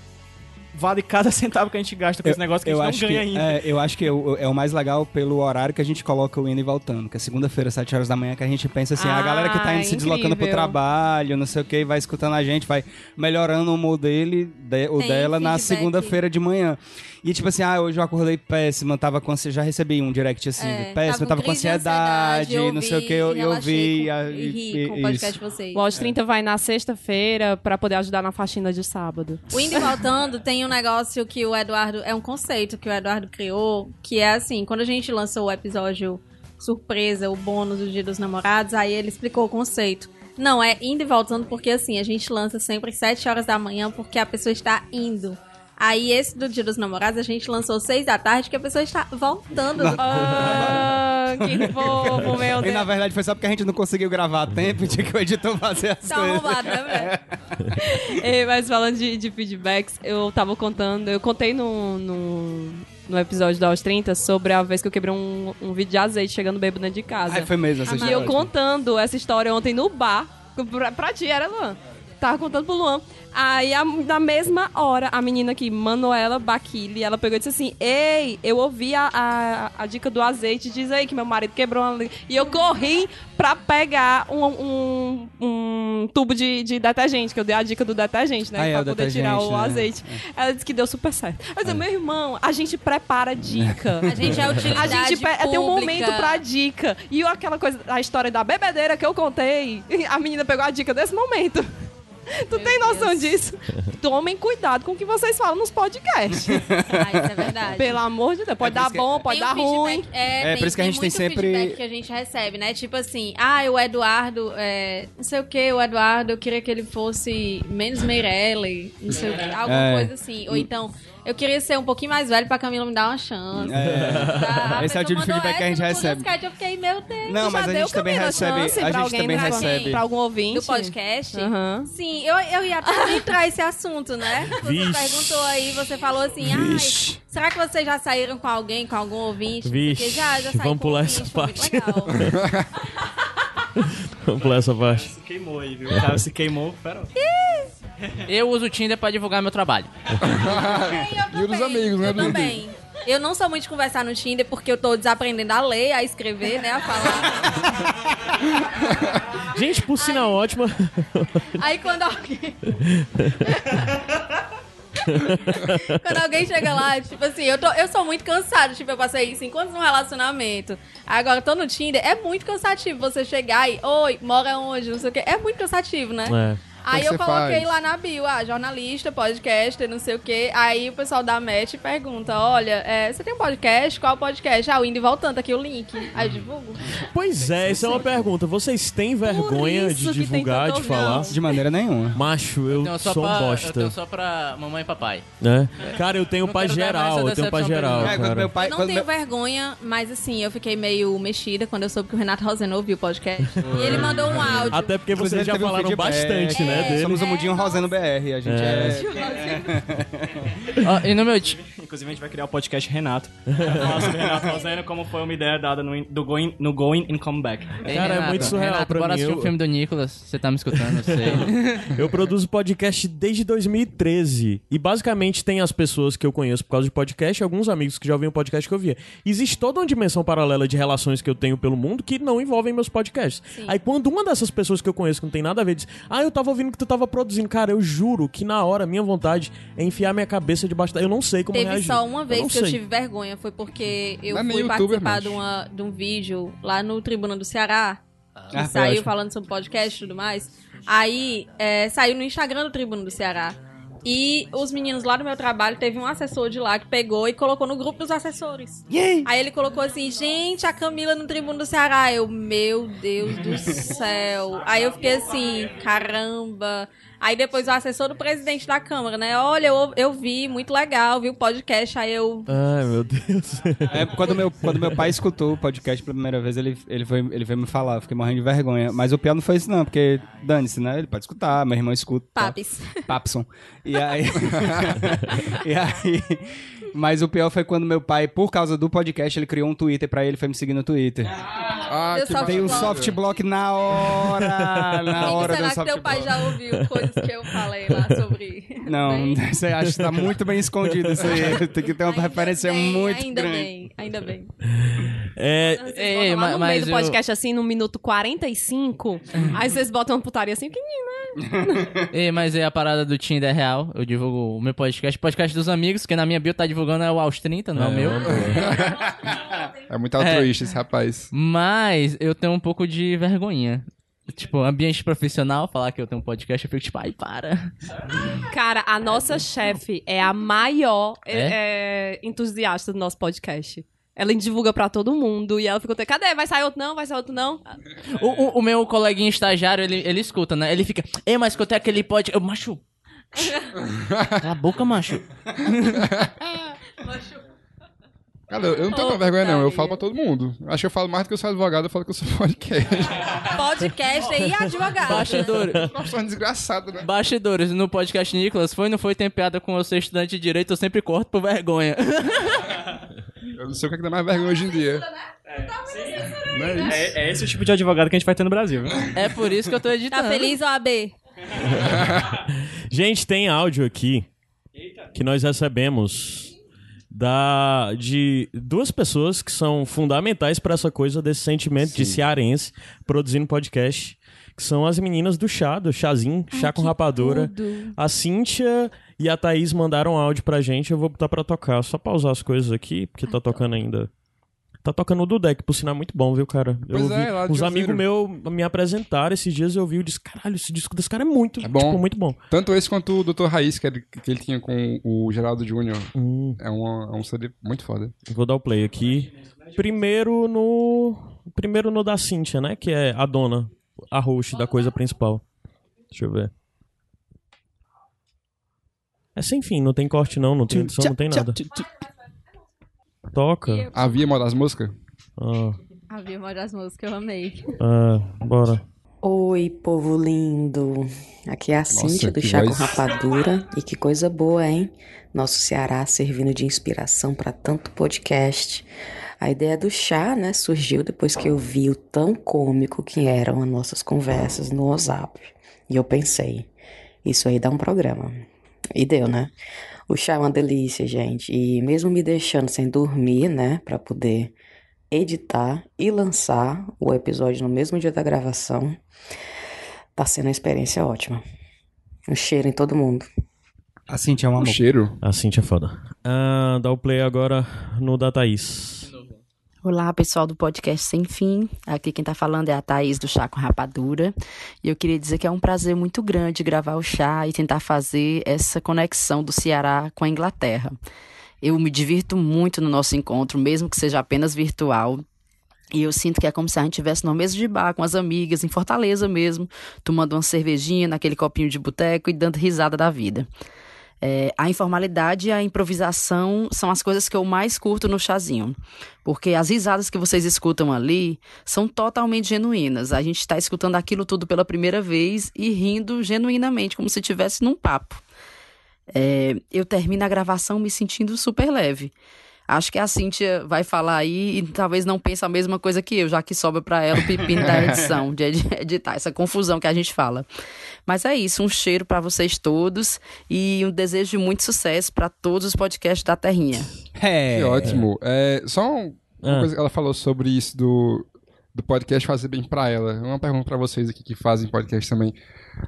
vale cada centavo que a gente gasta com esse negócio que a gente acho não ganha que, ainda. É, eu acho que é o, é o mais legal pelo horário que a gente coloca o indo e voltando, que é segunda-feira, 7 horas da manhã, que a gente pensa assim, a Ah, galera que tá indo se deslocando pro trabalho, não sei o que, vai escutando a gente, vai melhorando o humor dele, de- o Tem dela na segunda-feira de manhã. E tipo assim, ah, hoje eu acordei péssimo, tava com ansi- já recebi um direct assim, É, péssimo, tava com crise de ansiedade, não sei o que, eu, e eu vi. com, e ri com o podcast de vocês. O Aos 30 vai na sexta-feira pra poder ajudar na faxina de sábado. O Indo e Voltando tem um negócio que o Eduardo. É um conceito que o Eduardo criou, que é assim: quando a gente lançou o episódio surpresa, o bônus do Dia dos Namorados, aí ele explicou o conceito. Não, é indo e voltando, porque assim, a gente lança sempre às 7 horas da manhã, porque a pessoa está indo. Aí esse do Dia dos Namorados a gente lançou 6 da tarde, que a pessoa está voltando. do- Ah, que fofo, meu E Deus. na verdade foi só porque a gente não conseguiu gravar a tempo, tinha que o editor fazer as Tá coisas. né, velho? Ei, mas falando de, de feedbacks, eu tava contando, eu contei no, no, no episódio da Aos 30 sobre a vez que eu quebrei um, um vídeo de azeite chegando bêbado dentro de casa. Ai, foi mesmo essa E história. eu contando essa história ontem no bar, pra, pra ti, era Luan. Tava contando pro Luan. Aí, a- na mesma hora, a menina aqui, Manuela Baquili, ela pegou e disse assim: Ei, eu ouvi a, a, a dica do azeite, diz aí que meu marido quebrou uma. li-" E eu corri pra pegar um, um, um tubo de, de detergente, que eu dei a dica do detergente, né? Ah, é, pra poder tirar o né? azeite. Ela disse que deu super certo. Eu disse, meu irmão, a gente prepara dica. A gente é A utilidade gente pe- tem um pública. momento pra dica. E aquela coisa, a história da bebedeira que eu contei, a menina pegou a dica desse momento. Tu tem noção disso? Tomem cuidado com o que vocês falam nos podcasts. Ah, isso é verdade. Pelo amor de Deus. Pode por dar bom, pode Tem dar ruim. É, É, por isso que a gente tem muito sempre- feedback que a gente recebe, né? Tipo assim, ah, o Eduardo, é, não sei o que, o Eduardo, eu queria que ele fosse menos Meirelli, não sei o que, alguma É. coisa assim. Ou então, eu queria ser um pouquinho mais velho pra Camila me dar uma chance. É. Tá? Esse é o tipo de feedback que a gente recebe. Eu fiquei, meu Deus. Não, mas já a deu, gente também Camila, recebe. chance A pra gente alguém também pra- recebe. Pra algum ouvinte? Do podcast? Aham. Sim, eu, eu ia até entrar esse assunto, né? Você Vixe. perguntou aí, você falou assim, ai, será que vocês já saíram com alguém, com algum ouvinte? Vixe, Porque já, já vamos com pular ouvinte, essa parte. legal. Vamos pular essa parte. Se queimou aí, viu? O cara se queimou, pera. Eu uso o Tinder pra divulgar meu trabalho. E os amigos, né, Eu também. Eu não sou muito de conversar no Tinder porque eu tô desaprendendo a ler, a escrever, né, a falar. Gente, por sinal ótima. Aí quando alguém... Quando alguém chega lá, tipo assim, eu, tô, eu sou muito cansada. Tipo, eu passei cinco anos num relacionamento. Agora eu tô no Tinder. É muito cansativo você chegar e, oi, mora onde? Não sei o quê. É muito cansativo, né? É. Aí eu coloquei faz? lá na bio, ah, jornalista, podcaster, não sei o quê. Aí o pessoal da Match pergunta: olha, é, você tem um podcast? Qual podcast? Ah, o Indo e voltando, aqui o link. Aí eu divulgo. Pois é, essa é uma pergunta. Vocês têm vergonha de divulgar, de falar? De maneira nenhuma. Macho, eu Tenho só sou um pra, eu bosta. tenho só pra mamãe e papai. né? Cara, eu tenho mais geral, eu tenho pra decepção geral, É, quando cara. meu pai. Eu não tenho meu- vergonha, mas assim, eu fiquei meio mexida quando eu soube que o Renato Roseno ouviu o podcast. e ele mandou um áudio. Até porque vocês já um falaram feedback. bastante, né, É, dele. Somos o Mudinho Roseno BR. A gente é. Ó, e no meu ti- Inclusive, a gente vai criar o podcast Renato. Falar sobre Renato Roseno, como foi uma ideia dada no, in- do going, no Going and Comeback. Ei, Cara, é Renato, muito surreal Renato, pra bora mim, assistir eu- o filme do Nicolas. Você tá me escutando, eu sei. Eu produzo podcast desde 2013. E basicamente tem as pessoas que eu conheço por causa de podcast e alguns amigos que já ouviam o podcast que eu via. Existe toda uma dimensão paralela de relações que eu tenho pelo mundo que não envolvem meus podcasts. Aí quando uma dessas pessoas que eu conheço que não tem nada a ver diz: Ah, eu tava ouvindo que tu tava produzindo. Cara, eu juro que na hora minha vontade é enfiar minha cabeça debaixo da. Eu não sei como Teve reagir. só uma vez não que eu sei. tive vergonha, foi porque eu Não é fui participar de, uma, de um vídeo lá no Tribuna do Ceará, que Ah, saiu falando sobre podcast e tudo mais. Aí é, saiu no Instagram do Tribuna do Ceará. E os meninos lá do meu trabalho, teve um assessor de lá que pegou e colocou no grupo dos assessores. Aí ele colocou assim, gente, a Camila no Tribuno do Ceará. Eu, meu Deus do céu. Aí eu fiquei assim, caramba. Aí depois o assessor do presidente da Câmara, né? Olha, eu, eu vi, muito legal, vi o podcast. Aí eu. Ai, meu Deus. É, quando, meu, quando meu pai escutou o podcast pela primeira vez, ele, ele, foi, ele veio me falar, eu fiquei morrendo de vergonha. Mas o pior não foi isso, não, porque dane-se, né? Ele pode escutar, meu irmão escuta. Papis. Papson. E aí. e aí. Mas o pior foi quando meu pai, por causa do podcast, ele criou um Twitter pra ele e foi me seguir no Twitter. Ah, Deu que soft Dei um block. soft block na hora! Na que hora será que soft teu pai block. já ouviu coisas que eu falei lá sobre? Não, você acha que tá muito bem escondido isso aí. Tem que ter uma ainda referência bem, muito Ainda grande. bem, ainda bem. É, Vocês Ei, botam lá ma- no mas meio do eu- podcast, assim, no minuto 45, aí vocês botam uma putaria assim, pequenininho, né? Ei, mas é a parada do Tinder é real. Eu divulgo o meu podcast, podcast dos amigos, que na minha bio tá divulgando é o aos 30, não é, o meu. É muito altruísta esse rapaz. Mas eu tenho um pouco de vergonhinha. Tipo, ambiente profissional, falar que eu tenho um podcast, eu fico tipo, ai, para. Cara, a nossa chefe é a maior é, é, entusiasta do nosso podcast. Ela divulga pra todo mundo e ela fica, cadê? Vai sair outro não? Vai sair outro não? O, o, o meu coleguinha estagiário, ele, ele escuta, né? Ele fica, ei, mas escutei aquele podcast. Eu, macho. Cala a boca, macho. Cara, eu não tenho Oh, vergonha, não. Eu falo pra todo mundo. Acho que eu falo mais do que eu sou advogado, eu falo que eu sou podcast. Podcast e advogado. Bastidores. Profissão desgraçada, né? Bastidores, no podcast Nicolas, foi ou não foi tem piada com eu ser estudante de direito, eu sempre corto por vergonha. Eu não sei o que é que dá mais vergonha hoje em dia. Não é isso? É, é esse o tipo de advogado que a gente vai ter no Brasil, viu? É por isso que eu tô editando. Tá feliz, OAB? Gente, tem áudio aqui que nós recebemos da de duas pessoas que são fundamentais para essa coisa desse sentimento de cearense produzindo podcast, que são as meninas do chá, do chazinho, chá com rapadura. A Cíntia e a Thaís mandaram áudio pra gente, eu vou botar pra tocar, só pausar as coisas aqui, porque tá tocando ainda. Tá tocando o Dudek, por sinal é muito bom, viu, cara? Eu Pois é, ouvi- lá de Uns amigos meus me apresentaram esses dias, eu vi e disse, caralho, esse disco desse cara é muito, É bom. tipo, muito bom. Tanto esse quanto o Dr. Raiz, que, ele- que ele tinha com o Geraldo Júnior. Hum. É, uma, é um CD muito foda. Vou dar o play aqui. Primeiro no. Primeiro no da Cíntia, né? Que é a dona, a host da coisa principal. Deixa eu ver. É sem fim, não tem corte não, não tem edição, não tem nada. Toca. Havia moda das músicas? Ah, Havia uma das músicas, eu amei. ah, bora. Oi, povo lindo. Aqui é a Cíntia do que Chá com voz. Rapadura. E que coisa boa, hein? Nosso Ceará servindo de inspiração para tanto podcast. A ideia do chá, né, surgiu depois que eu vi o tão cômico que eram as nossas conversas no WhatsApp. E eu pensei, isso aí dá um programa. E deu, né? O chá é uma delícia, gente. E mesmo me deixando sem dormir, né, para poder editar e lançar o episódio no mesmo dia da gravação, tá sendo uma experiência ótima. Um cheiro em todo mundo. A Cintia é um O amor. cheiro. A Cintia é foda. Ah, dá o play agora no da Thaís. Olá, pessoal do podcast Sem Fim. Aqui quem tá falando é a Thaís do Chá com Rapadura. E eu queria dizer que é um prazer muito grande gravar o chá e tentar fazer essa conexão do Ceará com a Inglaterra. Eu me divirto muito no nosso encontro, mesmo que seja apenas virtual. E eu sinto que é como se a gente estivesse no mesa de bar com as amigas, em Fortaleza mesmo, tomando uma cervejinha naquele copinho de boteco e dando risada da vida. É, a informalidade e a improvisação são as coisas que eu mais curto no chazinho. Porque as risadas que vocês escutam ali são totalmente genuínas. A gente está escutando aquilo tudo pela primeira vez e rindo genuinamente, como se estivesse num papo. É, eu termino a gravação me sentindo super leve. Acho que a Cíntia vai falar aí e talvez não pense a mesma coisa que eu, já que sobra para ela o pepino da edição, de edi- editar, essa confusão que a gente fala. Mas é isso, um cheiro para vocês todos e um desejo de muito sucesso para todos os podcasts da Terrinha. É. Que ótimo. É, só um- uma Ah. coisa que ela falou sobre isso do, do podcast fazer bem pra ela. Uma pergunta pra vocês aqui que fazem podcast também.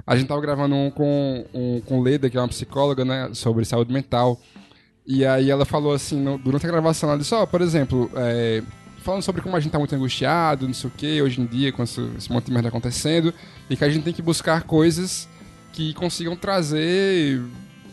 A gente tava gravando um com, um, com Leda, que é uma psicóloga, né, sobre saúde mental. E aí ela falou assim, no- durante a gravação, ela disse, ó, por exemplo, é, falando sobre como a gente tá muito angustiado, não sei o que, hoje em dia, com esse, esse monte de merda acontecendo, e que a gente tem que buscar coisas que consigam trazer,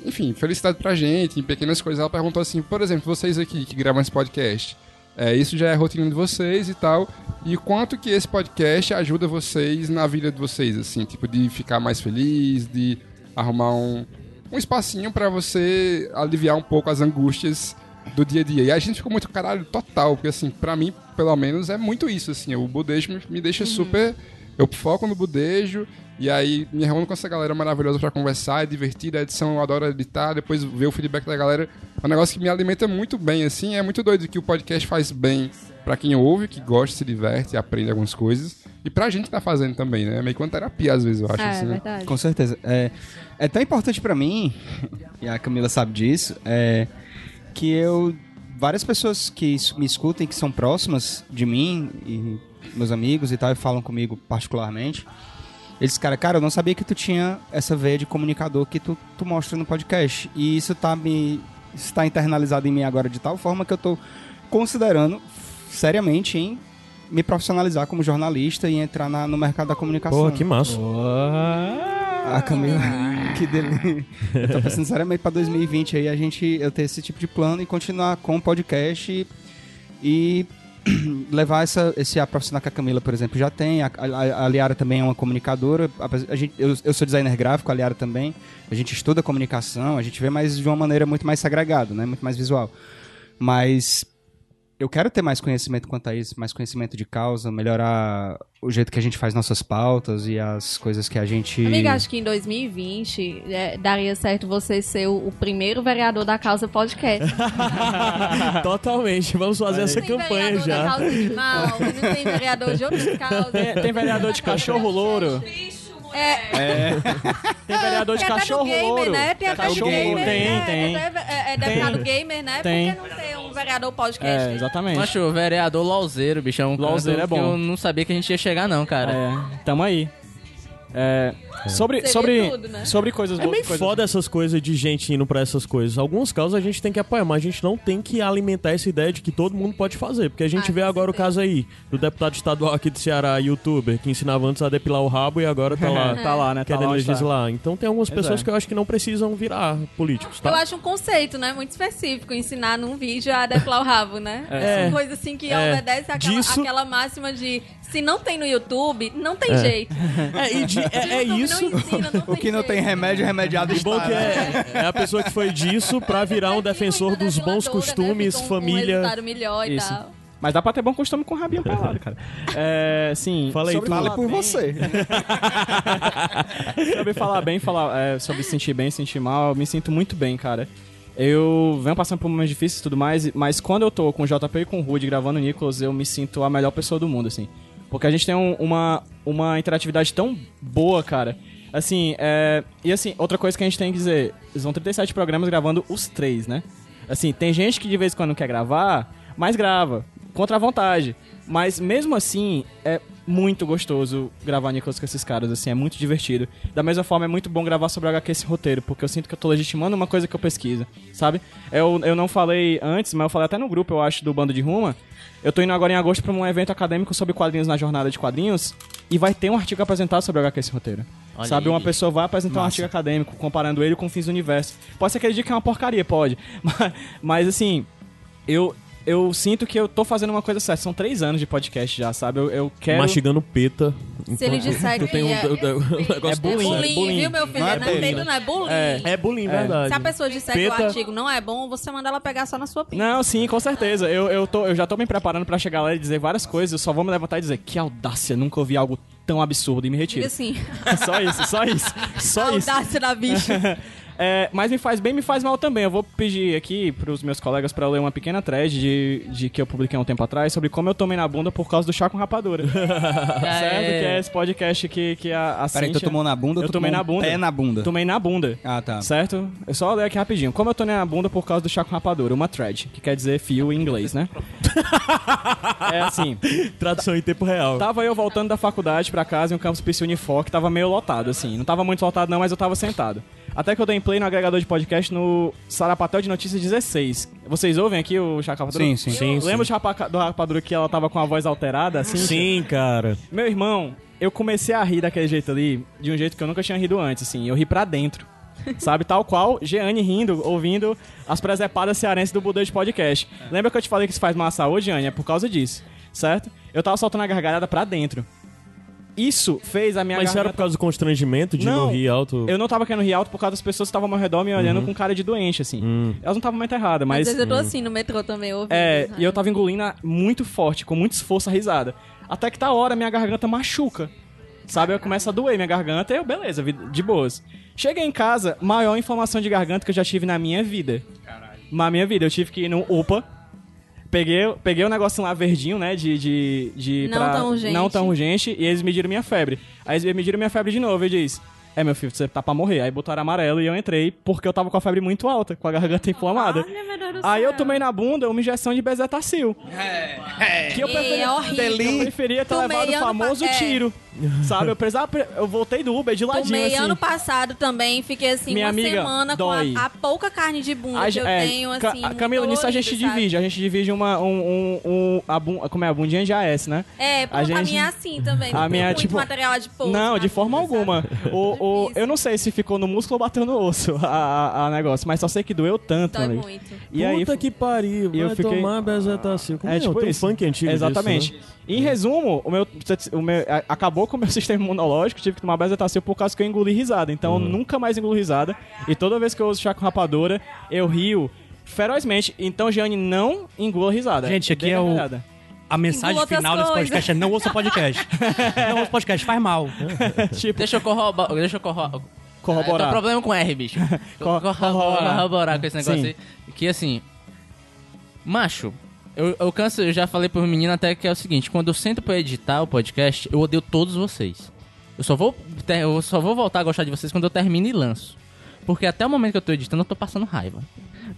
enfim, felicidade pra gente, em pequenas coisas. Ela perguntou assim, por exemplo, vocês aqui que gravam esse podcast, é, isso já é rotina de vocês e tal, e quanto que esse podcast ajuda vocês na vida de vocês, assim, tipo, de ficar mais feliz, de arrumar um, um espacinho pra você aliviar um pouco as angústias do dia a dia. E a gente ficou muito caralho total, porque assim, pra mim, pelo menos, é muito isso, assim, o budejo me, me deixa super... Eu foco no budejo, e aí me reúno com essa galera maravilhosa pra conversar, é divertido, a edição eu adoro editar, depois ver o feedback da galera. É um negócio que me alimenta muito bem, assim, é muito doido que o podcast faz bem pra quem ouve, que gosta, se diverte, aprende algumas coisas. E pra gente que tá fazendo também, né? É meio que uma terapia, às vezes, eu acho, É, assim, né? verdade. Com certeza. É, é tão importante pra mim, e a Camila sabe disso, é que eu. Várias pessoas que me escutem, que são próximas de mim, e meus amigos e tal, e falam comigo particularmente, eles, cara, cara, eu não sabia que tu tinha essa veia de comunicador que tu, tu mostra no podcast. E isso tá me. está internalizado em mim agora de tal forma que eu tô considerando seriamente em me profissionalizar como jornalista e entrar na- no mercado da comunicação. Porra, que massa. A Camila, que delícia. Eu tô pensando seriamente pra 2020 aí a gente eu ter esse tipo de plano e continuar com o podcast e, e levar essa, esse a profissional que a Camila, por exemplo, já tem. A, a, a Liara também é uma comunicadora. A, a gente, eu, eu sou designer gráfico, a Liara também. A gente estuda comunicação, a gente vê mais de uma maneira muito mais segregada, né? Muito mais visual. Mas eu quero ter mais conhecimento quanto a isso, mais conhecimento de causa, melhorar o jeito que a gente faz nossas pautas e as coisas que a gente. Amiga, acho que em 2020 é, daria certo você ser o, o primeiro vereador da causa podcast. Totalmente, vamos fazer essa tem campanha vereador da já. causa animal, não tem vereador de outras causas. Tem, tem vereador de cachorro louro. É, Tem vereador de tem cachorro no gamer, louro. né? Tem até Cachorro gamer. Tem, é, tem. É, é, é deputado gamer, né? Tem. Por que não ter um vereador podcast? É, exatamente. Macho, o vereador Lauzeiro, bicho, é um Lauzeiro é bom. que eu não sabia que a gente ia chegar, não, cara. É, tamo aí. É, sobre, Seria sobre, tudo, né? sobre coisas É boas meio coisas foda essas coisas de gente indo pra essas coisas. Alguns casos a gente tem que apoiar, mas a gente não tem que alimentar essa ideia de que todo mundo pode fazer. Porque a gente Ah, vê agora o caso aí do deputado estadual aqui do Ceará, youtuber, que ensinava antes a depilar o rabo e agora tá lá, Tá lá, né? Tá querendo tá. legislar. Então tem algumas pessoas é. que eu acho que não precisam virar políticos, tá? Eu acho um conceito, né? Muito específico. Ensinar num vídeo a depilar o rabo, né? É. Uma coisa assim que É. obedece àquela, Disso- àquela máxima de se não tem no YouTube, não tem É. jeito. É, e de- é- é YouTube isso. Não ensina, não O que não tem remédio, remediado E bom está. que né? é, é a pessoa que foi disso pra virar um defensor dos bons costumes, Um família. resultado melhor e Isso. tal. Mas dá pra ter bom costume com o rabinho pelado, cara. É, sim. Fala aí, sobre tu. falar por bem- você. sobre falar bem, falar é, sobre se sentir bem, se sentir mal, eu me sinto muito bem, cara. Eu venho passando por momentos difíceis e tudo mais, mas quando eu tô com o JP e com o Rude gravando o Nicholas, eu me sinto a melhor pessoa do mundo, assim. Porque a gente tem um- uma, uma interatividade tão boa, cara. Assim, é... E assim, outra coisa que a gente tem que dizer, são 37 programas gravando os três, né? Assim, tem gente que de vez em quando quer gravar, mas grava, contra a vontade. Mas mesmo assim, é muito gostoso gravar Nicholas com esses caras, assim, é muito divertido. Da mesma forma, é muito bom gravar sobre HQ esse roteiro, porque eu sinto que eu tô legitimando uma coisa que eu pesquiso, sabe? Eu, eu não falei antes, mas eu falei até no grupo, eu acho, do Bando de Ruma. Eu tô indo agora em agosto pra um evento acadêmico sobre quadrinhos na jornada de quadrinhos, e vai ter um artigo apresentado sobre HQ esse roteiro. Olha sabe? aí. Uma pessoa vai apresentar um artigo acadêmico comparando ele com Fins do Universo. Pode ser que ele diga que é uma porcaria, pode. Mas, mas assim, eu, eu sinto que eu tô fazendo uma coisa certa. São três anos de podcast já, sabe? Eu, eu quero. Mastigando peta. Se ele disser tu que tem um, é- um negócio É bullying, é bullying. viu, meu filho? Não Não é é, não é bullying. É. É bullying, verdade. Se a pessoa disser que Peta- o artigo não é bom, você manda ela pegar só na sua pinta. Não, sim, com certeza. Eu, eu, tô, eu já tô me preparando pra chegar lá e dizer várias coisas. Eu só vou me levantar e dizer que audácia, nunca ouvi algo tão absurdo e me Diga retiro. assim, só isso, só isso. Só isso. audácia da bicha. É, mas me faz bem, me faz mal também. Eu vou pedir aqui pros meus colegas pra eu ler uma pequena thread de, de que eu publiquei há um tempo atrás sobre como eu tomei na bunda por causa do chá com rapadura. certo? Que é esse podcast que, que a, a Peraí, tu tomou na bunda ou Eu tu tomei tomou na bunda. pé na bunda? Tomei na bunda. Ah, tá. Certo? Eu só ler aqui rapidinho. Como eu tomei na bunda por causa do chá com rapadura? Uma thread, que quer dizer fio em inglês, né? é assim. Tradução em tempo real. Tava eu voltando da faculdade pra casa em um campus PC Unifor que tava meio lotado, assim. Não tava muito lotado não, mas eu tava sentado. Até que eu dei play no agregador de podcast no Sarapatel de Notícias 16. Vocês ouvem aqui o Chá Rapadura? Sim, sim. Sim, sim. Lembra do Chapa- do Rapadura que ela tava com a voz alterada, assim? Sim, cara. Meu irmão, eu comecei a rir daquele jeito ali, de um jeito que eu nunca tinha rido antes, assim. Eu ri pra dentro. Sabe, tal qual Jeane rindo, ouvindo as presepadas cearenses do Budê de podcast. Lembra que eu te falei que isso faz mal à saúde, Jeane? É por causa disso, certo? Eu tava soltando a gargalhada pra dentro. Isso fez a minha Mas isso era por causa do constrangimento de não, Não, rir alto? Eu não tava querendo rir alto por causa das pessoas que estavam ao meu redor me olhando com cara de doente, assim. Hum. Elas não estavam muito erradas, Às mas... vezes eu tô assim no metrô também, ouvindo. É, e eu tava engolindo muito forte, com muito esforço a risada. Até que tá hora, minha garganta machuca. Sabe, eu começo a doer minha garganta e eu, beleza, de boas. Cheguei em casa, maior inflamação de garganta que eu já tive na minha vida. Na minha vida, eu tive que ir no UPA. Peguei, peguei o negocinho lá verdinho, né? De. de, de Não tão urgente. Não tão urgente. E eles mediram minha febre. Aí eles mediram minha febre de novo e diz: É, meu filho, você tá pra morrer. Aí botaram amarelo e eu entrei porque eu tava com a febre muito alta, com a garganta inflamada. Do Aí eu tomei na bunda uma injeção de bezetacil. Que eu Ei, preferia, é horrível. eu preferia ter Tomei levado o famoso pa- é. tiro. Sabe? Eu precisava. Eu voltei do Uber de ladinho, Tomei assim. ano passado também, fiquei assim Minha uma amiga, semana dói. com a, a pouca carne de bunda A que eu é, tenho, Ca- assim. muito Camila, nisso a gente sabe? divide. A gente divide uma. Um, um, um- a bun, como é? A bundinha de AS, né? É, A a, gente- minha é assim também. A não minha é muito tipo- material adiposo. Não, na de forma bunda, alguma. sabe? O, o, eu não sei se ficou no músculo ou bateu no osso a, a, a negócio, mas só sei que doeu tanto, Dói muito. E aí, Puta que pariu, vai eu fiquei- tomar bezetacil. Como É, é, tipo Tem um isso. funk antigo Exatamente. disso, né? Em resumo, o meu, o meu- acabou com o meu sistema imunológico, tive que tomar bezetacil por causa que eu engoli risada. Então Uhum. eu nunca mais engulo risada. E toda vez que eu uso chá com rapadura, eu rio ferozmente. Então, Jeane, não engula risada. Gente, aqui é o-. A mensagem final desse coisas. podcast é não ouça podcast. não ouça podcast, faz mal. Tipo, Deixa eu corroborar. Deixa eu corroborar. corroborar. Eu tô problema com R, bicho. Co- corroborar, corroborar. corroborar com esse negócio Sim. aí. Que assim. Macho, eu, eu canso, eu já falei pro menino até que é o seguinte: quando eu sento pra editar o podcast, eu odeio todos vocês. Eu só vou, ter- eu só vou voltar a gostar de vocês quando eu termino e lanço. Porque até o momento que eu tô editando, eu tô passando raiva.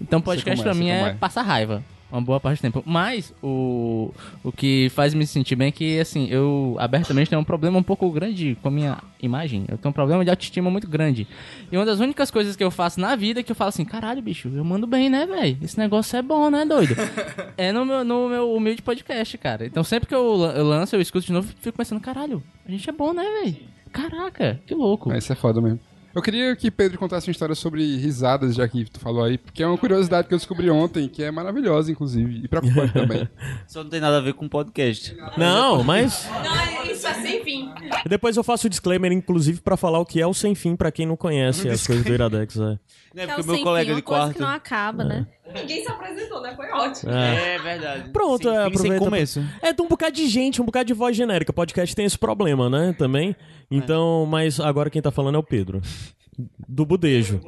Então podcast é, pra mim é, é. passar raiva. Uma boa parte do tempo. Mas o, o que faz me sentir bem é que, assim, eu abertamente tenho um problema um pouco grande com a minha imagem. Eu tenho um problema de autoestima muito grande. E uma das únicas coisas que eu faço na vida é que eu falo assim, caralho, bicho, eu mando bem, né, velho? Esse negócio é bom, né, doido? é no meu, no meu humilde podcast, cara. Então sempre que eu, eu lanço, eu escuto de novo fico pensando, caralho, a gente é bom, né, velho? Caraca, que louco. Isso é foda mesmo. Eu queria que Pedro contasse uma história sobre risadas, já que tu falou aí, porque é uma curiosidade que eu descobri ontem, que é maravilhosa, inclusive, e preocupante também. Só não tem nada a ver com podcast. Não, mas Não, isso é sem fim. depois eu faço o disclaimer, inclusive, pra falar o que é o sem fim pra quem não conhece as coisas do Iradex. É. É é porque o meu colega fim, de uma coisa quarto. que não acaba, né? Ninguém se apresentou, né? Foi ótimo. É. É verdade. Pronto, Sem é, aproveita. Começo. É, tem um bocado de gente, um bocado de voz genérica. Podcast tem esse problema, né? Também. Então, mas agora quem tá falando é o Pedro. Do Budejo.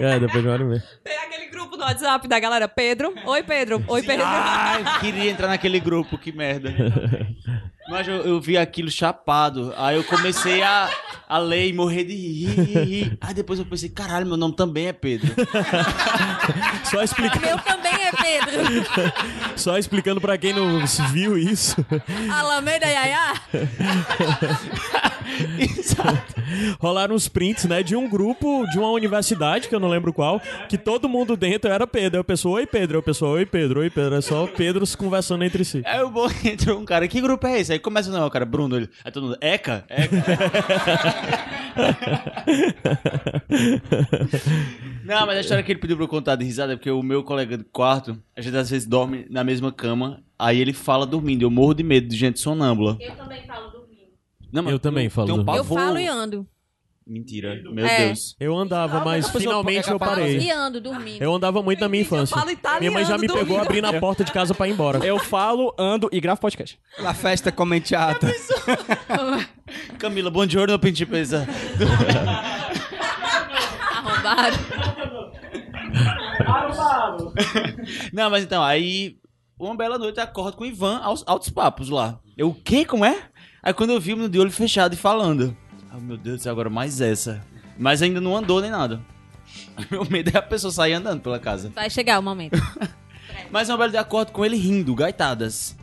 É, depois de uma hora e meia. Tem aquele grupo no WhatsApp da galera. Pedro. Oi, Pedro. Oi, Pedro. Ai, queria entrar naquele grupo, que merda. Mas eu, eu vi aquilo chapado. Aí eu comecei a, a ler e morrer de rir, rir, rir. Aí depois eu pensei, caralho, meu nome também é Pedro. Só explicando, Meu também é Pedro. só explicando pra quem não viu isso. Alameda Yaya. Rolaram uns prints, né, de um grupo de uma universidade, que eu não lembro qual, que todo mundo dentro era Pedro. Aí a pessoa, oi Pedro. Aí a pessoa, oi Pedro, oi Pedro. É só Pedros conversando entre si. Aí eu vou, entrou um cara, que grupo é esse? Aí começa, não, o cara, Bruno, ele. Aí todo mundo, Eca? Eca. Não, mas a história que ele pediu pra eu contar de risada é porque o meu colega de quarto, a gente às vezes dorme na mesma cama, aí ele fala dormindo. Eu morro de medo de gente sonâmbula. Eu também falo dormindo. Não, mas Eu também falo um. Eu falo e ando. Mentira, meu É. Deus. Eu andava, mas finalmente eu parei. E ando dormindo. Eu andava muito na minha infância. falo italiano Minha mãe já me pegou dormindo. abrindo a porta de casa pra ir embora. Eu falo, ando e gravo podcast. La festa comenteata. Camila, bom giorno, principessa. Arrombado. Não, mas então, aí uma bela noite eu acordo com o Ivan aos altos papos lá. Eu, o quê? Como é? Aí quando eu vi, o de olho fechado e falando. Ai, meu Deus do céu, agora mais essa. Mas ainda não andou nem nada. Meu medo é a pessoa sair andando pela casa. Vai chegar o momento. Mas uma bela de acordo com ele rindo, gaitadas.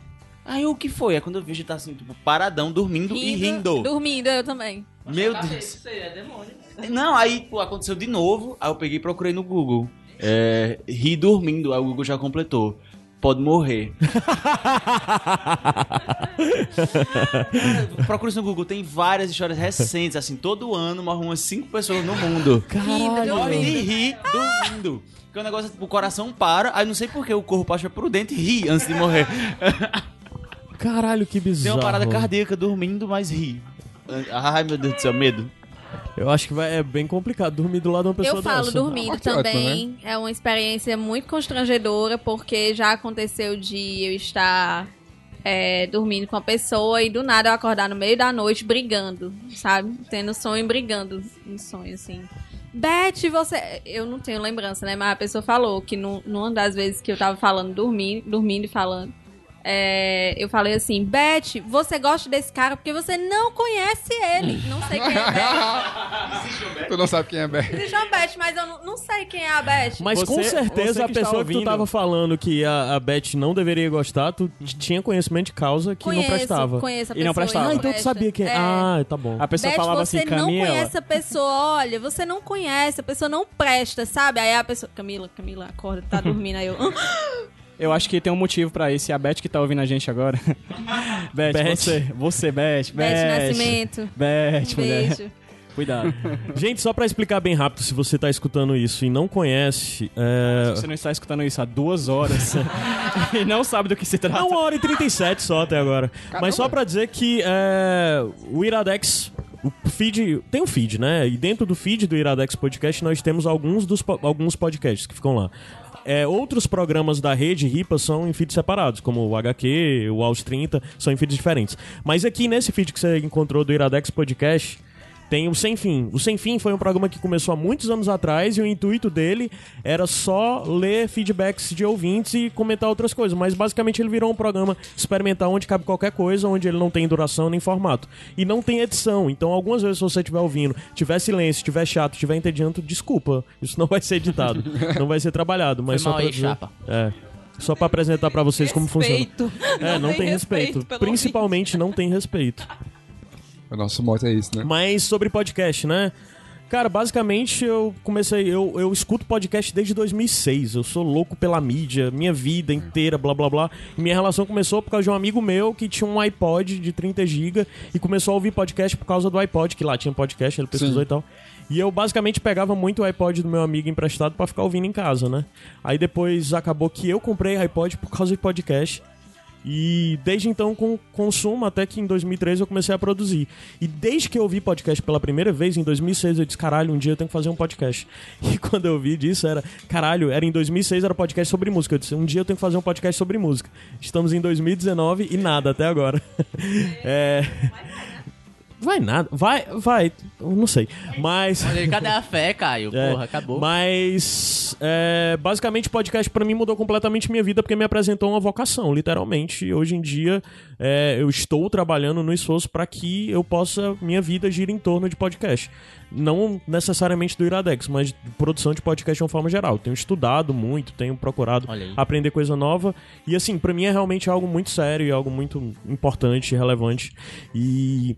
Aí o que foi? É quando eu vejo ele tá assim, tipo, paradão, dormindo, e rindo. Dormindo, eu também. Meu Deus. Não, aí, pô, aconteceu de novo. Aí eu peguei e procurei no Google. É, ri dormindo. Aí o Google já completou. Pode morrer. Procura isso no Google. Tem várias histórias recentes. Assim, todo ano morrem umas 5 pessoas no mundo. Rindo, Morre de dormindo. rir dormindo. Porque o negócio é tipo, o coração para. Aí não sei por que o corpo acha prudente rir antes de morrer. Caralho, que Tem bizarro. uma parada cardíaca dormindo, mas ri. Ai, meu Deus do céu, medo. Eu acho que vai, é bem complicado dormir do lado de uma pessoa Eu falo dessa. dormindo Ah, que ótimo, também. É uma experiência muito constrangedora, porque já aconteceu de eu estar é, dormindo com a pessoa e do nada eu acordar no meio da noite brigando, sabe? Tendo sonho e brigando no sonho, assim. Beth, você. Eu não tenho lembrança, né? Mas a pessoa falou que num- numa das vezes que eu tava falando, dormindo, dormindo e falando. É, eu falei assim, Beth, você gosta desse cara porque você não conhece ele. Não sei quem é Beth. tu não sabe quem é Beck. Existe uma Beth, mas eu não, não sei quem é a Beth. Mas com Você- certeza você a que está pessoa que tu ouvindo- tava falando que a, a Beth não deveria gostar, tu t- tinha conhecimento de causa que não prestava. Conheço a E não pessoa prestava. Ah, então tu presta. sabia quem é. Ah, tá bom. A pessoa Beth, falava você assim, não Camila. conhece a pessoa, olha, você não conhece, a pessoa não presta, sabe? Aí a pessoa, Camila, Camila, acorda, tá dormindo aí eu. Eu acho que tem um motivo pra isso. E a Beth que tá ouvindo a gente agora. Beth, Beth. você, você, Beth, Beth. Beth Nascimento. Beth, Um mulher. beijo. Cuidado. Gente, só pra explicar bem rápido, se você tá escutando isso e não conhece, é... Se você não está escutando isso há duas horas e não sabe do que se trata. É uma hora e 37 só até agora. Mas só pra dizer que é, o Iradex. O feed. Tem um feed, né? E dentro do feed do Iradex Podcast nós temos alguns, dos, po- alguns podcasts que ficam lá. É, outros programas da rede RIPA são em feeds separados, como o HQ, o Aos 30, são em feeds diferentes. Mas aqui nesse feed que você encontrou do Iradex Podcast, Tem o Sem Fim. O Sem Fim foi um programa que começou há muitos anos atrás e o intuito dele era só ler feedbacks de ouvintes e comentar outras coisas. Mas basicamente ele virou um programa experimental onde cabe qualquer coisa, onde ele não tem duração nem formato. E não tem edição. Então, algumas vezes, se você estiver ouvindo, tiver silêncio, tiver chato, tiver entediante, desculpa. Isso não vai ser editado. não vai ser trabalhado. Mas Foi só mal pra aí, dizer- chapa. É. Só pra apresentar pra vocês como funciona. Respeito. É, não, tem respeito. pelo Principalmente não tem respeito. O nosso mote é isso, né? Mas sobre podcast, né? Cara, basicamente eu comecei. Eu, eu escuto podcast desde 2006. Eu sou louco pela mídia, minha vida inteira, blá blá blá. E minha relação começou por causa de um amigo meu que tinha um iPod de 30 GB e começou a ouvir podcast por causa do iPod, que lá tinha podcast, ele pesquisou Sim. e tal. E eu basicamente pegava muito o iPod do meu amigo emprestado pra ficar ouvindo em casa, né? Aí depois acabou que eu comprei iPod por causa de podcast. E desde então com, consumo até que em 2003 eu comecei a produzir. E desde que eu ouvi podcast pela primeira vez, em 2006, eu disse, caralho, um dia eu tenho que fazer um podcast. E quando eu ouvi disso, era, caralho, era em 2006, era podcast sobre música. Eu disse, um dia eu tenho que fazer um podcast sobre música. Estamos em 2019 e nada até agora. é... Vai nada, vai, vai, não sei. Mas... Cadê a fé, Caio? É, Porra, acabou. Mas, é, basicamente, podcast pra mim mudou completamente minha vida porque me apresentou uma vocação, literalmente. Hoje em dia, é, eu estou trabalhando no esforço para que eu possa, minha vida gira em torno de podcast. Não necessariamente do Iradex, mas de produção de podcast de uma forma geral. Tenho estudado muito, tenho procurado aprender coisa nova. E assim, pra mim é realmente algo muito sério e algo muito importante, relevante. E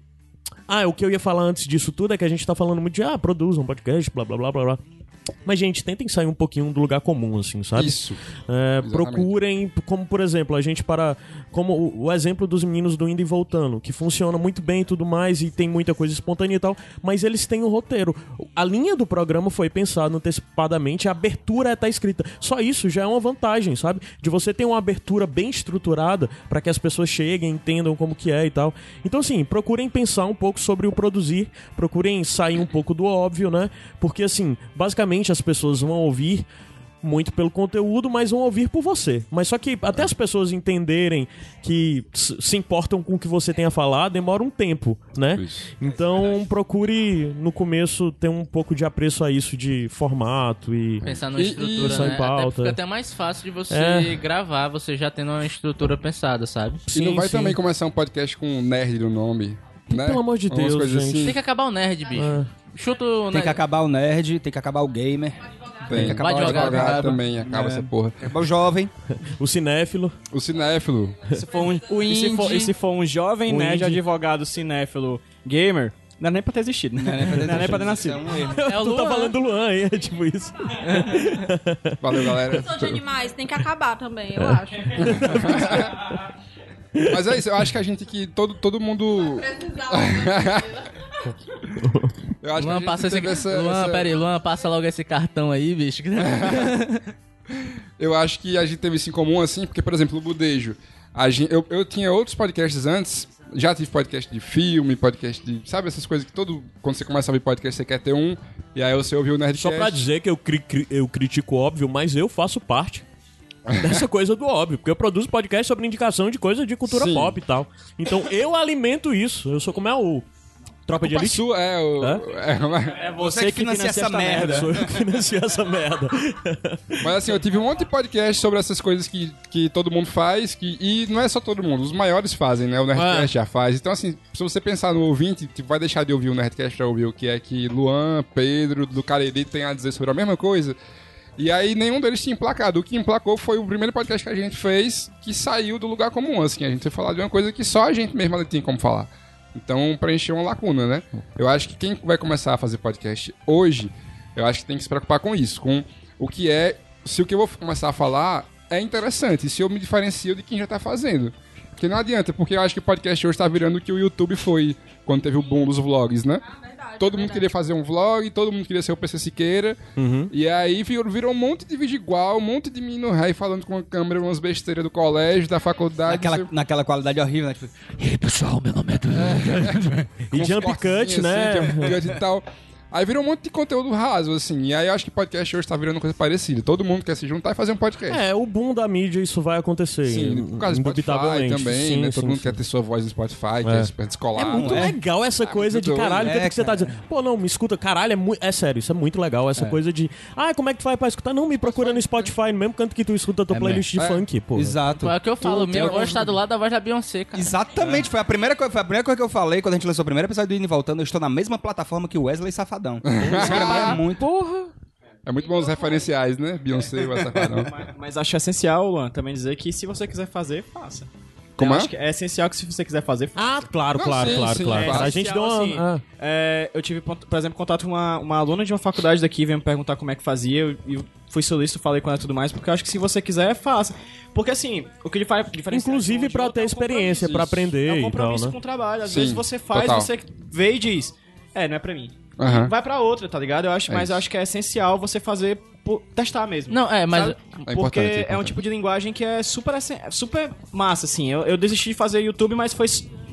ah, o que eu ia falar antes disso tudo é que a gente tá falando muito de, ah, produzam um podcast, blá blá blá blá blá. Mas, gente, tentem sair um pouquinho do lugar comum, assim, sabe? Isso. É, procurem, como por exemplo, a gente para. Como o, o exemplo dos meninos do Indo e Voltando, que funciona muito bem e tudo mais, e tem muita coisa espontânea e tal, mas eles têm um roteiro. A linha do programa foi pensada antecipadamente, a abertura tá escrita. Só isso já é uma vantagem, sabe? De você ter uma abertura bem estruturada para que as pessoas cheguem, entendam como que é e tal. Então, assim, procurem pensar um pouco sobre o produzir, procurem sair um pouco do óbvio, né? Porque, assim, basicamente as pessoas vão ouvir muito pelo conteúdo, mas vão ouvir por você. Mas só que até as pessoas entenderem que se importam com o que você tem a falar, demora um tempo, né? Isso. Então procure no começo ter um pouco de apreço a isso de formato e Pensar numa E- e- estrutura, em né? pauta, até fica é. até mais fácil de você É. gravar, você já tendo uma estrutura pensada, sabe? e não Sim, vai sim. também começar um podcast com um nerd no nome, né? Pelo amor de Deus, gente. assim. Tem que acabar o nerd, bicho. É. Chuta o Tem que acabar o nerd, tem que acabar o gamer. Tem, que acabar o advogado. advogado também, acaba essa porra. Tem que acabar o jovem. o cinéfilo. O cinéfilo. Se for um, O e, se for, e se for um jovem O nerd, indie. advogado, cinéfilo, gamer, não é nem pra ter existido, né? Não é nem pra ter nascido. É um erro. É o tu tá Luan. falando do Luan, hein? É tipo isso. Valeu, galera. Sou de animais, tem que acabar também, eu acho. Mas é isso, eu acho que a gente que todo, todo mundo. Eu acho que a Luan, gente passa esse... essa, Luan, essa- pera aí, Luan, passa logo esse cartão aí, bicho. Eu acho que a gente teve isso em comum, assim, porque, por exemplo, o Budejo. A gente, eu, eu tinha outros podcasts antes. Já tive podcast de filme, podcast de. Sabe essas coisas que todo. Quando você começa a ouvir podcast, você quer ter um. E aí você ouviu o Nerdcast. Só pra dizer que eu, cri- cri- eu critico óbvio, mas eu faço parte dessa coisa do óbvio. Porque eu produzo podcast sobre indicação de coisa de cultura Sim. pop e tal. Então eu alimento isso. Eu sou como é o Tropa de Elite. sua, é, o, é, É você, que financia essa merda. Sou eu que financio essa merda. Mas assim, eu tive um monte de podcast sobre essas coisas que, que todo mundo faz, que, e não é só todo mundo, os maiores fazem, né? O Nerdcast É. já faz. Então, assim, se você pensar no ouvinte, tipo, vai deixar de ouvir o Nerdcast pra ouvir o que é que Luan, Pedro, do Cariri tem a dizer sobre a mesma coisa. E aí nenhum deles tinha emplacado. O que emplacou foi o primeiro podcast que a gente fez que saiu do lugar comum, assim. A gente foi falar de uma coisa que só a gente mesmo ali tinha como falar. Então preencheu uma lacuna, né? Eu acho que quem vai começar a fazer podcast hoje, eu acho que tem que se preocupar com isso, com o que é, se o que eu vou começar a falar é interessante, se eu me diferencio de quem já tá fazendo. Porque não adianta, porque eu acho que o podcast hoje tá virando o que o YouTube foi quando teve o boom dos vlogs, né? Todo mundo queria fazer um vlog, todo mundo queria ser o PC Siqueira. E aí virou, virou um monte de vídeo igual, um monte de menino rei falando com a câmera umas besteiras do colégio, da faculdade. Naquela, sei- naquela qualidade horrível, né? Tipo, E uns jump cortezinhos cut, né? assim, jump cut e tal. Aí virou um monte de conteúdo raso, assim. E aí eu acho que podcast hoje tá virando coisa parecida. Todo mundo quer se juntar e fazer um podcast. É, o boom da mídia, isso vai acontecer. Sim, por causa do Spotify também, Sim, né? Todo sim, mundo sim. quer ter sua voz no Spotify, É. quer super descolar. É muito né? legal essa coisa muito de caralho, o que, é É, que você tá dizendo? Pô, não, me escuta, caralho, é, mu- é sério, isso é muito legal, essa É. coisa de, ah, como é que tu vai pra escutar? Não, me procura no Spotify, no mesmo canto que tu escuta a tua É playlist de funk, pô. Exato. É o que eu falo, Tu- minha voz tá do lado da voz da Beyoncé, cara. Exatamente, foi, a primeira coisa, foi a primeira coisa que eu falei quando a gente lançou o primeiro episódio do Indo Voltando. Eu estou na mesma plataforma que o Wesley Safadão. Isso pra mim é muito. Porra! É muito bom os referenciais, né? Beyoncé e o Safadão. Mas acho essencial, Luan, também dizer que se você quiser fazer, faça. Como Eu é? acho que é essencial que se você quiser fazer, faça. Ah, claro, Não, claro, sim, claro, sim, claro. claro. A gente deu uma... assim, ah. é, eu tive, por exemplo, contato com uma, uma aluna de uma faculdade daqui, veio me perguntar como é que fazia, eu, eu fui solícito, falei com ela e tudo mais, porque eu acho que se você quiser, faça. Porque assim, o que faz diferencia Inclusive outro ter é um experiência, compromisso. pra aprender É um e tal, compromisso né? com o trabalho. Às Sim, vezes você faz, total. você vê e diz, é, não é pra mim. Aham. Vai pra outra, tá ligado? Eu acho, É mas isso. eu acho que é essencial você fazer, por- testar mesmo. Não, é, mas-? É Porque é é um tipo de linguagem que é super, super massa, assim. Eu, eu desisti de fazer YouTube, mas foi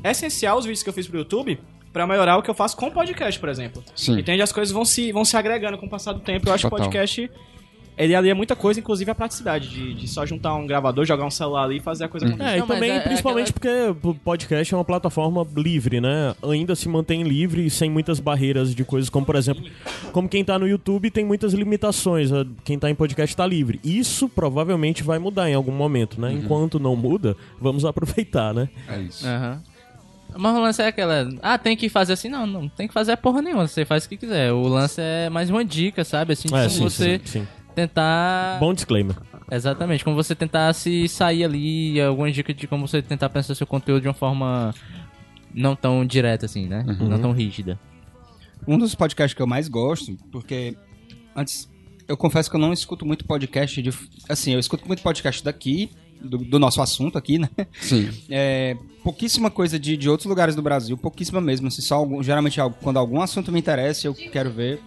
essencial os vídeos que eu fiz pro YouTube pra melhorar o que eu faço com podcast, por exemplo. Sim. Entende? As coisas vão se, vão se agregando com o passar do tempo. Eu acho que podcast, ele alia muita coisa, inclusive a praticidade de, de só juntar um gravador, jogar um celular ali e fazer a coisa acontecer. É, e Não, também, é- é principalmente porque o podcast é uma plataforma livre, né? Ainda se mantém livre e sem muitas barreiras de coisas, como por exemplo, como quem tá no YouTube tem muitas limitações, a- quem tá em podcast tá livre. Isso provavelmente vai mudar em algum momento, né? Enquanto não muda, vamos aproveitar, né? É isso. Aham. Mas o lance é aquela. Ah, tem que fazer assim? Não, não tem que fazer porra nenhuma. Você faz o que quiser. O lance é mais uma dica, sabe? Assim, de É, como sim, você sim, sim. Tentar. Bom disclaimer. Exatamente, como você tentar se sair ali, algumas dicas de como você tentar pensar seu conteúdo de uma forma não tão direta assim, né? Não tão rígida. Um dos podcasts que eu mais gosto, porque antes eu confesso que eu não escuto muito podcast de. Assim, eu escuto muito podcast daqui, do, do nosso assunto aqui, né? Sim. É, pouquíssima coisa de, de outros lugares do Brasil, pouquíssima mesmo. Assim, só algum- geralmente quando algum assunto me interessa, eu quero ver.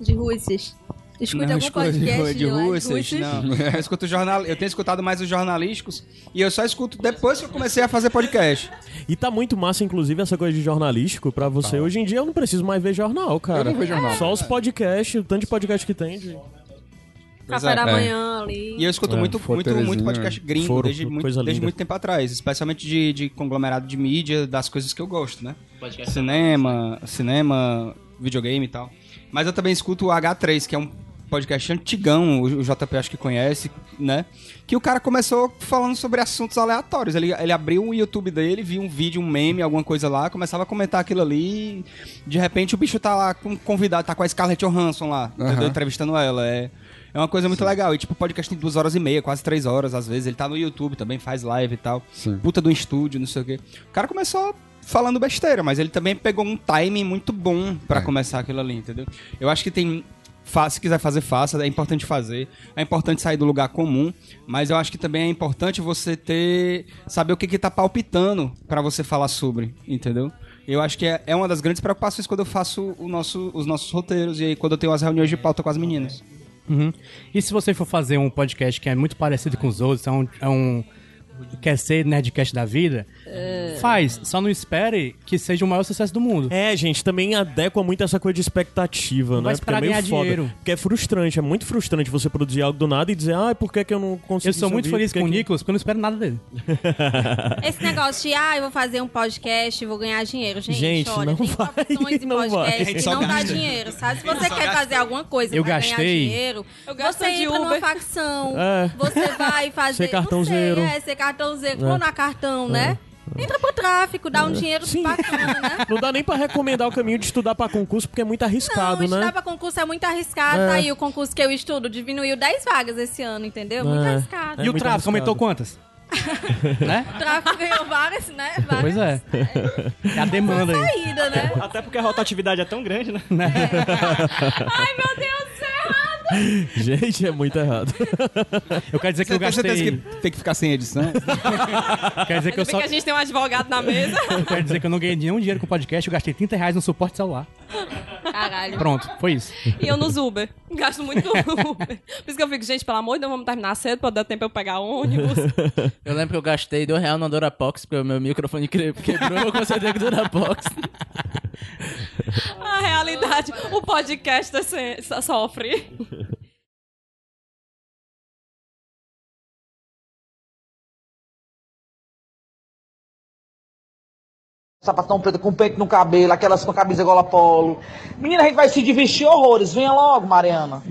De Russes. Escuta não, algum escuto podcast de, de lá, Russas, não. Eu, escuto jornal, eu tenho escutado mais os jornalísticos e eu só escuto depois que eu comecei a fazer podcast. E tá muito massa, inclusive, essa coisa de jornalístico pra você. Hoje em dia eu não preciso mais ver jornal, cara. Eu não vejo jornal. Só os podcasts, o tanto de podcast que tem. De... Café da é. manhã ali. E eu escuto É, muito, muito, muito podcast gringo, Foro, desde, muito, desde linda. muito tempo atrás, especialmente de, de conglomerado de mídia, das coisas que eu gosto, né? Cinema, cinema, videogame e tal. Mas eu também escuto o H3, que é um podcast antigão, o JP acho que conhece, né? Que o cara começou falando sobre assuntos aleatórios. Ele, ele abriu o YouTube dele, viu um vídeo, um meme, alguma coisa lá, começava a comentar aquilo ali. e, De repente o bicho tá lá com um convidado, tá com a Scarlett Johansson lá, entendeu? entrevistando ela. É, é uma coisa muito legal. E tipo, o podcast tem duas horas e meia, quase três horas às vezes. Ele tá no YouTube também, faz live e tal. Sim. Puta do estúdio, não sei o quê. O cara começou falando besteira, mas ele também pegou um timing muito bom pra É. começar aquilo ali, entendeu? Eu acho que tem. Se quiser fazer, faça. É importante fazer. É importante sair do lugar comum. Mas eu acho que também é importante você ter. Saber o que, que tá palpitando pra você falar sobre, entendeu? Eu acho que é, é uma das grandes preocupações quando eu faço nosso, os nossos roteiros e aí quando eu tenho as reuniões de pauta com as meninas. Uhum. E se você for fazer um podcast que é muito parecido com os outros, é um. É um quer ser Nerdcast da vida, faz. Só não espere que seja o maior sucesso do mundo. É, gente, também adequa muito essa coisa de expectativa, Não né? Porque é meio ganhar foda. dinheiro. Porque é frustrante, é muito frustrante você produzir algo do nada e dizer, ah, por que, que eu não consigo Eu sou muito feliz com o Nicolas porque eu não espero nada dele. Esse negócio de, ah, eu vou fazer um podcast e vou ganhar dinheiro. Gente, Gente, olha, não tem vai, profissões em não vai. podcast que não dá gasta. dinheiro, sabe? Se você quer fazer alguma coisa Eu pra gastei. ganhar dinheiro, Eu você de entra numa Uber. facção, É. você vai fazer... Ser cartãozeiro. Não sei, é, ser cartãozeiro, clonar cartão, né? Entra pro tráfico, dá um dinheiro Sim. bacana, né? Não dá nem pra recomendar o caminho de estudar pra concurso, porque é muito arriscado, não, estudar né? pra concurso é muito arriscado. É. Tá aí o concurso que eu estudo diminuiu 10 vagas esse ano, entendeu? Muito É. arriscado. É e o muito tráfico aumentou quantas? né? O tráfico ganhou várias, né? Várias Pois é. É a demanda aí. saídas, né? Até porque a rotatividade é tão grande, né? Ai, meu Deus, é! Gente, é muito errado. Eu quero dizer que eu certeza gastei. que tem que ficar sem edição? Quer dizer que eu só. que a gente tem um advogado na mesa. Eu quero dizer que eu não ganhei nenhum dinheiro com o podcast, eu gastei 30 reais no suporte celular. Caralho. Pronto, foi isso. E eu nos Uber. Gasto muito no Uber. Por isso que eu fico, gente, pelo amor de Deus, vamos terminar cedo pra dar tempo eu pegar ônibus. Eu lembro que eu gastei dois reais na Durapox, porque o meu microfone que- quebrou, eu ter que Durapox. A realidade, o podcast se- sofre. Sapatão preto com peito no cabelo, aquelas com a camisa gola polo. Menina, a gente vai se divertir horrores. Venha logo, Mariana.